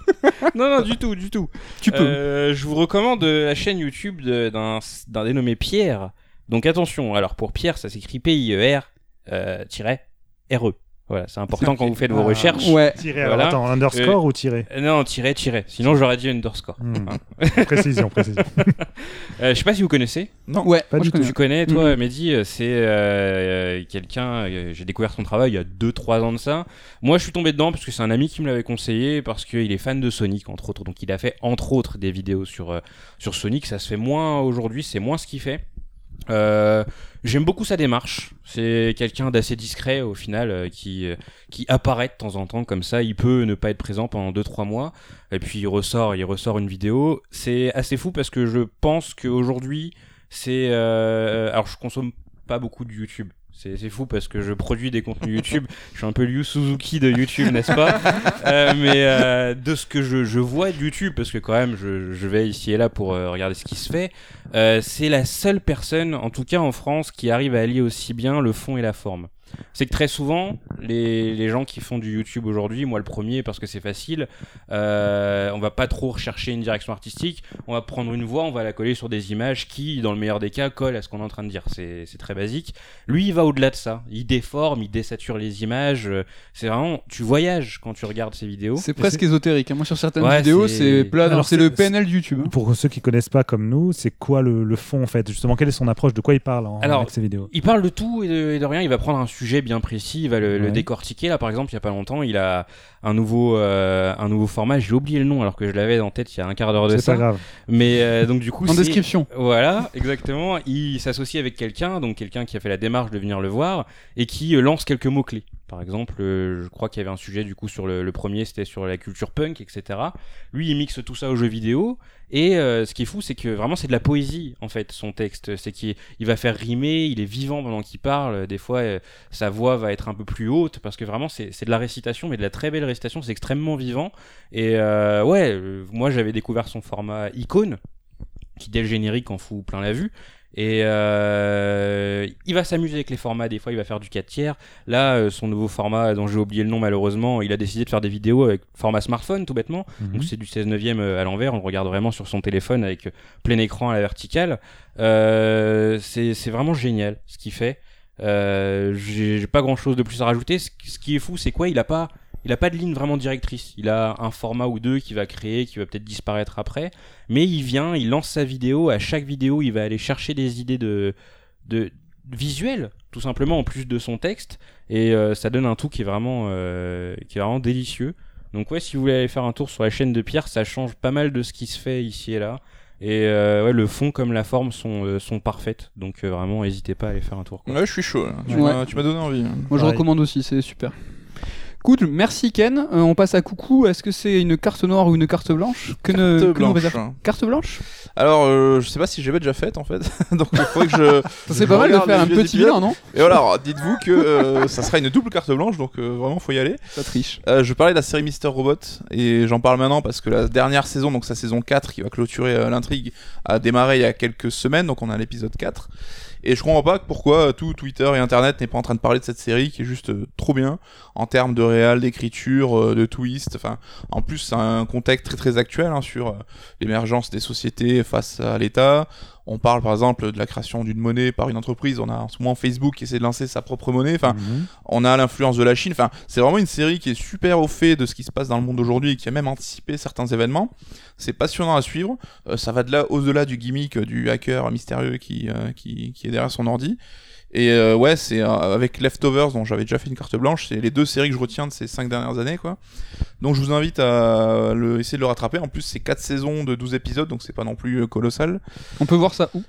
non, non, du tout, du tout.
Tu peux.
Euh, je vous recommande euh, la chaîne YouTube d'un dénommé Pierre. Donc attention, alors pour Pierre, ça s'écrit P-I-E-R euh. Voilà, c'est important quand vous faites vos
Ah.
recherches.
Ouais.
Tirer, alors
Voilà.
attends, underscore ou tirer?
Euh, non, tiret, tiret. Sinon j'aurais dit underscore.
Hmm. Précision, précision.
Euh, je sais pas si vous connaissez.
Non.
Ouais,
Pas
moi,
du
je connais.
Tu connais, toi,
Mhm.
Mehdi, euh, c'est euh, quelqu'un, euh, j'ai découvert son travail il y a 2-3 ans de ça. Moi, je suis tombé dedans parce que c'est un ami qui me l'avait conseillé, parce qu'il est fan de Sonic, entre autres. Donc, il a fait, entre autres, des vidéos sur, euh, sur Sonic. Ça se fait moins aujourd'hui, c'est moins ce qu'il fait. Euh, J'aime beaucoup sa démarche. C'est quelqu'un d'assez discret au final euh, qui, euh, qui apparaît de temps en temps comme ça. Il peut ne pas être présent pendant 2-3 mois et puis il ressort, il ressort une vidéo. C'est assez fou parce que je pense qu'aujourd'hui, c'est. alors je consomme pas beaucoup de YouTube. C'est fou parce que je produis des contenus YouTube. je suis un peu Liu Suzuki de YouTube, n'est-ce pas? Euh, Mais euh, de ce que je, je vois de YouTube, parce que quand même je, je vais ici et là pour euh, regarder ce qui se fait, euh, c'est la seule personne, en tout cas en France, qui arrive à allier aussi bien le fond et la forme. C'est que très souvent, les, les gens qui font du YouTube aujourd'hui, moi le premier parce que c'est facile, euh, on va pas trop rechercher une direction artistique, on va prendre une voix, on va la coller sur des images qui, dans le meilleur des cas, collent à ce qu'on est en train de dire. C'est c'est très basique. Lui, il va au-delà de ça. Il déforme, il désature les images. euh, C'est vraiment, tu voyages quand tu regardes ces vidéos.
C'est presque ésotérique. hein. Moi, sur certaines
Ouais,
vidéos,
c'est-
plat.
Alors,
C'est le PNL du YouTube. hein.
Pour ceux qui connaissent pas comme nous, c'est quoi le, le fond en fait? Justement, quelle est son approche? De quoi il parle en,
Alors,
avec ses vidéos?
Il parle de tout et de, et de rien. Il va prendre un sujet bien précis, il va le, décortiquer. Là, par exemple, il y a pas longtemps, il a un nouveau, euh, un nouveau format. J'ai oublié le nom alors que je l'avais en tête il y a un quart d'heure de
C'est
ça.
pas grave.
Mais euh, donc du coup,
En
c'est-
description.
Voilà, exactement. Il s'associe avec quelqu'un, donc quelqu'un qui a fait la démarche de venir le voir et qui euh, lance quelques mots clés. Par exemple, euh, je crois qu'il y avait un sujet du coup sur le, premier, c'était sur la culture punk, etc. Lui, il mixe tout ça aux jeux vidéo. Et euh, ce qui est fou, c'est que vraiment c'est de la poésie en fait son texte. C'est qu'il il va faire rimer, il est vivant pendant qu'il parle. Des fois, euh, sa voix va être un peu plus haute parce que vraiment c'est de la récitation, mais de la très belle récitation. C'est extrêmement vivant. Et ouais, moi j'avais découvert son format icône qui dès le générique en fout plein la vue. Et euh, il va s'amuser avec les formats, des fois il va faire du 4 tiers. Là, euh, son nouveau format, dont j'ai oublié le nom malheureusement, il a décidé de faire des vidéos avec format smartphone tout bêtement.
Mhm.
Donc c'est du 16 neuvième euh, à l'envers, on le regarde vraiment sur son téléphone avec euh, plein écran à la verticale. Euh, c'est vraiment génial ce qu'il fait. Euh, J'ai j'ai pas grand chose de plus à rajouter. Ce, ce qui est fou, c'est quoi? Il a pas, il a pas de ligne vraiment directrice. Il a un format ou deux qui va créer, qui va peut-être disparaître après. Mais il vient, il lance sa vidéo. À chaque vidéo, il va aller chercher des idées de, de visuelles, tout simplement, en plus de son texte. Et euh, ça donne un tout qui est vraiment, euh, qui est vraiment délicieux. Donc ouais, si vous voulez aller faire un tour sur la chaîne de Pierre, ça change pas mal de ce qui se fait ici et là. Et euh, ouais, le fond comme la forme sont, euh, sont parfaites. Donc euh, vraiment, n'hésitez pas à aller faire un tour. quoi.
Ouais, je suis chaud. là. Tu
Ouais.
m'as- donné envie. hein.
Moi je recommande aussi, c'est super. Cool, merci Ken. Euh, on passe à coucou. Est-ce que c'est une carte noire ou une carte blanche que, ne-
Carte
nous
blanche.
réserve Carte blanche
Alors, euh, je sais pas si j'ai déjà faite en fait. Donc, il faudrait que je.
C'est
je
pas mal de
regarde
faire
les
un
vieux
petit
épisodes.
bilan, non
Et voilà, alors, dites-vous que euh, ça sera une double carte blanche, donc euh, vraiment faut y aller.
Ça triche.
Euh, je parlais de la série Mister Robot et j'en parle maintenant parce que la dernière saison, donc sa saison 4 qui va clôturer euh, l'intrigue, a démarré il y a quelques semaines, donc on a l'épisode 4. Et je comprends pas pourquoi euh, tout Twitter et Internet n'est pas en train de parler de cette série qui est juste euh, trop bien en termes de réal, d'écriture, euh, de twist. Enfin, en plus, c'est un contexte très très actuel hein, sur l'émergence des sociétés face à l'État. On parle par exemple de la création d'une monnaie par une entreprise. On a en ce moment Facebook qui essaie de lancer sa propre monnaie. Enfin,
Mhm.
on a l'influence de la Chine. Enfin, c'est vraiment une série qui est super au fait de ce qui se passe dans le monde aujourd'hui et qui a même anticipé certains événements. C'est passionnant à suivre. Euh, ça va de là au-delà du gimmick du hacker mystérieux qui, euh, qui, qui est derrière son ordi. Et euh, ouais, c'est avec Leftovers, dont j'avais déjà fait une carte blanche, c'est les deux séries que je retiens de ces cinq dernières années, quoi. Donc je vous invite à essayer de le rattraper. En plus, c'est quatre saisons de 12 épisodes, donc c'est pas non plus euh, colossal.
On peut voir ça où?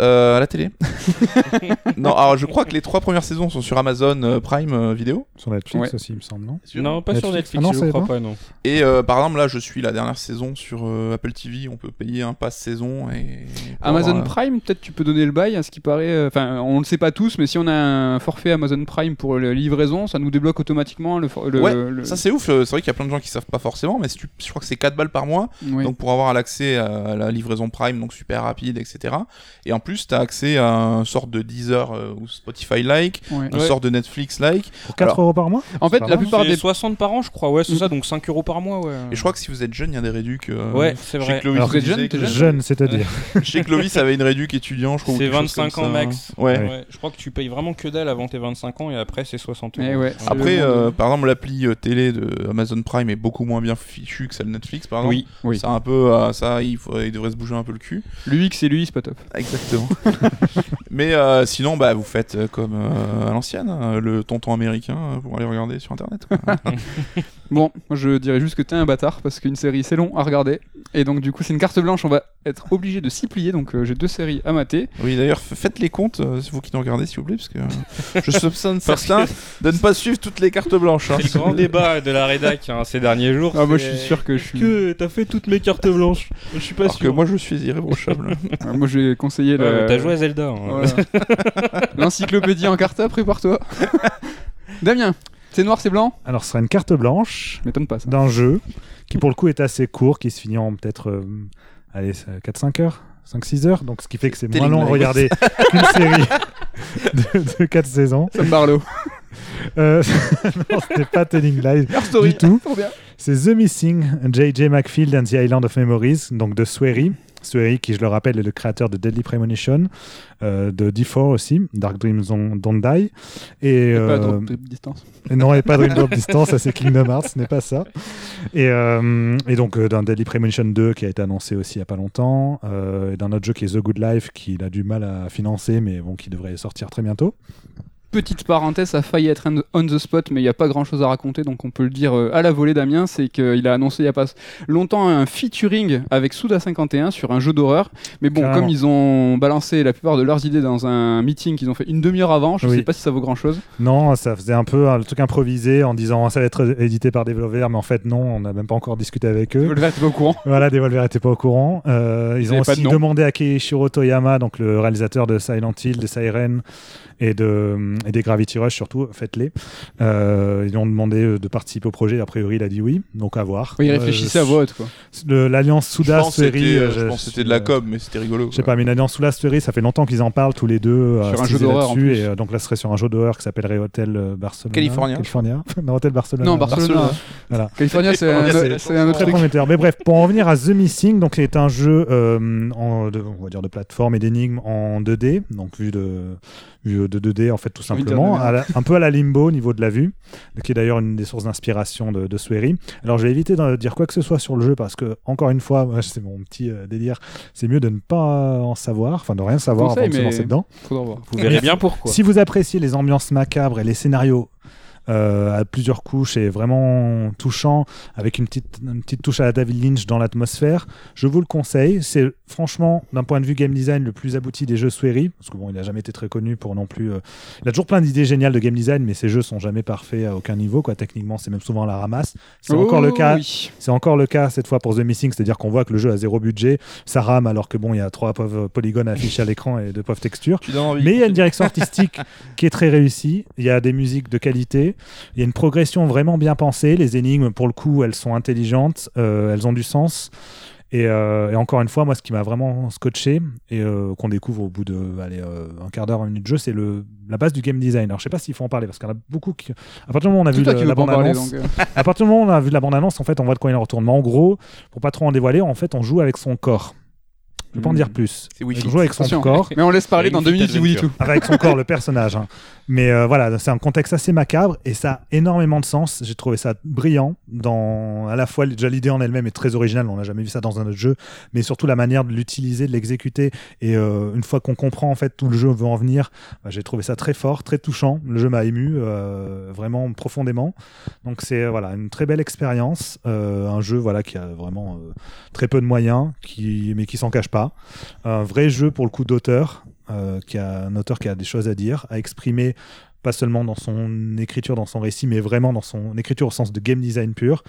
Euh, à la télé Non, alors je crois que les trois premières saisons sont sur Amazon euh, Prime euh, Vidéo.
Sur Netflix
Ouais.
aussi, il me semble, non
Non, pas sur
Netflix.
Netflix,
Ah non,
je
ça
crois
va
pas, non.
Et euh, par exemple, là, je suis la dernière saison sur euh, Apple TV. On peut payer un pass saison et. pour
Amazon
avoir, euh,
Prime, peut-être tu peux donner le bail, à ce qui paraît. euh, Enfin, on le sait pas tous, mais si on a un forfait Amazon Prime pour la livraison, ça nous débloque automatiquement le. for- le-
Ouais,
le-
Ça c'est ouf, euh, c'est vrai qu'il y a plein de gens qui savent pas forcément, mais si tu- je crois que c'est 4 balles par mois,
Oui.
donc pour avoir l'accès à la livraison Prime, donc super rapide, etc. Et en plus, tu as accès à une sorte de Deezer euh, ou Spotify-like,
Ouais.
une sorte de Netflix-like.
Pour 4
Alors-
euros par mois
En fait,
pas
la
mal.
plupart
C'est
des
60 par an, je crois, ouais, c'est
Mm.
ça, donc 5 euros par mois, ouais.
Et je crois que si vous êtes jeune, il y a des réducs. euh,
Ouais, c'est vrai.
Loïs
Alors,
disait
jeune,
que-
Jeune, c'est-à-dire.
Je sais que Loïs avait une réduc étudiant, je crois. ou
C'est
quelque chose
25
comme
ans
ça.
max.
Ouais.
Ouais, Je crois que tu payes vraiment que dalle avant tes 25 ans et après c'est 60 euros.
Eh ouais,
Après,
le monde
euh, par exemple, l'appli euh, télé de Amazon Prime est beaucoup moins bien fichue que celle de Netflix, par exemple.
Oui,
Oui.
C'est un peu euh, ça, il, devrait se bouger un peu le cul.
L'UX et l'UI, c'est pas top.
Exactement. Mais euh, sinon, bah, vous faites euh, comme euh, à l'ancienne, hein, le tonton américain, pour aller regarder sur internet. quoi.
Bon, moi je dirais juste que t'es un bâtard parce qu'une série c'est long à regarder et donc du coup c'est une carte blanche, on va être obligé de s'y plier donc euh, j'ai deux séries à mater.
oui, d'ailleurs, f- faites les comptes, euh, c'est vous qui nous regardez, s'il vous plaît, parce que euh, je soupçonne certains de ne pas suivre toutes les cartes blanches. hein.
c'est le grand débat de la rédac hein, ces derniers jours.
Ah, moi je
c'est-
suis sûr que je suis.
que t'as fait toutes mes cartes blanches? Je suis pas
Alors que moi, je suis irréprochable.
Ouais, moi je vais
mais T'as joué à Zelda. hein.
Voilà. L'encyclopédie en carta, prépare-toi. Damien, c'est noir, c'est blanc
Alors, ce sera une carte blanche
M'étonne pas ça.
d'un jeu qui, pour le coup, est assez court, qui se finit en peut-être euh, allez, 4-5 heures 5-6 heures, donc ce qui fait que c'est moins long à regarder qu'une série de, 4 saisons.
Ça me parle.
Euh, non, c'était pas Telling
story.
du tout.
Trop bien.
C'est The Missing, J.J. McField and the Island of Memories, donc de Swery. Swery, qui je le rappelle, est le créateur de Deadly Premonition, euh, de D4 aussi, Dark Dreams Don't Don't Die. Et,
Et pas
euh,
drop distance.
non, et pas Dream Drop Distance, ça c'est Kingdom Hearts, ce n'est pas ça. Et, euh, et donc dans Deadly Premonition 2 qui a été annoncé aussi il n'y a pas longtemps, et dans notre jeu qui est The Good Life, qu'il a du mal à financer, mais bon, qui devrait sortir très bientôt.
Petite parenthèse, ça a failli être on the spot, mais il n'y a pas grand chose à raconter, donc on peut le dire euh, à la volée, Damien. C'est qu'il a annoncé il n'y a pas longtemps un featuring avec Souda51 sur un jeu d'horreur. Mais bon,
Carrément.
comme ils ont balancé la plupart de leurs idées dans un meeting qu'ils ont fait une demi-heure avant, je ne
Oui.
sais pas si ça vaut grand chose.
Non, ça faisait un peu un le truc improvisé en disant ça va être édité par Devolver, mais en fait non, on n'a même pas encore discuté avec eux.
Verre, t'es pas au courant.
Voilà, Devolver n'était pas au courant. Euh, ils
Ils
ont
de
aussi
nom.
demandé à Keishiro Toyama, donc le réalisateur de Silent Hill, de Siren et, de, et des Gravity Rush surtout, faites-les. Euh, ils lui ont demandé euh, de participer au projet. A priori, il a dit oui, donc à voir.
Il
Euh,
réfléchissait à voix haute, quoi.
L'alliance
Je
Souda
pense que c'était,
Sueri,
euh,
euh,
je pense que c'était de la com, mais c'était rigolo.
Je sais pas, mais une alliance Souda Sueri, ça fait longtemps qu'ils en parlent tous les deux.
Sur un jeu d'horreur, en
là-dessus,
plus.
Et euh, donc là, ce serait sur un jeu d'horreur qui s'appellerait Hotel Barcelona.
California.
California. non, Hotel Barcelona.
Non, Barcelona.
Voilà.
California, c'est un, autre
Très
truc.
prometteur. Mais bref, pour en venir à The Missing, donc c'est un jeu euh, en, de, on va dire de plateforme et d'énigmes en 2D, donc vu de de 2D en fait tout simplement,
de
à la- un peu à la Limbo au niveau de la vue, qui est d'ailleurs une des sources d'inspiration de, de Sueri. Alors je vais éviter de dire quoi que ce soit sur le jeu parce que encore une fois, c'est mon petit euh, délire, c'est mieux de ne pas en savoir, enfin de rien savoir
Conseil,
avant de se lancer dedans.
Vous verrez bien pourquoi.
Si vous appréciez les ambiances macabres et les scénarios à plusieurs couches et vraiment touchants, avec une petite, une petite touche à la David Lynch dans l'atmosphère, je vous le conseille. C'est franchement, d'un point de vue game design, le plus abouti des jeux Sueri, parce que bon, il n'a jamais été très connu pour non plus. euh, Il a toujours plein d'idées géniales de game design, mais ses jeux sont jamais parfaits à aucun niveau. Quoi. Techniquement, c'est même souvent la ramasse. C'est encore le
Oh,
cas.
oui.
C'est encore le cas cette fois pour The Missing, c'est-à-dire qu'on voit que le jeu a zéro budget, ça rame alors que bon, il y a trois pauvres polygones affichés à l'écran et deux pauvres textures. Mais il y a une direction artistique qui est très réussie. Il y a des musiques de qualité. Il y a une progression vraiment bien pensée. Les énigmes, pour le coup, elles sont intelligentes. euh, elles ont du sens. Et, euh, et encore une fois, moi, ce qui m'a vraiment scotché et euh, qu'on découvre au bout de allez, euh, un quart d'heure, une minute de jeu, c'est le, la base du game design. Alors, je sais pas s'il faut en parler parce qu'il y en a beaucoup qui. À partir du moment où on a vu le- la
veux pas en
bande
parler,
annonce,
donc. euh.
à partir du moment où on a vu la bande annonce, en fait, on voit de quoi il en retourne. Mais en gros, pour pas trop en dévoiler, en fait, on joue avec son corps. Je vais pas en dire plus.
C'est Wii
On
Fit.
joue avec son
Attention.
corps.
Mais on laisse parler dans deux minutes, il vous dit
Adventure.
tout.
avec son corps, le personnage. hein. Mais euh, voilà, c'est un contexte assez macabre et ça a énormément de sens. J'ai trouvé ça brillant dans à la fois déjà l'idée en elle-même est très originale. On n'a jamais vu ça dans un autre jeu, mais surtout la manière de l'utiliser, de l'exécuter. Et euh, une fois qu'on comprend en fait tout le jeu veut en venir, bah, j'ai trouvé ça très fort, très touchant. Le jeu m'a ému euh, vraiment profondément. Donc c'est voilà une très belle expérience, Euh, un jeu voilà qui a vraiment euh, très peu de moyens, qui mais qui s'en cache pas. Un vrai jeu pour le coup d'auteur, euh, un auteur qui a des choses à dire, à exprimer pas seulement dans son écriture, dans son récit, mais vraiment dans son écriture au sens de game design pur.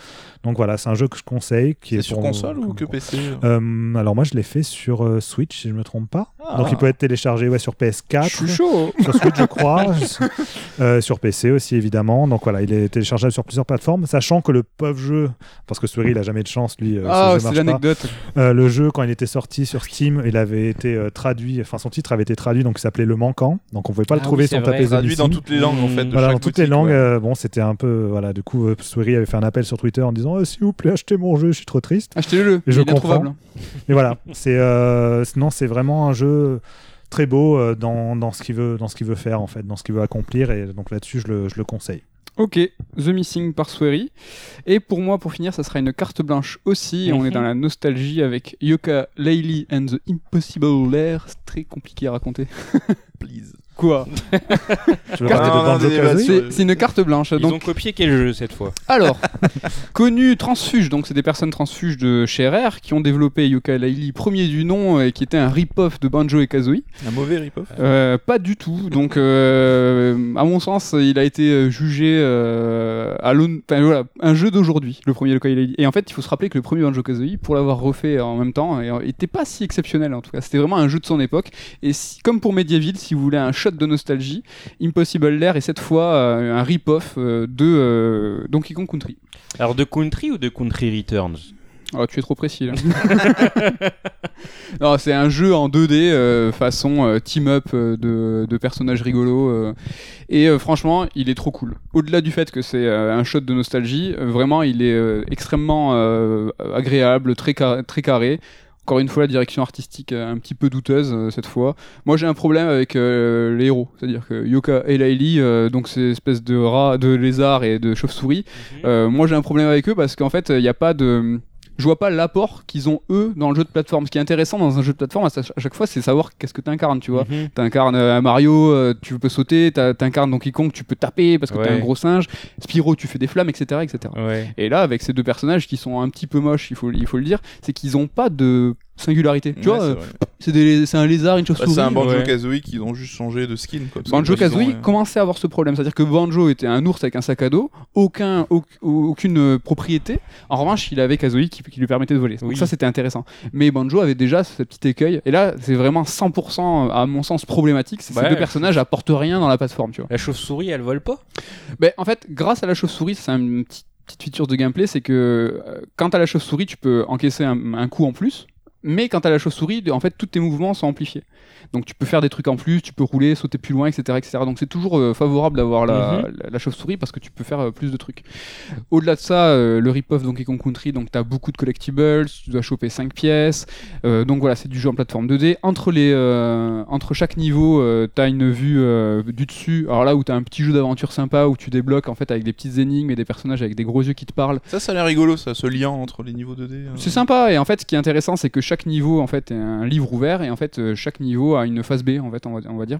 Donc voilà, c'est un jeu que je conseille. Qui
C'est
est
sur
pour-
console ou que PC
Euh, Alors moi je l'ai fait sur euh, Switch, si je me trompe pas.
Ah.
Donc il peut être téléchargé ouais, sur PS4.
Je suis chaud.
Sur Switch, je crois. Euh, sur PC aussi, évidemment. Donc voilà, il est téléchargeable sur plusieurs plateformes. Sachant que le pauvre jeu, parce que Swery, il a jamais de chance, lui. euh,
Ah, c'est l'anecdote.
Euh, le jeu, quand il était sorti sur Steam, il avait été euh, traduit, enfin son titre avait été traduit, donc il s'appelait Le Manquant. Donc on pouvait pas le
Ah
trouver
oui,
sans
vrai.
taper
Traduit dans. Toutes les langues en fait. De
Voilà,
chaque
dans toutes les langues.
ouais.
euh, bon, c'était un peu. Voilà, du coup, euh, Swery avait fait un appel sur Twitter en disant Oh, S'il vous plaît, achetez mon jeu, je suis trop triste.
Achetez-le.
Et je
il est
comprends.
introuvable.
Et voilà, c'est euh, sinon c'est vraiment un jeu très beau euh, dans, dans ce qu'il veut dans ce qu'il veut faire en fait, dans ce qu'il veut accomplir et donc là-dessus je le, je le conseille.
Ok, The Missing par Swery. Et pour moi, pour finir, ça sera une carte blanche aussi. On est dans la nostalgie avec Yoka Laylee and the Impossible Lair. C'est très compliqué à raconter.
Please.
Quoi. C'est une carte blanche.
Ils
Donc,
ont copié quel jeu cette fois?
Alors, connu transfuge, donc c'est des personnes transfuges de chez Rare qui ont développé Yoka Laylee, premier du nom, et qui était un rip-off de Banjo et Kazooie.
Un mauvais rip-off?
Euh, pas du tout. Donc, euh, à mon sens, il a été euh, jugé euh, à l'aune- enfin, voilà, un jeu d'aujourd'hui, le premier Yoka Laylee. Et en fait, il faut se rappeler que le premier Banjo Kazooie, pour l'avoir refait en même temps, et, euh, était pas si exceptionnel en tout cas. C'était vraiment un jeu de son époque. Et si- comme pour Medieval, si vous voulez un shot de nostalgie, Impossible Lair est cette fois euh, un rip-off euh, de euh, Donkey Kong Country.
Alors de Country ou de Country Returns?
Oh, tu es trop précis là. non, c'est un jeu en 2D euh, façon euh, team-up euh, de, de personnages rigolos. et franchement, il est trop cool. Au-delà du fait que c'est un shot de nostalgie, vraiment, il est extrêmement agréable, très, car- très carré. Encore une fois, la direction artistique euh, un petit peu douteuse euh, cette fois. Moi, j'ai un problème avec euh, les héros, c'est-à-dire que Yoka et Laili, euh, donc ces espèces de rats, de lézards et de chauves-souris. Euh, moi, j'ai un problème avec eux parce qu'en fait, il n'y a pas de je vois pas l'apport qu'ils ont eux dans le jeu de plateforme. Ce qui est intéressant dans un jeu de plateforme à chaque fois, c'est savoir qu'est-ce que tu incarnes, tu vois.
Mhm.
T'incarnes euh, un Mario, euh, tu peux sauter, t'as- t'incarnes Donkey Kong, tu peux taper parce que t'es un gros singe. Spyro, tu fais des flammes, etc., etc.
Ouais.
Et là, avec ces deux personnages qui sont un petit peu moches, il faut, il faut le dire, c'est qu'ils ont pas de singularité. tu
Ouais,
vois,
c'est
euh, c'est des- c'est un lézard, une
Bah,
chauve-souris.
c'est un Banjo
ouais.
Kazooie qui ont juste changé de skin. Quoi,
Banjo
ont,
Kazooie commençait à avoir ce problème, c'est-à-dire que Banjo était un ours avec un sac à dos, aucun, au- aucune euh, propriété. En revanche, il avait Kazooie qui, qui lui permettait de voler. Donc
Oui.
ça, c'était intéressant. Mais Banjo avait déjà ce petit écueil. Et là, c'est vraiment 100% à mon sens problématique. C'est
Ouais,
ces deux personnages apportent rien dans la plateforme, tu vois.
La chauve-souris, elle vole pas?
Ben, en fait, grâce à la chauve-souris, c'est une petite, petite feature de gameplay, c'est que euh, quand t'as la chauve-souris, tu peux encaisser un, un coup en plus. Mais quand t'as la chauve-souris, en fait, tous tes mouvements sont amplifiés. Donc tu peux faire des trucs en plus, tu peux rouler, sauter plus loin, etc. etc. Donc c'est toujours euh, favorable d'avoir la,
Mhm.
la- la chauve-souris parce que tu peux faire euh, plus de trucs. Au-delà de ça, euh, le rip-off Donkey Kong Country, donc t'as beaucoup de collectibles, tu dois choper 5 pièces. Euh, donc voilà, c'est du jeu en plateforme 2D. Entre, les, euh, entre chaque niveau, euh, t'as une vue euh, du dessus. Alors là où t'as un petit jeu d'aventure sympa où tu débloques en fait avec des petites énigmes et des personnages avec des gros yeux qui te parlent.
Ça, ça a l'air rigolo, ça, ce lien entre les niveaux 2D. euh.
C'est sympa et en fait ce qui est intéressant c'est que chaque niveau en fait est un livre ouvert et en fait chaque niveau a une phase B en fait on va, dire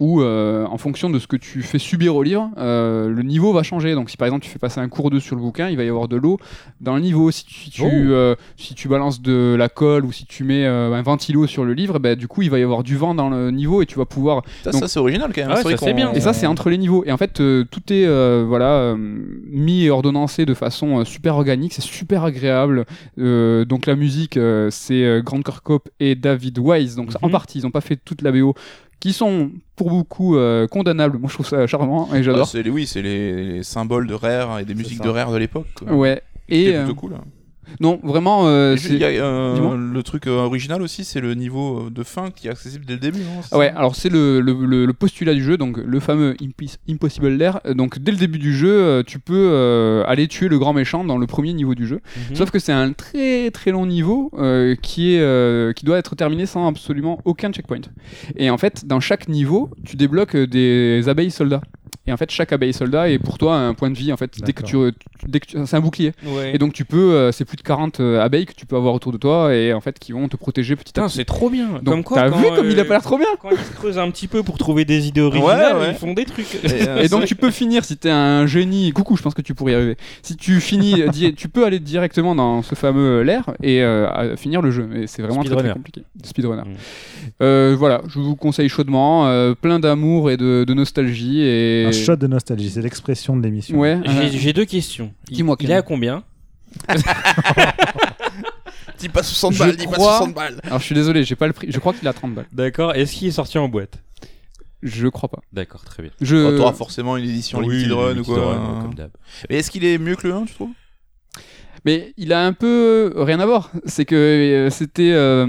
où euh, en fonction de ce que tu fais subir au livre euh, le niveau va changer donc si par exemple tu fais passer un cours d'eau sur le bouquin il va y avoir de l'eau dans le niveau si tu, si tu,
Oh.
euh, si tu balances de la colle ou si tu mets euh, un ventilo sur le livre bah, du coup il va y avoir du vent dans le niveau et tu vas pouvoir
Ça,
Donc-
ça, c'est original quand même.
Ah ouais,
vrai
ça, c'est
qu'on-
bien.
et ça, c'est entre les niveaux. Et en fait, euh, tout est euh, voilà euh, mis et ordonnancé de façon euh, super organique. C'est super agréable. Euh, donc la musique, euh, c'est Grant Kirkhope et David Wise. Donc en
Mhm.
partie, ils n'ont pas fait toute la BO, qui sont pour beaucoup euh, condamnables. Moi, je trouve ça charmant et
Ah,
j'adore.
c'est les- oui, c'est les, les symboles de Rare et des musiques
ça.
de Rare de l'époque.
ouais.
C'était
Et euh,
plutôt cool. hein.
Non, vraiment, euh,
Et
c'est-
il y a, euh, le truc euh, original aussi, c'est le niveau de fin qui est accessible dès le début. non
Ah Ouais, alors c'est le, le, le- le postulat du jeu, donc le fameux Impossible Lair. Donc dès le début du jeu, tu peux euh, aller tuer le grand méchant dans le premier niveau du jeu.
Mhm.
Sauf que c'est un très très long niveau qui, est, qui doit être terminé sans absolument aucun checkpoint. Et en fait, dans chaque niveau, tu débloques des abeilles soldats. Et en fait, chaque abeille soldat est pour toi un point de vie. En fait, dès que tu, dès que tu- c'est un bouclier.
Ouais.
Et donc tu peux, euh, c'est plus de 40 euh, abeilles que tu peux avoir autour de toi et en fait qui vont te protéger petit à petit.
c'est trop bien.
Donc
Comme quoi,
t'as vu comme il a
euh,
pas l'air trop bien
Quand ils se creusent un petit peu pour trouver des idées originales,
Ouais, ouais.
ils font des trucs.
Et, euh,
Et donc tu peux finir si t'es un génie. Coucou, je pense que tu pourrais y arriver. Si tu finis, tu peux aller directement dans ce fameux l'air et euh, finir le jeu. Mais c'est vraiment très, très compliqué. Speedrunner.
Mm.
Euh, voilà, je vous conseille chaudement, euh, plein d'amour et de, de nostalgie et.
Shot de nostalgie, c'est l'expression de l'émission.
Ouais.
J'ai
euh,
j'ai deux questions. Il-
Dis-moi,
Il
Ken.
est à combien
Dis pas 60
Je
balles, dis pas
crois-
60 balles.
Alors je suis désolé, j'ai pas le prix. Je crois qu'il a 30 balles.
D'accord. Est-ce qu'il est sorti en boîte?
Je crois pas.
D'accord, très bien.
Je.
Oh, T'auras forcément une édition limited run ou quoi.
run, comme d'hab.
Mais est-ce qu'il est mieux que le 1, tu trouves?
Mais il a un peu rien à voir. C'est que euh, c'était. euh,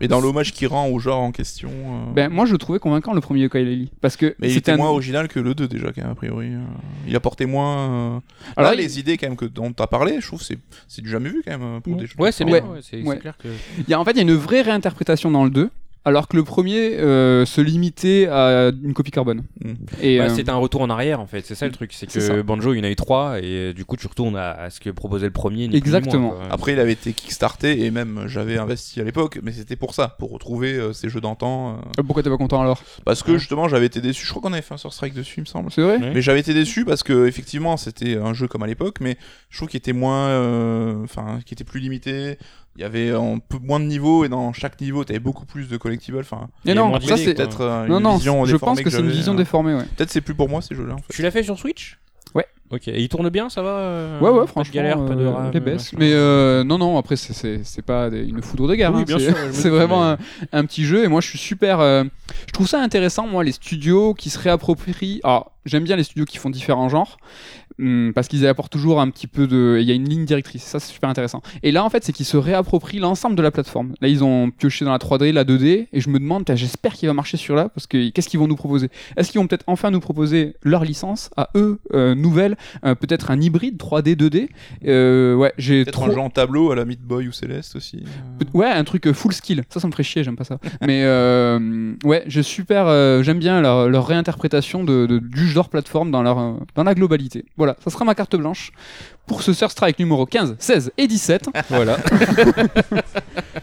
Mais dans l'hommage qu'il rend au genre en question. euh,
Ben moi je le trouvais convaincant le premier Yooka-Laylee parce que
Mais il
c'était
était
un-
moins original que le 2 déjà, quand même, a priori. euh. Il apportait moins. euh,
Alors,
Là,
il-
les idées quand même que dont t'as parlé, je trouve que c'est c'est du jamais vu quand même pour
Ouais.
des jeux.
Ouais, c'est
Ouais.
clair que.
Il y a, en fait, il y a une vraie réinterprétation dans le 2, alors que le premier euh, se limitait à une copie carbone.
Mm.
Et,
Bah,
euh,
c'est un retour en arrière en fait, c'est ça le truc, c'est que
ça.
Banjo il y en a eu trois et euh, du coup tu retournes à, à ce que proposait le premier. ni plus ni
Exactement.
moins.
Après, il avait été kickstarté et même j'avais investi à l'époque, mais c'était pour ça, pour retrouver euh, ces jeux d'antan.
Pourquoi t'es pas content alors?
Parce que
Ouais.
justement, j'avais été déçu. Je crois qu'on avait fait un Sur Strike dessus, il me semble.
C'est vrai?
Ouais.
Mais j'avais été déçu parce que effectivement c'était un jeu comme à l'époque, mais je trouve qu'il était moins, euh, enfin, qui était plus limité. Il y avait un peu moins de niveaux et dans chaque niveau t'avais beaucoup plus de collectibles. Enfin,
non, ça c'est.
peut-être euh,
Non,
une
non,
vision
je
déformée
pense que c'est une vision
euh.
déformée, ouais.
Peut-être c'est plus pour moi ces jeux-là. En fait.
Tu l'as fait sur Switch?
Ouais.
Ok, et il tourne bien, ça va euh,
Ouais, ouais,
pas de
franchement.
galère, pas de
euh,
RAM,
les baisses. Mais euh, non, non, après, c'est- pas des- une foudre de guerre.
Oui,
hein,
bien
c'est- vraiment un, un petit jeu et moi je suis super. euh, je trouve ça intéressant, moi, les studios qui se réapproprient. Alors, j'aime bien les studios qui font différents genres parce qu'ils apportent toujours un petit peu de. Il y a une ligne directrice, ça c'est super intéressant. Et là, en fait, c'est qu'ils se réapproprient l'ensemble de la plateforme. Là, ils ont pioché dans la 3D, la 2D et je me demande, j'espère qu'il va marcher sur là parce que qu'est-ce qu'ils vont nous proposer? Est-ce qu'ils vont peut-être enfin nous proposer leur licence à eux, euh, nouvelle, euh, peut-être un hybride 3D, 2D Euh, Ouais, j'ai
Peut-être
trop.
un en tableau à la Meat Boy ou Céleste aussi. euh.
Ouais, un truc euh, full skill. Ça, ça me ferait chier, j'aime pas ça. Mais ouais, je super, j'aime bien leur, leur réinterprétation de, de- du genre plateforme dans, leur, dans la globalité. Voilà, ça sera ma carte blanche pour ce Sur Strike numéro 15, 16 et 17. voilà.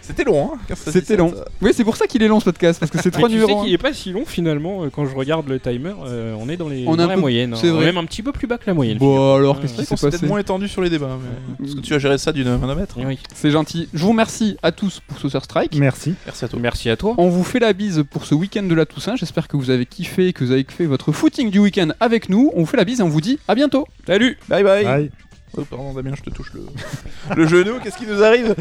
C'était long, hein 15,
C'était long. Oui, c'est pour ça qu'il est long ce podcast, parce que c'est trois
tu sais
numéros.
qu'il est pas si long finalement euh, quand je regarde le timer. euh, on est dans, les,
On
dans la
peu-
moyenne. hein.
c'est vrai.
Même un petit peu plus bas que la moyenne.
Bon, alors, qu'est-ce qui
C'est
s'est
peut-être
passé
moins étendu sur les débats. mais- Parce que tu as géré ça d'une main.
Oui.
C'est gentil. Je vous remercie à tous pour ce Sur Strike.
Merci.
Merci à toi.
Merci à toi.
On vous fait la bise pour ce week-end de la Toussaint. J'espère que vous avez kiffé, que vous avez fait votre footing du week-end avec nous. On vous fait la bise et on vous dit à bientôt.
Salut
Bye bye.
Bye.
Oh, pardon, Damien, je te touche le, le genou. Qu'est-ce qui nous arrive?